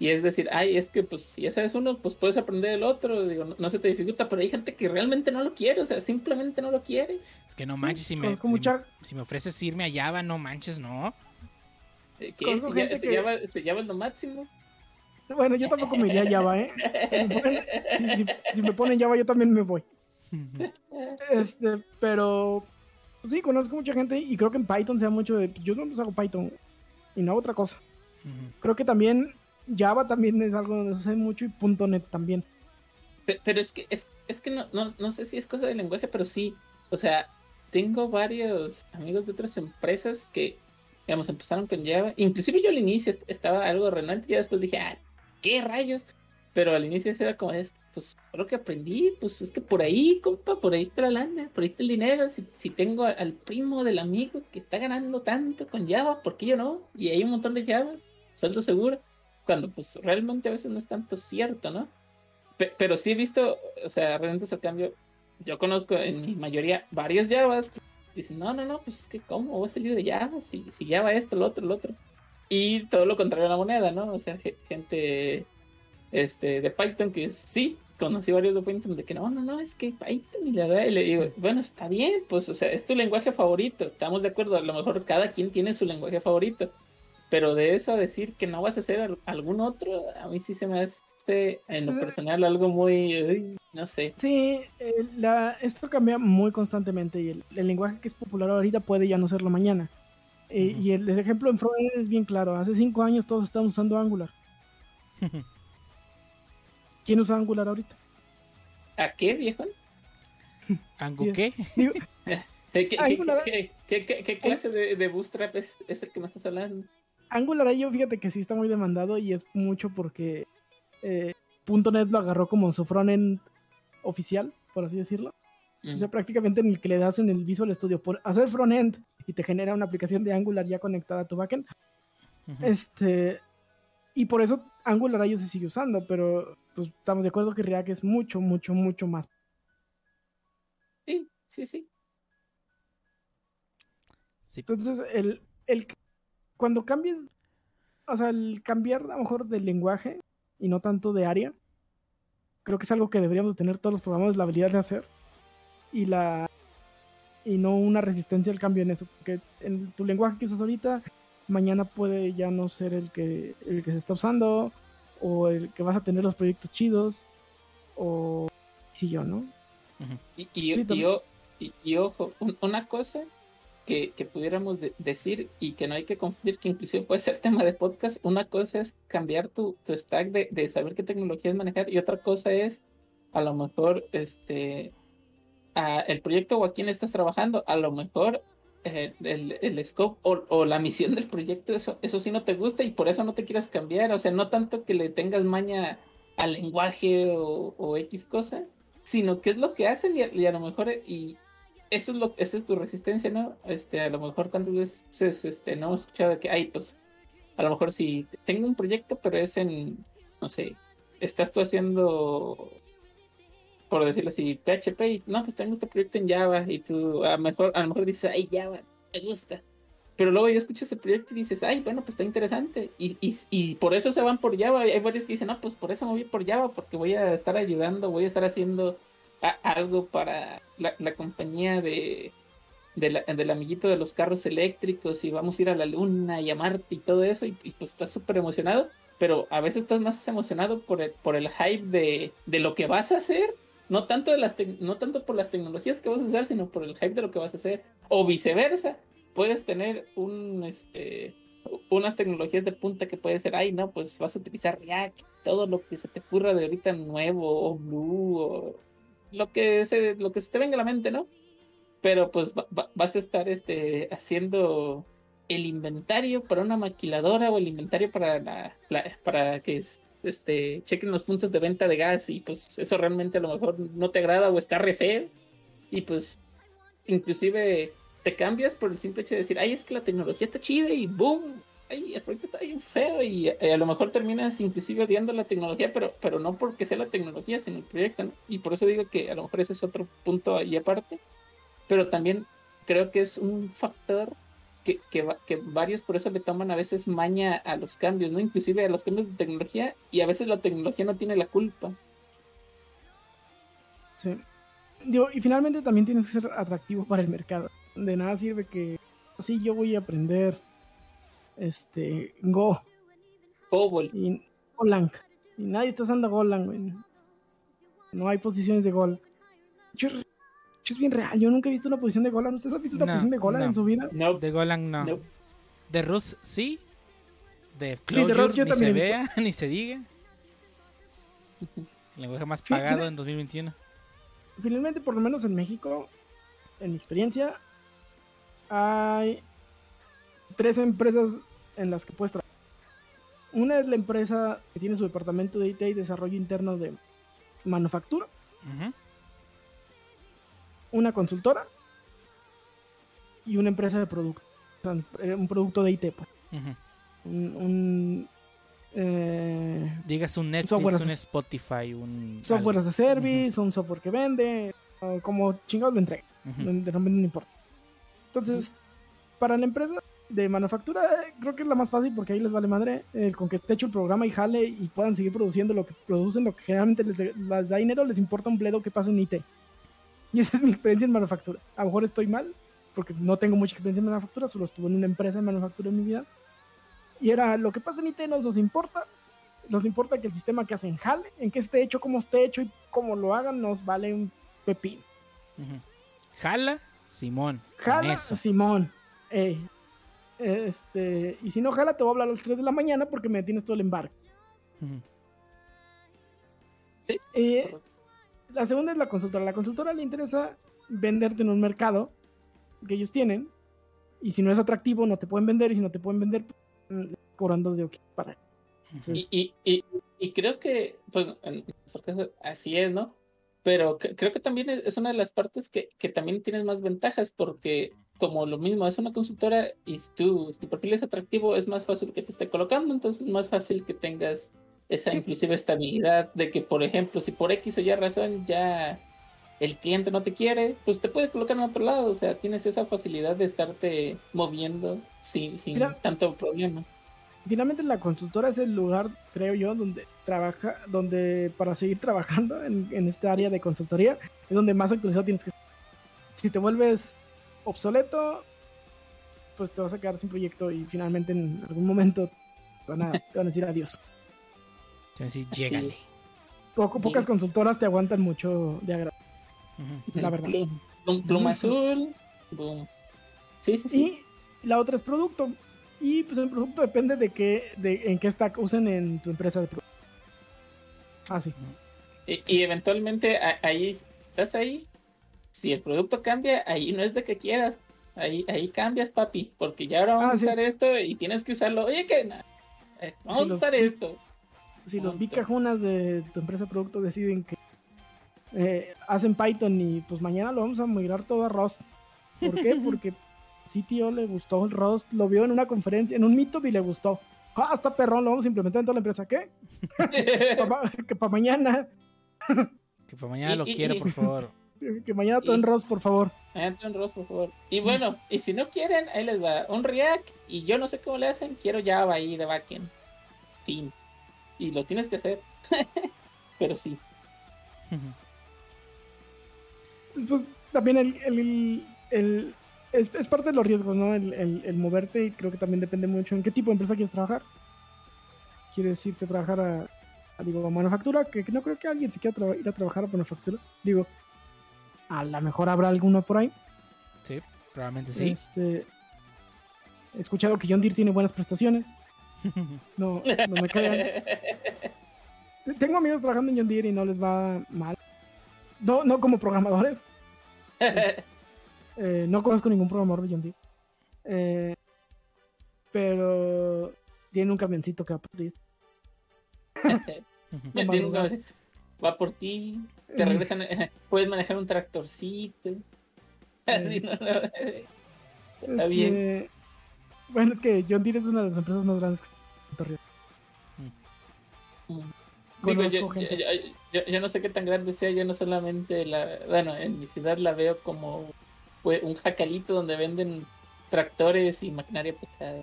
y es decir, ay, es que pues si ya sabes uno, pues puedes aprender el otro, digo, no, no se te dificulta, pero hay gente que realmente no lo quiere, o sea, simplemente no lo quiere. Es que no manches, si me, si, me, mucha- si me ofreces irme a Java, no manches, no. Eh, que Conozco se, llama- gente se que- llama, se llama lo máximo. Bueno, yo tampoco me iría a Java, ¿eh? Si me ponen, si- si- si me ponen Java, yo también me voy. Este, pero pues sí, conozco mucha gente y creo que en Python sea mucho de yo no hago Python y no hago otra cosa. Creo que también Java también es algo donde se hace mucho y .NET también. Pe- Pero es que, es, es que no, no, no sé si es cosa del lenguaje, pero sí, o sea, tengo varios amigos de otras empresas que, digamos, empezaron con Java. Inclusive yo al inicio est- estaba algo renuente y ya después dije, ah, ¿qué rayos? Pero al inicio era como, es, pues, lo que aprendí, pues es que por ahí, compa, por ahí está la lana, por ahí está el dinero. Si, si tengo al primo del amigo que está ganando tanto con Java, ¿por qué yo no? Y hay un montón de Javas, sueldo seguro, cuando pues realmente a veces no es tanto cierto, ¿no? Pe- pero sí he visto, o sea, realmente ese cambio. Yo conozco en mi mayoría varios Javas que dicen, no, no, no, pues es que cómo voy a salir de Java si, si Java esto, lo otro, lo otro. Y todo lo contrario a la moneda, ¿no? O sea, ge- gente este, de Python que es- sí, conocí varios de Python de que no, no, no, es que Python y la verdad, y le digo, bueno, está bien, pues, o sea, es tu lenguaje favorito, estamos de acuerdo, a lo mejor cada quien tiene su lenguaje favorito, pero de eso a decir que no vas a hacer al- algún otro, a mí sí se me hace en lo personal algo muy, uy, no sé. Sí, eh, la, esto cambia muy constantemente y el, el lenguaje que es popular ahorita puede ya no serlo mañana. Eh, Ujú. Y el, el ejemplo en frontend es bien claro. Hace cinco años todos estaban usando Angular. ¿Quién usa Angular ahorita? ¿A qué, viejo? ¿Angu qué? Digo, ¿Qué, qué- Angular- qué- qué- qué- qué clase de, de bootstrap es, es el que me estás hablando? Angular IO, fíjate que sí está muy demandado y es mucho porque eh, .NET lo agarró como su frontend oficial, por así decirlo. Mm. O sea, prácticamente en el que le das en el Visual Studio por hacer frontend y te genera una aplicación de Angular ya conectada a tu backend. Este, y por eso Angular IO se sigue usando, pero pues estamos de acuerdo que React es mucho, mucho, mucho más. Sí, sí, sí. Sí. Entonces, el, el cuando cambies, o sea, el cambiar a lo mejor del lenguaje y no tanto de área, creo que es algo que deberíamos de tener todos los programadores la habilidad de hacer y la y no una resistencia al cambio en eso, porque en tu lenguaje que usas ahorita mañana puede ya no ser el que el que se está usando o el que vas a tener los proyectos chidos o sí yo, ¿no? Y, y, Sí, y ojo, un- una cosa que, que pudiéramos de- decir y que no hay que confundir, que inclusive puede ser tema de podcast, una cosa es cambiar tu, tu stack de, de saber qué tecnologías manejar y otra cosa es a lo mejor este a el proyecto o a quién estás trabajando, a lo mejor eh, el, el scope o, o la misión del proyecto, eso, eso sí no te gusta y por eso no te quieras cambiar, o sea, no tanto que le tengas maña al lenguaje o, o X cosa, sino qué es lo que hacen y a lo mejor eh, y eso es lo esa es tu resistencia no este a lo mejor tantas veces este no hemos escuchado que ay pues a lo mejor si tengo un proyecto pero es en no sé estás tú haciendo por decirlo así PHP y no pues tengo este proyecto en Java y tú a lo mejor a mejor dices ay Java me gusta pero luego yo escucho ese proyecto y dices, ay, bueno, pues está interesante. Y, y, y por eso se van por Java. Hay varios que dicen, no, pues por eso me voy por Java, porque voy a estar ayudando, voy a estar haciendo algo para la, la compañía de, de la- del amiguito de los carros eléctricos y vamos a ir a la luna y a Marte y todo eso. Y, y, pues estás súper emocionado, pero a veces estás más emocionado por el, por el hype de, de lo que vas a hacer. No tanto, de las no tanto por las tecnologías que vas a usar, sino por el hype de lo que vas a hacer. O viceversa puedes tener un este unas tecnologías de punta que puede ser, ay no, pues vas a utilizar React, todo lo que se te ocurra de ahorita nuevo, o Blue, o lo que se, lo que se te venga a la mente, ¿no? Pero pues va- va- vas a estar este haciendo el inventario para una maquiladora o el inventario para la, para que este chequen los puntos de venta de gas y pues eso realmente a lo mejor no te agrada o está re feo y pues inclusive te cambias por el simple hecho de decir, ay, es que la tecnología está chida y boom, ay, el proyecto está bien feo y eh, a lo mejor terminas inclusive odiando la tecnología, pero, pero no porque sea la tecnología, sino el proyecto. Y por eso digo que a lo mejor ese es otro punto ahí aparte, pero también creo que es un factor que, que, que varios por eso le toman a veces maña a los cambios, ¿no? Inclusive a los cambios de tecnología y a veces la tecnología no tiene la culpa. Sí. Digo, y finalmente también tienes que ser atractivo para el mercado. De nada sirve que así yo voy a aprender este Go Cobol, y Golang. Y nadie está usando Golang, güey. No hay posiciones de Golang. Es bien real. Yo nunca he visto una posición de Golang. ¿Ustedes han visto una No, posición de Golang no. en su vida? no, De Golang no. no. De Rust sí. De de Clojure Rust yo ni también se he visto. vea, ni se diga. El lenguaje más Sí, pagado sí. en 2021. Finalmente, por lo menos en México, en mi experiencia, hay tres empresas en las que puedes trabajar. Una es la empresa que tiene su departamento de IT y desarrollo interno de manufactura, Ujú. Una consultora y una empresa de producto. Eh, un producto de IT, pues. Un, un, eh, Digas un Netflix, Software un Spotify, un. software as a service, un software que vende, como chingados lo entrega. De repente no importa. Entonces, para la empresa de manufactura, creo que es la más fácil porque ahí les vale madre. eh, con que esté hecho el programa y jale y puedan seguir produciendo lo que producen, lo que generalmente les, les da dinero, les importa un bledo que pase en IT. Y esa es mi experiencia en manufactura. A lo mejor estoy mal, porque no tengo mucha experiencia en manufactura, solo estuve en una empresa de manufactura en mi vida. Y era lo que pasa en IT no nos importa. Nos importa que el sistema que hacen jale, en qué esté hecho, cómo esté hecho y cómo lo hagan, nos vale un pepín. Jala, Simón. Jala, eso. Simón. Ey. Este, y si no jala, te voy a hablar a las 3 de la mañana porque me tienes todo el embarque. Ujú. Eh. La segunda es la consultora. La consultora le interesa venderte en un mercado que ellos tienen. Y si no es atractivo, no te pueden vender. Y si no te pueden vender, mm, cobrando de para. Y, y, y, y, creo que, pues, en nuestro caso, así es, ¿no? Pero creo que también es una de las partes que, que también tienes más ventajas porque como lo mismo, es una consultora y si tu, tu perfil es atractivo, es más fácil que te esté colocando, entonces es más fácil que tengas esa inclusive estabilidad de que, por ejemplo, si por X o Y razón ya el cliente no te quiere, pues te puede colocar en otro lado, o sea, tienes esa facilidad de estarte moviendo sin, sin tanto problema. Finalmente la consultora es el lugar, creo yo, donde trabaja, donde para seguir trabajando en, en esta área de consultoría, es donde más actualizado tienes que estar. Si te vuelves obsoleto, pues te vas a quedar sin proyecto y finalmente en algún momento te van a, van a decir adiós. Entonces, llégale. Poco, pocas consultoras te aguantan mucho de agrado. La verdad. Pluma, azul. Sí, sí, sí. Y la otra es producto. Y pues el producto depende de qué, de en qué stack usen en tu empresa de producto. Ah, sí. Y, y eventualmente ahí estás ahí si el producto cambia, ahí no es de que quieras. Ahí, ahí cambias, papi, porque ya ahora vamos ah, a usar esto y tienes que usarlo. Oye, que eh, vamos a usar esto. Si los bicajunas de tu empresa de producto deciden que eh, hacen Python y pues mañana lo vamos a migrar todo a Rust. ¿Por qué? Porque CTO le gustó el Rust, lo vio en una conferencia, en un Meetup y le gustó. Ah, está perrón, lo vamos a implementar en toda la empresa. ¿Qué? que para mañana. que para mañana lo quiero, por favor. Que mañana todo en Ross, por favor. Mañana en Ross, por favor. Y bueno, y si no quieren, ahí les va un React. Y yo no sé cómo le hacen, quiero Java ahí de backend. Fin. Y lo tienes que hacer. Pero sí. pues también el, el, el es, parte de los riesgos, ¿no? El, el, moverte y creo que también depende mucho en qué tipo de empresa quieres trabajar. ¿Quieres irte a trabajar a, digo, a manufactura? Que, no creo que alguien se quiera ir a trabajar a manufactura. Digo, a lo mejor habrá alguno por ahí. Sí, probablemente sí. Este, he escuchado que John Deere tiene buenas prestaciones. No, no me crean. Tengo amigos trabajando en John Deere y no les va mal. No, no como programadores. Eh, no conozco ningún programador de John Deere. Eh, pero tiene un camioncito que va por ti. va por ti te regresan, puedes manejar un tractorcito. Así, ¿no? Está bien. Bueno, es que John Deere es una de las empresas más grandes que en mm. Digo, yo, yo, no sé qué tan grande sea, yo no solamente la, bueno, en mi ciudad la veo como pues, un jacalito donde venden tractores y maquinaria pesada.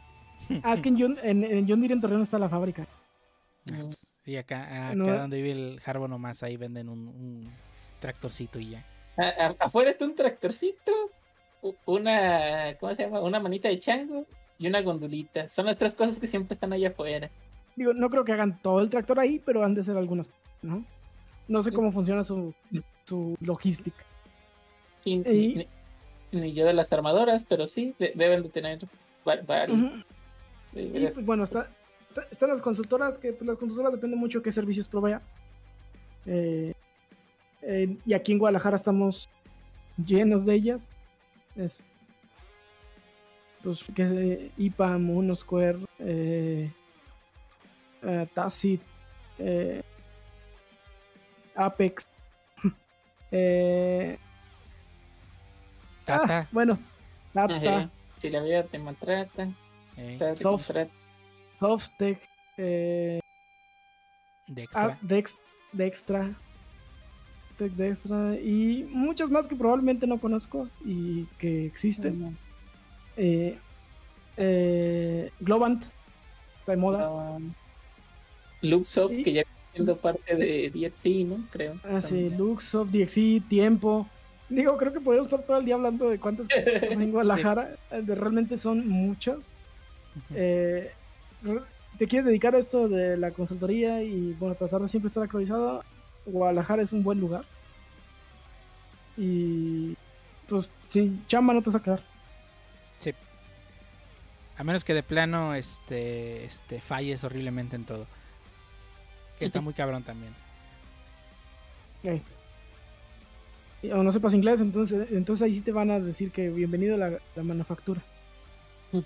Ah, es que en John, en, en John Deere en Torreón está la fábrica. Ah, pues, sí, acá, acá donde vive el Harbo nomás, ahí venden un, tractorcito y ya. afuera está un tractorcito, una, ¿cómo se llama? Una manita de chango y una gondolita. Son las tres cosas que siempre están allá afuera. Digo, no creo que hagan todo el tractor ahí, pero han de ser algunas, ¿no? No sé cómo funciona su, su logística. ni, yo de las armadoras, pero sí, deben de tener varios. Y pues, bueno, está, están las consultoras, que pues, las consultoras dependen mucho de qué servicios provea. Eh, y aquí en Guadalajara estamos llenos de ellas. Es, pues que IPAM, Unosquare, eh, eh, Tacit, eh, Apex. eh, Tata. Ah, bueno, Tata. Si la vida te maltrata, Soft, Softec, eh, Dextra. Ah, Dex, Dextra, Tech Dextra y muchas más que probablemente no conozco y que existen. Eh, eh, Globant está de moda. Luxoft, que ya siendo parte de DXC, ¿no? Creo. Ah, sí, Luxoft, DXC, Tiempo. Digo, creo que podemos estar todo el día hablando de cuántas cosas en Guadalajara. De, realmente son muchas. Eh, si te quieres dedicar a esto de la consultoría y bueno, tratar de siempre estar actualizado, Guadalajara es un buen lugar. Y pues sin chamba no te vas a quedar. A menos que de plano este, este falles horriblemente en todo. Que está muy cabrón también. o no sepas inglés, entonces, entonces ahí sí te van a decir que bienvenido a la, la manufactura.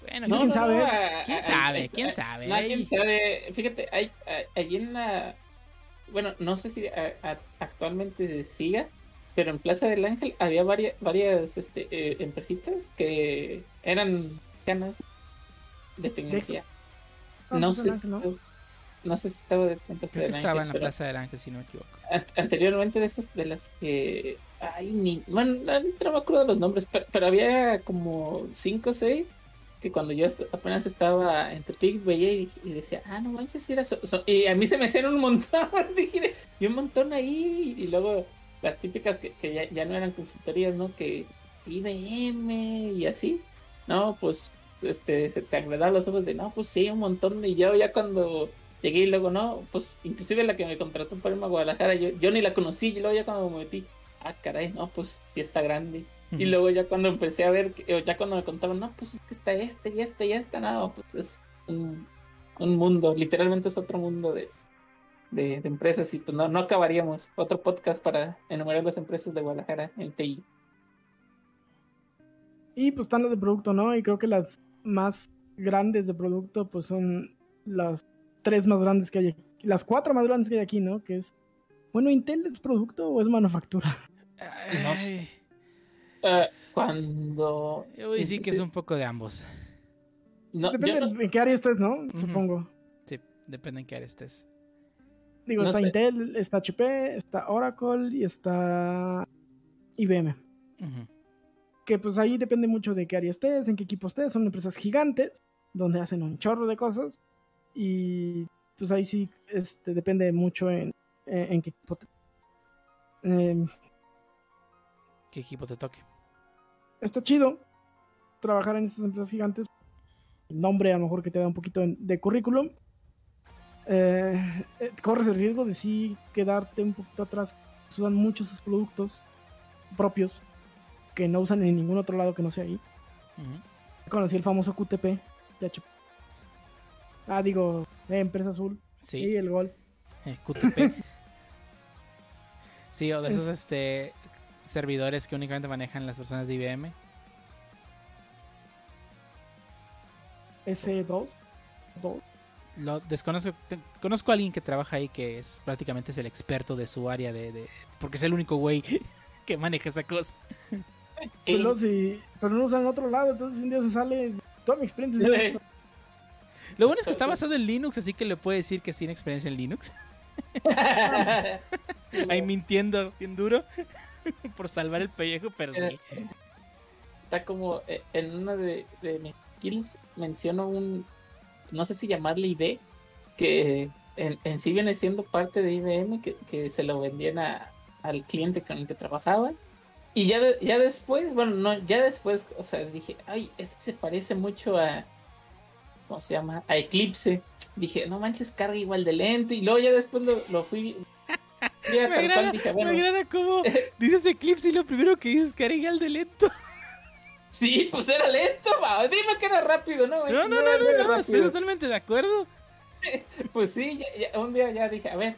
Bueno, No, quién quién sabe. a- ¿Quién a- sabe? a- ¿Quién a- sabe? No, quién Ahí- sabe. Fíjate, hay, en la. Bueno, no sé si a- a- actualmente siga, pero en Plaza del Ángel había varias, varias este, eh, empresitas que eran ganas de tecnología. No sé, si, ¿no? no sé si estaba de en Plaza Creo del que estaba Ángel, en la Plaza del Ángel, si no me equivoco. an- anteriormente de esas de las que ay ni bueno no me acuerdo de los nombres pero, pero había como cinco o seis que cuando yo apenas estaba en Tepic veía y, y decía ah no manches era so- so-". y a mí se me hacían un montón dije y un montón ahí y luego las típicas que, que ya, ya no eran consultorías no que IBM y así no pues este se te agradaban los ojos de no pues sí un montón y yo ya cuando llegué y luego no, pues inclusive la que me contrató para irme a Guadalajara, yo, yo ni la conocí y luego ya cuando me metí, ah caray, no, pues sí está grande. Y luego ya cuando empecé a ver, ya cuando me contaban, no, pues es que está este y este y este, no, pues es un, un mundo, literalmente es otro mundo de, de, de empresas y pues no, no acabaríamos. Otro podcast para enumerar las empresas de Guadalajara en TI. Y pues están las de producto, ¿no? Y creo que las más grandes de producto, pues son las tres más grandes que hay aquí. Las cuatro más grandes que hay aquí, ¿no? Que es. Bueno, ¿Intel es producto o es manufactura? No sé. Ah, cuando... Uy, sí que es un poco de ambos. No, Depende no- en qué área estés, ¿no? Supongo. Sí, depende en qué área estés. Digo, No está sé. Intel, está HP, está Oracle y está IBM. Que pues ahí depende mucho de qué área estés, en qué equipo estés. Son empresas gigantes donde hacen un chorro de cosas. Y pues ahí sí este, depende mucho en, en, en qué equipo te- em, ¿Qué equipo te toque? está chido trabajar en estas empresas gigantes. El nombre a lo mejor que te da un poquito de currículum. Eh, eh, corres el riesgo de sí quedarte un poquito atrás. Usan muchos sus productos propios que no usan en ningún otro lado que no sea ahí. Conocí el famoso QTP de. Ah, digo, empresa azul. Sí. Y el gol. Eh, QTP. sí, o de esos Es- este, servidores que únicamente manejan las personas de IBM. S2. dos. Lo desconozco. te- conozco a alguien que trabaja ahí que es prácticamente es el experto de su área de, de- porque es el único güey que maneja esa cosa. Pero, no, si- pero no usan otro lado, entonces un día se sale. Toda mi experiencia es esto. Lo bueno es que está basado en Linux, así que le puede decir que tiene experiencia en Linux. Ahí mintiendo bien duro por salvar el pellejo, pero sí. Está como eh, en una de, de mis skills menciono un, no sé si llamarle ID, que en, en sí viene siendo parte de IBM, que, que se lo vendían a- al cliente con el que trabajaban. Y ya, de- ya después, bueno, no, ya después, o sea, dije, ay, este se parece mucho a, ¿cómo se llama? A Eclipse. Dije, no manches, carga igual de lento. Y luego ya después lo, lo fui... fui a Me agrada, dije, me bueno, agrada cómo dices Eclipse y lo primero que dices era igual de lento. sí, pues era lento, va, dime que era rápido, ¿no? No, manches, no, no, no, no, estoy totalmente de acuerdo. Pues sí, ya- ya- un día ya dije, a ver,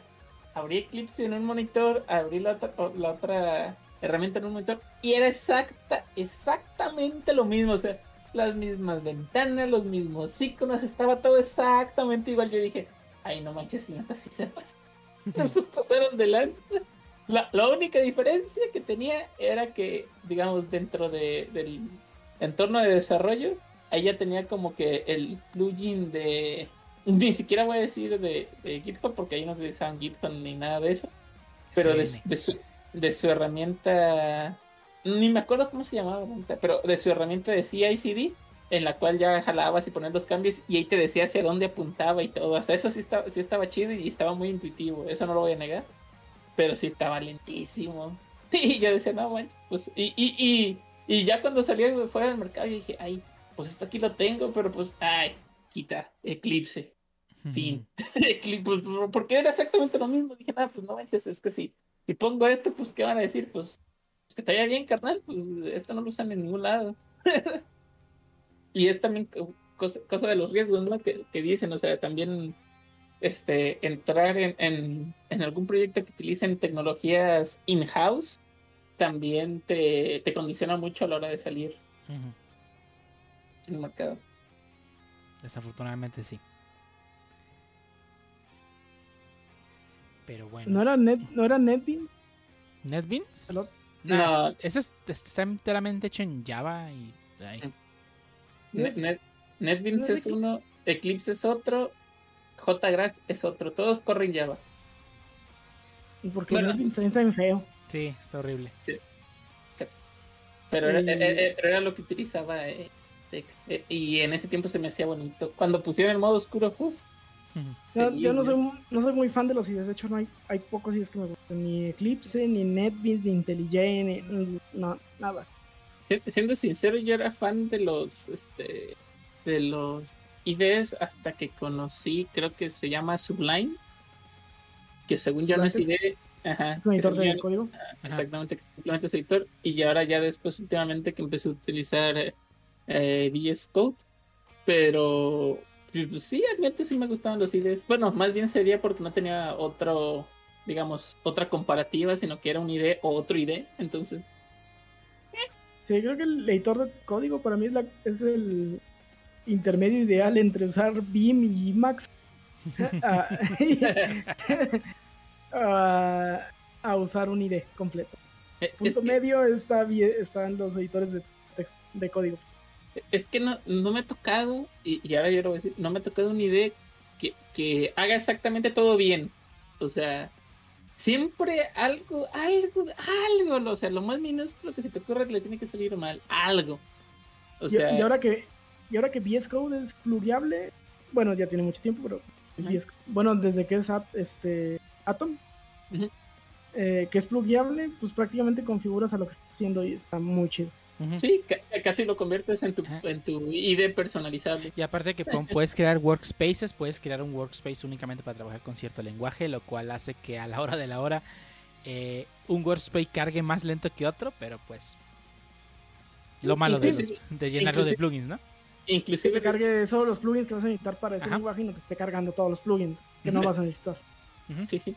abrí Eclipse en un monitor, abrí la otra, la otra herramienta en un monitor y era exacta, exactamente lo mismo, o sea, las mismas ventanas, los mismos iconos, estaba todo exactamente igual. Yo dije, ay, no manches, si neta, sí se pas- se pasaron de lanza. La, la única diferencia que tenía era que, digamos, dentro de, del entorno de desarrollo, ahí ya tenía como que el plugin de. Ni siquiera voy a decir de, de GitHub porque ahí no se usaban GitHub ni nada de eso. Pero de su, de su herramienta. Ni me acuerdo cómo se llamaba, pero de su herramienta de CI/CD, en la cual ya jalabas y ponías los cambios y ahí te decía hacia dónde apuntaba y todo. Hasta eso sí estaba, sí estaba chido y estaba muy intuitivo, eso no lo voy a negar. Pero sí estaba lentísimo. Y yo decía, no, bueno, pues. Y, y, y, y ya cuando salí fuera del mercado, yo dije, ay, pues esto aquí lo tengo, pero pues, ay, quita, Eclipse. Fin. Eclipse, pues, porque era exactamente lo mismo. Dije, no, pues no manches, es que si, si pongo esto, pues, ¿qué van a decir? Pues, pues que te vaya bien, carnal, pues esto no lo usan en ningún lado. y es también co- cosa, cosa de los riesgos, ¿no? Que, que dicen, o sea, también este entrar en, en, en algún proyecto que utilicen tecnologías in-house también te, te condiciona mucho a la hora de salir en el mercado. Desafortunadamente sí. Pero bueno. ¿No era, net, ¿no era NetBeans? ¿NetBeans? No, No. es- ese es- está enteramente hecho en Java y Net- NetBeans no sé es uno, Eclipse es otro, JGraph es otro, todos corren Java. Porque Bueno. NetBeans también está bien feo. sí, está horrible. Pero era, Eh. eh, eh, pero era lo que utilizaba eh. Eh, y en ese tiempo se me hacía bonito. Cuando pusieron el modo oscuro, uf, Yo, no, soy, no soy muy fan de los IDEs. De hecho, no hay, hay pocos IDEs que me gustan. Ni Eclipse, ni NetBeans, ni IntelliJ, ni, no, nada. Si- siendo sincero, yo era fan de los este de los IDs hasta que conocí, creo que se llama Sublime, que según yo no es ID, ajá, Es un que editor de código. exactamente, que simplemente es editor, y ahora ya después últimamente que empecé a utilizar eh, VS Code, pero sí, realmente sí me gustaban los IDs. Bueno, más bien sería porque no tenía otro, digamos, otra comparativa, sino que era un ID o otro ID, entonces Sí, creo que el editor de código para mí es, la, es el intermedio ideal entre usar Vim y Emacs a, a- a usar un IDE completo. eh, es Punto que- medio está bien, están los editores de, text- de código. Es que no, no me ha tocado, y, y ahora yo lo voy a decir, no me ha tocado una idea que, que haga exactamente todo bien. O sea, siempre algo, algo, algo, o sea, lo más minúsculo que se te ocurra le tiene que salir mal, algo. O sea, y, ahora que y ahora que VS Code es plugiable, bueno, ya tiene mucho tiempo, pero. VS bueno, desde que es At- este Atom, eh, que es plugiable, pues prácticamente configuras a lo que está haciendo y está muy chido. Sí, ca- casi lo conviertes en tu, Ajá. en tu ID personalizable. Y aparte que puedes crear workspaces, puedes crear un workspace únicamente para trabajar con cierto lenguaje, lo cual hace que a la hora de la hora eh, un workspace cargue más lento que otro, pero pues lo malo de, los- de llenarlo de plugins, ¿no? Que Inclusive te cargue solo los plugins que vas a necesitar para ese Ajá. lenguaje y no te esté cargando todos los plugins que no vas a necesitar. Sí, sí.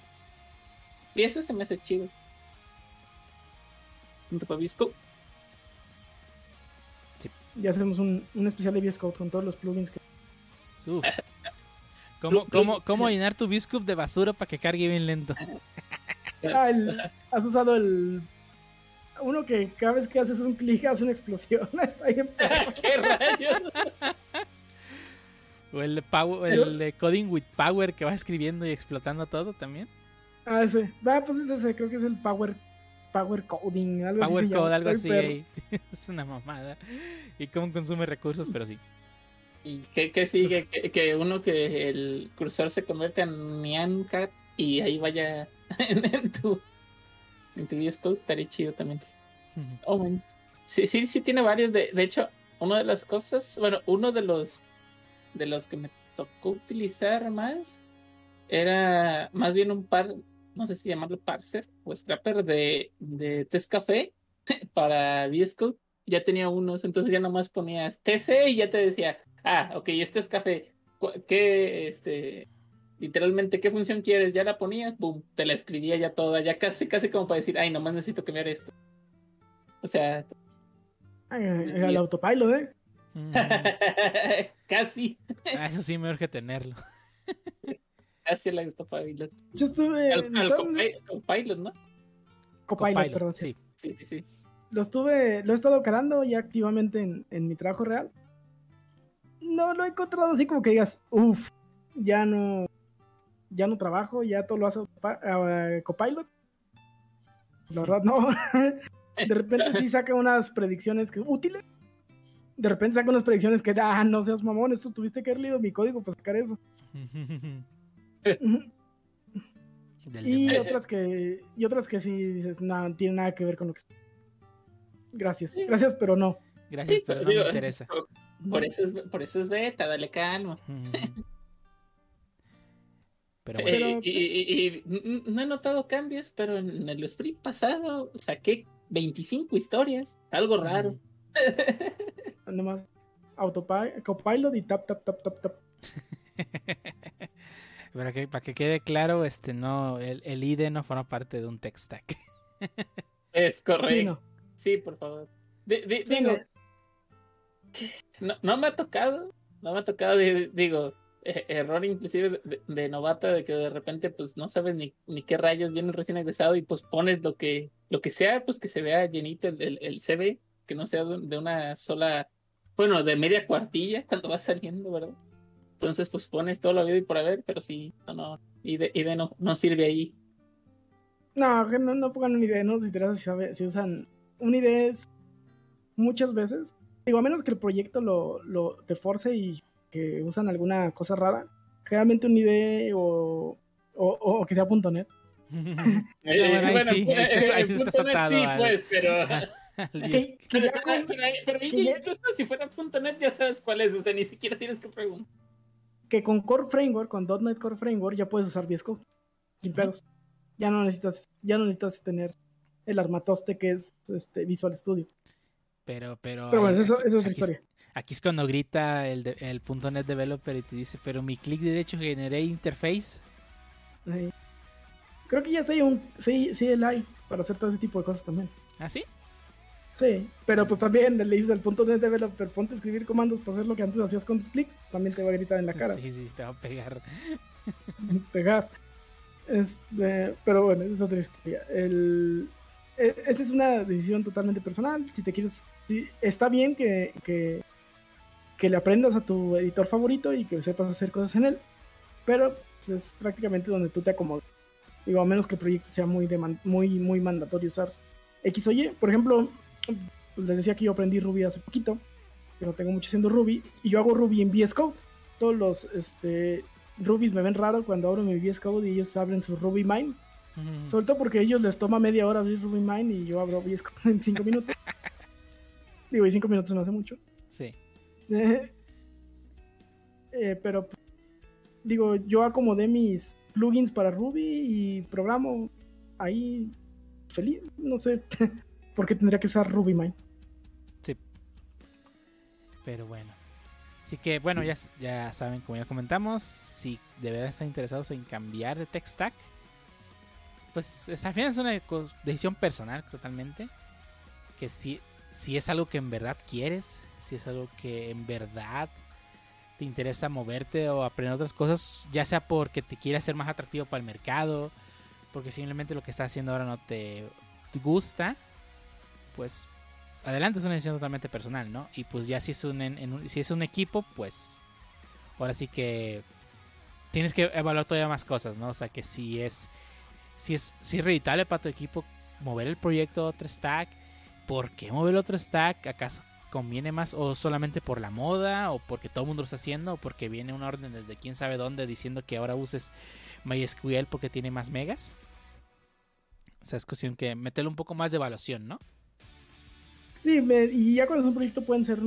Y eso se me hace chido. Con Visco. Ya hacemos un, un especial de VS Code con todos los plugins que Uf. ¿Cómo, cómo, ¿Cómo llenar tu Biscup de basura para que cargue bien lento? Ah, el- has usado el uno que cada vez que haces un clic hace una explosión. Está bien. ¿Qué rayos? O el, de power, el de Coding with Power que va escribiendo y explotando todo también. Ah, ese. Va, pues es ese, creo que es el Power Power Coding, algo Power así. se Code, algo así. ahí. Es una mamada. Y cómo consume recursos, pero sí. ¿Y qué, qué sigue? Que, que uno que el cursor se convierte en Nyan Cat y ahí vaya en, en tu en tu VS Code, estaría chido también. Oh, man. Sí, sí, sí tiene varios. De, de hecho, una de las cosas, bueno, uno de los de los que me tocó utilizar más era más bien un par, no sé si llamarlo parser o scrapper de, de Test Café para VS Code. Ya tenía unos, entonces ya nomás ponías TC y ya te decía, ah, ok, este es café. ¿Qué, este, literalmente, qué función quieres? Ya la ponías, boom, te la escribía ya toda, ya casi, casi como para decir, ay, nomás necesito cambiar esto. O sea, Ay, el autopilot, ¿eh? Ujú. casi, Ah, eso sí me urge tenerlo. casi la Copilot. Yo estuve. Al, al todo- Copi- Copilot, ¿no? Copilot, Copilot, perdón. sí. sí. Sí, sí, sí. Lo estuve. Lo he estado calando ya activamente en, en mi trabajo real. No lo he encontrado así como que digas, uff, ya no. Ya no trabajo, ya todo lo hace ah, Copilot. La verdad, no. De repente sí saca unas predicciones que útiles. De repente saca unas predicciones que, ah, no seas mamón, esto tuviste que haber leído mi código para sacar eso. Del Y otras que y otras que sí dices, no, no tiene nada que ver con lo que Gracias, gracias, pero no. Gracias, Sí, pero no digo, me interesa. Por eso es, por eso es beta, dale calma. Pero Eh, bueno. Pero, y, y- y n- no he notado cambios, pero en el sprint pasado saqué 25 historias, algo raro. Nomás autopi- copilot y tap, tap, tap, tap, tap. Para que, para que quede claro, este no, el, el IDE no forma parte de un tech stack. Es correcto. Sí, por favor. Digo, no. no, me ha tocado, no me ha tocado, di- digo, eh, error inclusive de, de novato de que de repente pues no sabes ni, ni qué rayos viene recién egresado y pues pones lo que, lo que sea, pues que se vea llenito el, el, el CV, que no sea de, de una sola, bueno, de media cuartilla cuando va saliendo, ¿verdad? Entonces pues pones todo lo habido y por haber, pero sí, no, no, y de, y de no, no sirve ahí. No, que no, no pongan un ID, no nos interesa si, sabe- si usan un ID es muchas veces. Digo, a menos que el proyecto lo, lo te force y que usan alguna cosa rara. Generalmente un ID o, o, o que sea .NET. Bueno, ahí sí, ahí estás- ahí sí el estás punto net atado sí, al- pues, pero... Al Que, que Pero, ya con- pero- pero que ya- incluso si fuera .NET ya sabes cuál es, o sea, ni siquiera tienes que preguntar. Que con Core Framework, con .NET Core Framework, ya puedes usar VS Code. Sin pedos. Ya no necesitas, ya no necesitas tener el armatoste que es este Visual Studio. Pero, pero. Pero bueno, ay, eso, aquí- eso es otra historia. Aquí es cuando grita el, de- el punto .NET Developer y te dice, pero mi clic derecho generé interface. Creo que ya está ahí un sí, CLI para hacer todo ese tipo de cosas también. ¿Ah, sí? Sí, pero pues también le dices al punto .NET Developer, ponte a escribir comandos para hacer lo que antes hacías con dos clics, también te va a gritar en la cara. Sí, sí, te va a pegar. pegar. Este, pero bueno, esa es otra historia. El, e- esa es una decisión totalmente personal. Si te quieres, si- está bien que, que, que le aprendas a tu editor favorito y que sepas hacer cosas en él, pero pues, es prácticamente donde tú te acomodas. Digo, a menos que el proyecto sea muy, deman- muy, muy mandatorio usar X o Y. Por ejemplo, les decía que yo aprendí Ruby hace poquito, que no tengo mucho haciendo Ruby, y yo hago Ruby en VS Code. Todos los este, Rubies me ven raro cuando abro mi VS Code y ellos abren su Ruby Mine. Ujú. Sobre todo porque a ellos les toma media hora abrir Ruby Mine y yo abro VS Code en 5 minutos. Digo, y 5 minutos no hace mucho. Sí. Eh, pero, digo, yo acomodé mis plugins para Ruby y programo ahí feliz. No sé por qué tendría que usar Ruby Mine. Pero bueno. Así que bueno, ya, ya saben, como ya comentamos, si de verdad están interesados en cambiar de tech stack, pues es, al final es una decisión personal totalmente. Que si, si es algo que en verdad quieres, si es algo que en verdad te interesa moverte o aprender otras cosas, ya sea porque te quieres hacer más atractivo para el mercado, porque simplemente lo que estás haciendo ahora no te gusta, pues adelante es una decisión totalmente personal, ¿no? Y pues ya si es un, en- si es un equipo, pues ahora sí que tienes que evaluar todavía más cosas, ¿no? O sea que si es si es si es para tu equipo mover el proyecto a otro stack, ¿por qué mover otro stack? ¿Acaso conviene más o solamente por la moda o porque todo el mundo lo está haciendo o porque viene una orden desde quién sabe dónde diciendo que ahora uses MySQL porque tiene más megas? O sea, es cuestión que meterle un poco más de evaluación, ¿no? Sí, me- y ya cuando es un proyecto pueden ser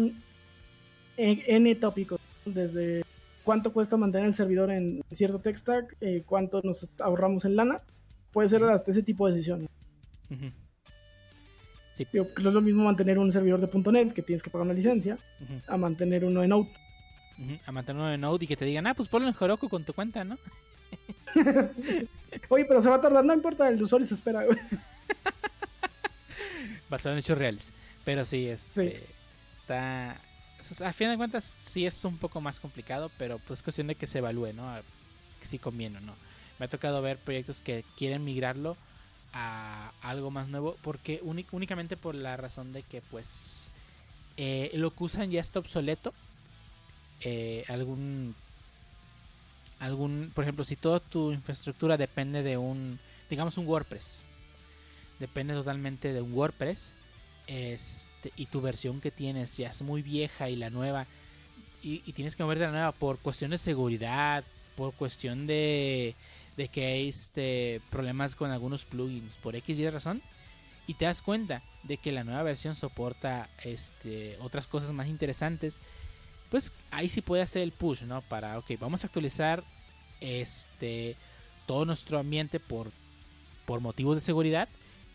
en- N tópicos. Desde cuánto cuesta mantener el servidor en cierto tech stack, eh, cuánto nos ahorramos en lana. Puede ser hasta ese tipo de decisiones. Digo, que no es lo mismo mantener un servidor de .NET que tienes que pagar una licencia a mantener uno en Out. A mantenerlo de Node y que te digan, ah, pues ponlo en Heroku con tu cuenta, ¿no? Oye, pero se va a tardar, no importa, el usuario se espera. Basado en hechos reales. Pero sí, este, está... es- A fin de cuentas, sí es un poco más complicado, pero pues es cuestión de que se evalúe, ¿no? Si conviene o no. Me ha tocado ver proyectos que quieren migrarlo a algo más nuevo, porque únicamente por la razón de que, pues, eh, lo que usan ya está obsoleto. Eh, algún algún, por ejemplo, si toda tu infraestructura depende de un, digamos un WordPress, depende totalmente de un WordPress, este, y tu versión que tienes ya es muy vieja y la nueva, y, tienes que moverte a la nueva por cuestión de seguridad, por cuestión de, de que hay este, problemas con algunos plugins, por X y razón, y te das cuenta de que la nueva versión soporta este, otras cosas más interesantes, pues ahí sí puede hacer el push, ¿no? Para, ok, vamos a actualizar este todo nuestro ambiente por, por motivos de seguridad,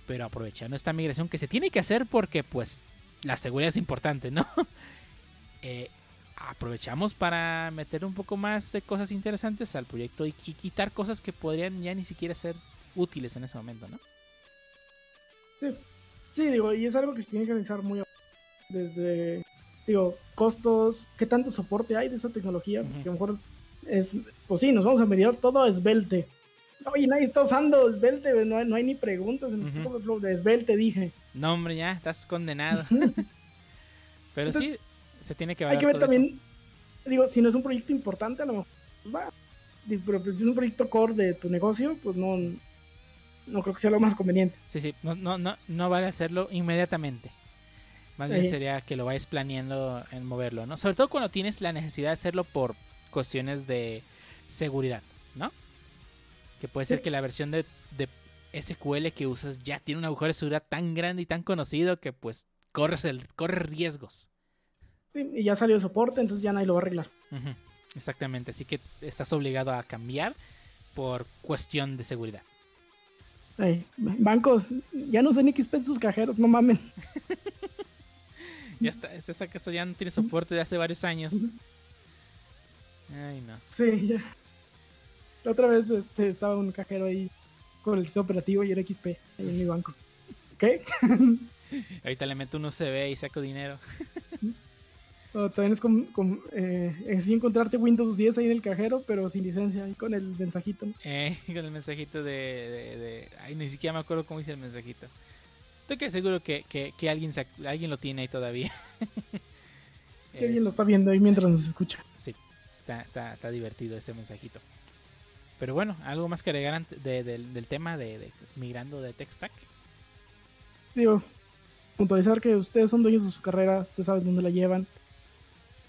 pero aprovechando esta migración que se tiene que hacer porque pues la seguridad es importante, ¿no? Eh, aprovechamos para meter un poco más de cosas interesantes al proyecto y, y quitar cosas que podrían ya ni siquiera ser útiles en ese momento, ¿no? Sí. Sí, digo, y es algo que se tiene que analizar muy a- desde, digo, costos, qué tanto soporte hay de esa tecnología, porque a lo mejor es, pues sí, nos vamos a medir todo a esbelte. Oye, nadie está usando esbelte, no hay, no hay ni preguntas en Ujú. Stack Overflow de esbelte, dije. No, hombre, ya, estás condenado. Pero sí, se tiene que Hay que ver eso. también, digo, si no es un proyecto importante, a lo mejor pues, va. Pero pues, si es un proyecto core de tu negocio, pues no, no creo que sea lo más conveniente. Sí, sí, no, no, no, no vale hacerlo inmediatamente. Más bien Sí. sería que lo vayas planeando en moverlo, ¿no? Sobre todo cuando tienes la necesidad de hacerlo por cuestiones de seguridad, ¿no? Que puede ser que la versión de, de SQL que usas ya tiene un agujero de seguridad tan grande y tan conocido que pues corres, el, corres riesgos. Sí, Y ya salió de soporte, entonces ya nadie lo va a arreglar. Exactamente, así que estás obligado a cambiar por cuestión de seguridad. Ey, bancos, ya no sé ni qué en sus cajeros, no mamen. Ya está, este acaso ya no tiene soporte de hace varios años. Ay, no. Sí, ya. La otra vez este, estaba un cajero ahí con el sistema operativo y era XP ahí en mi banco. ¿Qué? Ahorita le meto un USB y saco dinero. También es como, como, eh, es encontrarte Windows 10 ahí en el cajero, pero sin licencia y con el mensajito. ¿no? Eh, con el mensajito de, de, de- Ay, ni siquiera me acuerdo cómo dice el mensajito. Estoy que seguro que, que, que alguien, alguien lo tiene ahí todavía. Que alguien lo Es- está viendo ahí mientras nos escucha. Sí, está, está, está divertido ese mensajito. Pero bueno, algo más que agregar de- del- tema de, de migrando de tech stack. Digo, puntualizar que ustedes son dueños de su carrera, ustedes saben dónde la llevan.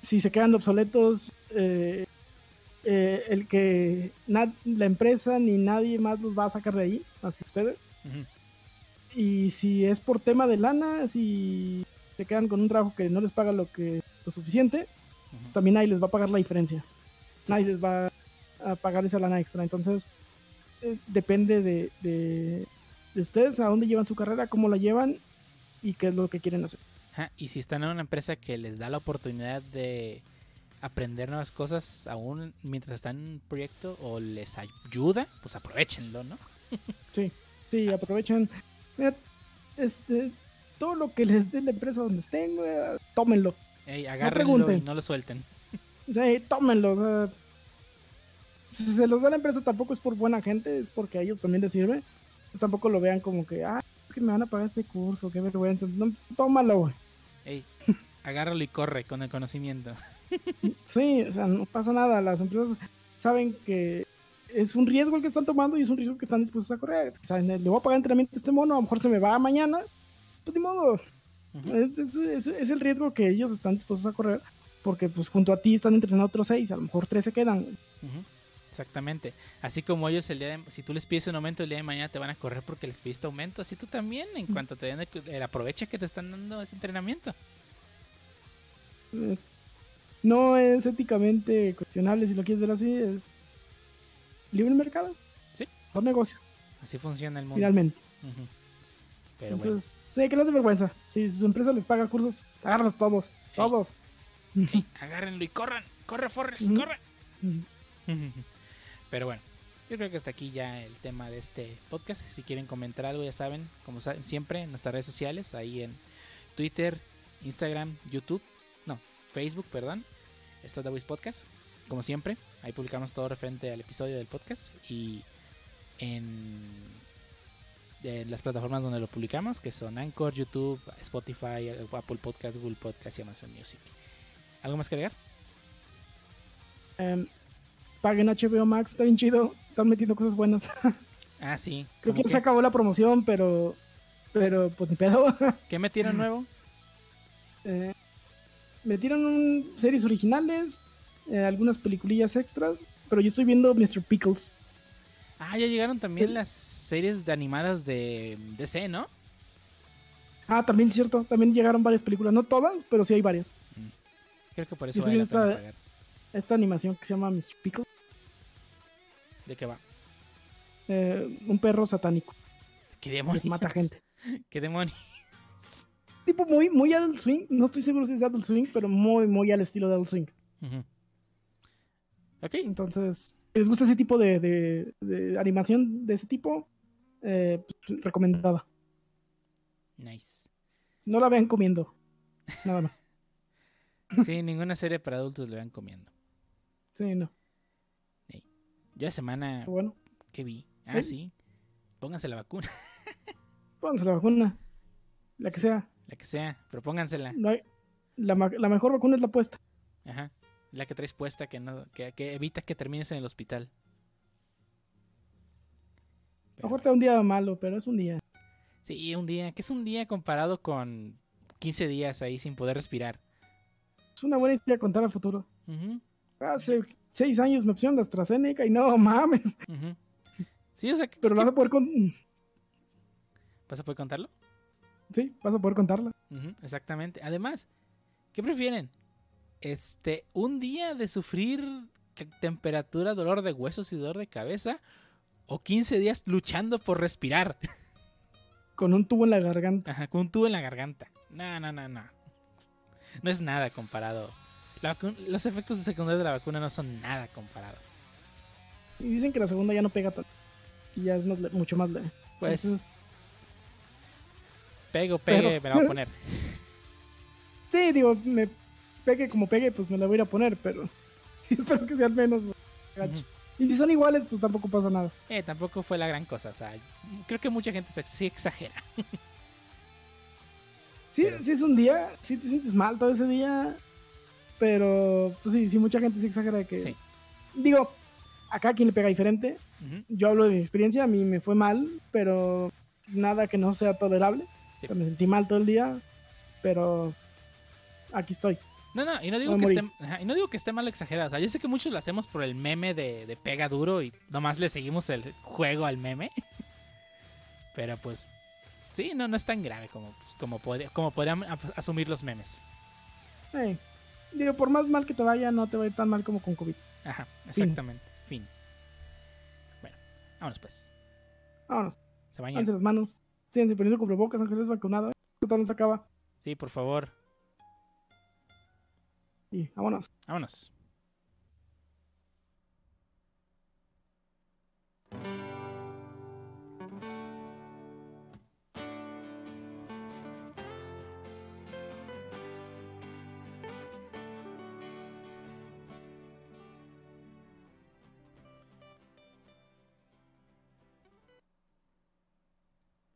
Si se quedan obsoletos, eh, eh, el que la empresa ni nadie más los va a sacar de ahí, más que ustedes. Y si es por tema de lana, si se quedan con un trabajo que no les paga lo que lo suficiente, también nadie les va a pagar la diferencia. Nadie les va a pagar esa lana extra. Entonces, eh, depende de, de, de ustedes a dónde llevan su carrera, cómo la llevan y qué es lo que quieren hacer. Ajá, Y si están en una empresa que les da la oportunidad de aprender nuevas cosas aún mientras están en un proyecto o les ayuda, pues aprovechenlo, ¿no? Sí, sí, aprovechan. Mira, este, todo lo que les dé la empresa donde estén, tómenlo. Ey, agárrenlo y pregunten. no lo suelten. Sí, tómenlo. o sea, si se los da la empresa tampoco es por buena gente, es porque a ellos también les sirve. Pues tampoco lo vean como que, ah, que me van a pagar este curso, qué vergüenza. No, tómalo, güey. Ey, agárralo y corre con el conocimiento. Sí, o sea, no pasa nada. Las empresas saben que es un riesgo el que están tomando y es un riesgo que están dispuestos a correr. Es que saben, le voy a pagar entrenamiento a este mono, a lo mejor se me va mañana. Pues ni modo. Ujú. Es, es- es- es el riesgo que ellos están dispuestos a correr. Porque pues junto a ti están entrenando otros seis, a lo mejor tres se quedan. Ujú, Exactamente. Así como ellos el día de, si tú les pides un aumento el día de mañana te van a correr porque les pidiste aumento, así tú también en cuanto te den el, el aproveche que te están dando ese entrenamiento. No es éticamente cuestionable si lo quieres ver así, es libre mercado. Sí. Son negocios, Así funciona el mundo. finalmente. Ujú. Pero bueno, Entonces, sí, que no es de vergüenza. Si su empresa les paga cursos, agárralos todos, todos. agárrenlo y corran, corre Forrest, Ujú. corre. Pero bueno, yo creo que hasta aquí ya el tema de este podcast. Si quieren comentar algo, ya saben, como siempre, en nuestras redes sociales, ahí en Twitter, Instagram, YouTube, no, Facebook, perdón, está The Podcast, como siempre. Ahí publicamos todo referente al episodio del podcast y en, en las plataformas donde lo publicamos, que son Anchor, YouTube, Spotify, Apple Podcast, Google Podcast y Amazon Music. ¿Algo más que agregar? Em, paguen HBO Max, está bien chido. Están metiendo cosas buenas. Ah, sí. Creo ¿cómo que se acabó la promoción, pero. Pero, pues ni pedo. ¿Qué metieron nuevo? Eh, metieron un- series originales, eh, algunas peliculillas extras. Pero yo estoy viendo Mr. Pickles. Ah, ya llegaron también Sí. las series de animadas de DC, ¿no? Ah, también es cierto. También llegaron varias películas. No todas, pero sí hay varias. Creo que por eso vale la pena viendo pagar. Esta animación que se llama Mr. Pickles. ¿De qué va? eh, un perro satánico ¿Qué demonios? mata gente. ¿Qué demonios? Tipo muy, muy Adult Swing. No estoy seguro si es Adult Swing, pero muy, muy al estilo de Adult Swing. Ujú. Ok, Entonces, si les gusta ese tipo de, de- de animación de ese tipo, eh, pues, recomendada. Nice. No la vean comiendo. Nada más. Sí, ninguna serie para adultos le van comiendo. Sí, no. Yo la semana Pero bueno, que vi. Ah, ¿Eh? sí. Pónganse la vacuna, pónganse la vacuna. La que sea. la que sea, pero póngansela. No hay- la, la mejor vacuna es la puesta. Ajá. La que traes puesta que no que, que evita que termines en el hospital. Pero- mejor te da un día malo, pero es un día. sí, un día, que es un día comparado con 15 días ahí sin poder respirar. Es una buena historia contar al futuro. Hace seis años me pusieron la AstraZeneca y no mames. ujú. Sí, o sea, que- Pero que- vas a poder con... ¿vas a poder contarlo? Sí, vas a poder contarla. Ujú, exactamente. Además, ¿qué prefieren? Este, un día de sufrir temperatura, dolor de huesos y dolor de cabeza, o 15 días luchando por respirar, Con un tubo en la garganta. Ajá, con un tubo en la garganta. No, no, no, no. No es nada comparado. La los efectos secundarios de la vacuna no son nada comparado. Y dicen que la segunda ya no pega tanto. Y ya es más mucho más leve. Pues, Entonces, pego, pegue, pero- me la voy a poner. sí, digo, me pegue como pegue, pues me la voy a ir a poner, pero sí espero que menos. güey, gacho. Ujú. Y si son iguales, pues tampoco pasa nada. Eh, tampoco fue la gran cosa. O sea, creo que mucha gente se, sí exagera. Sí, Pero- sí es un día, sí te sientes mal todo ese día, pero pues sí, sí, mucha gente sí exagera de que... Sí. Digo, acá quien le pega diferente, yo hablo de mi experiencia, a mí me fue mal, pero nada que no sea tolerable. Sí. Me sentí mal todo el día, pero aquí estoy. No, no, y no digo, que esté, ajá, y no digo que esté mal exagerado. O sea, yo sé que muchos lo hacemos por el meme de, de pega duro y nomás le seguimos el juego al meme. Pero pues, sí, no, no es tan grave como, pues, como, podría- como podrían asumir los memes. Eh, digo, por más mal que te vaya, no te va a ir tan mal como con COVID. Ajá, exactamente. Fin. Bueno, vámonos pues. Vámonos, Se bañan. lávense las manos, síganse poniendo cubrebocas, Ángeles vacunado. Total no se acaba. Sí, por favor. Y vámonos. Vámonos.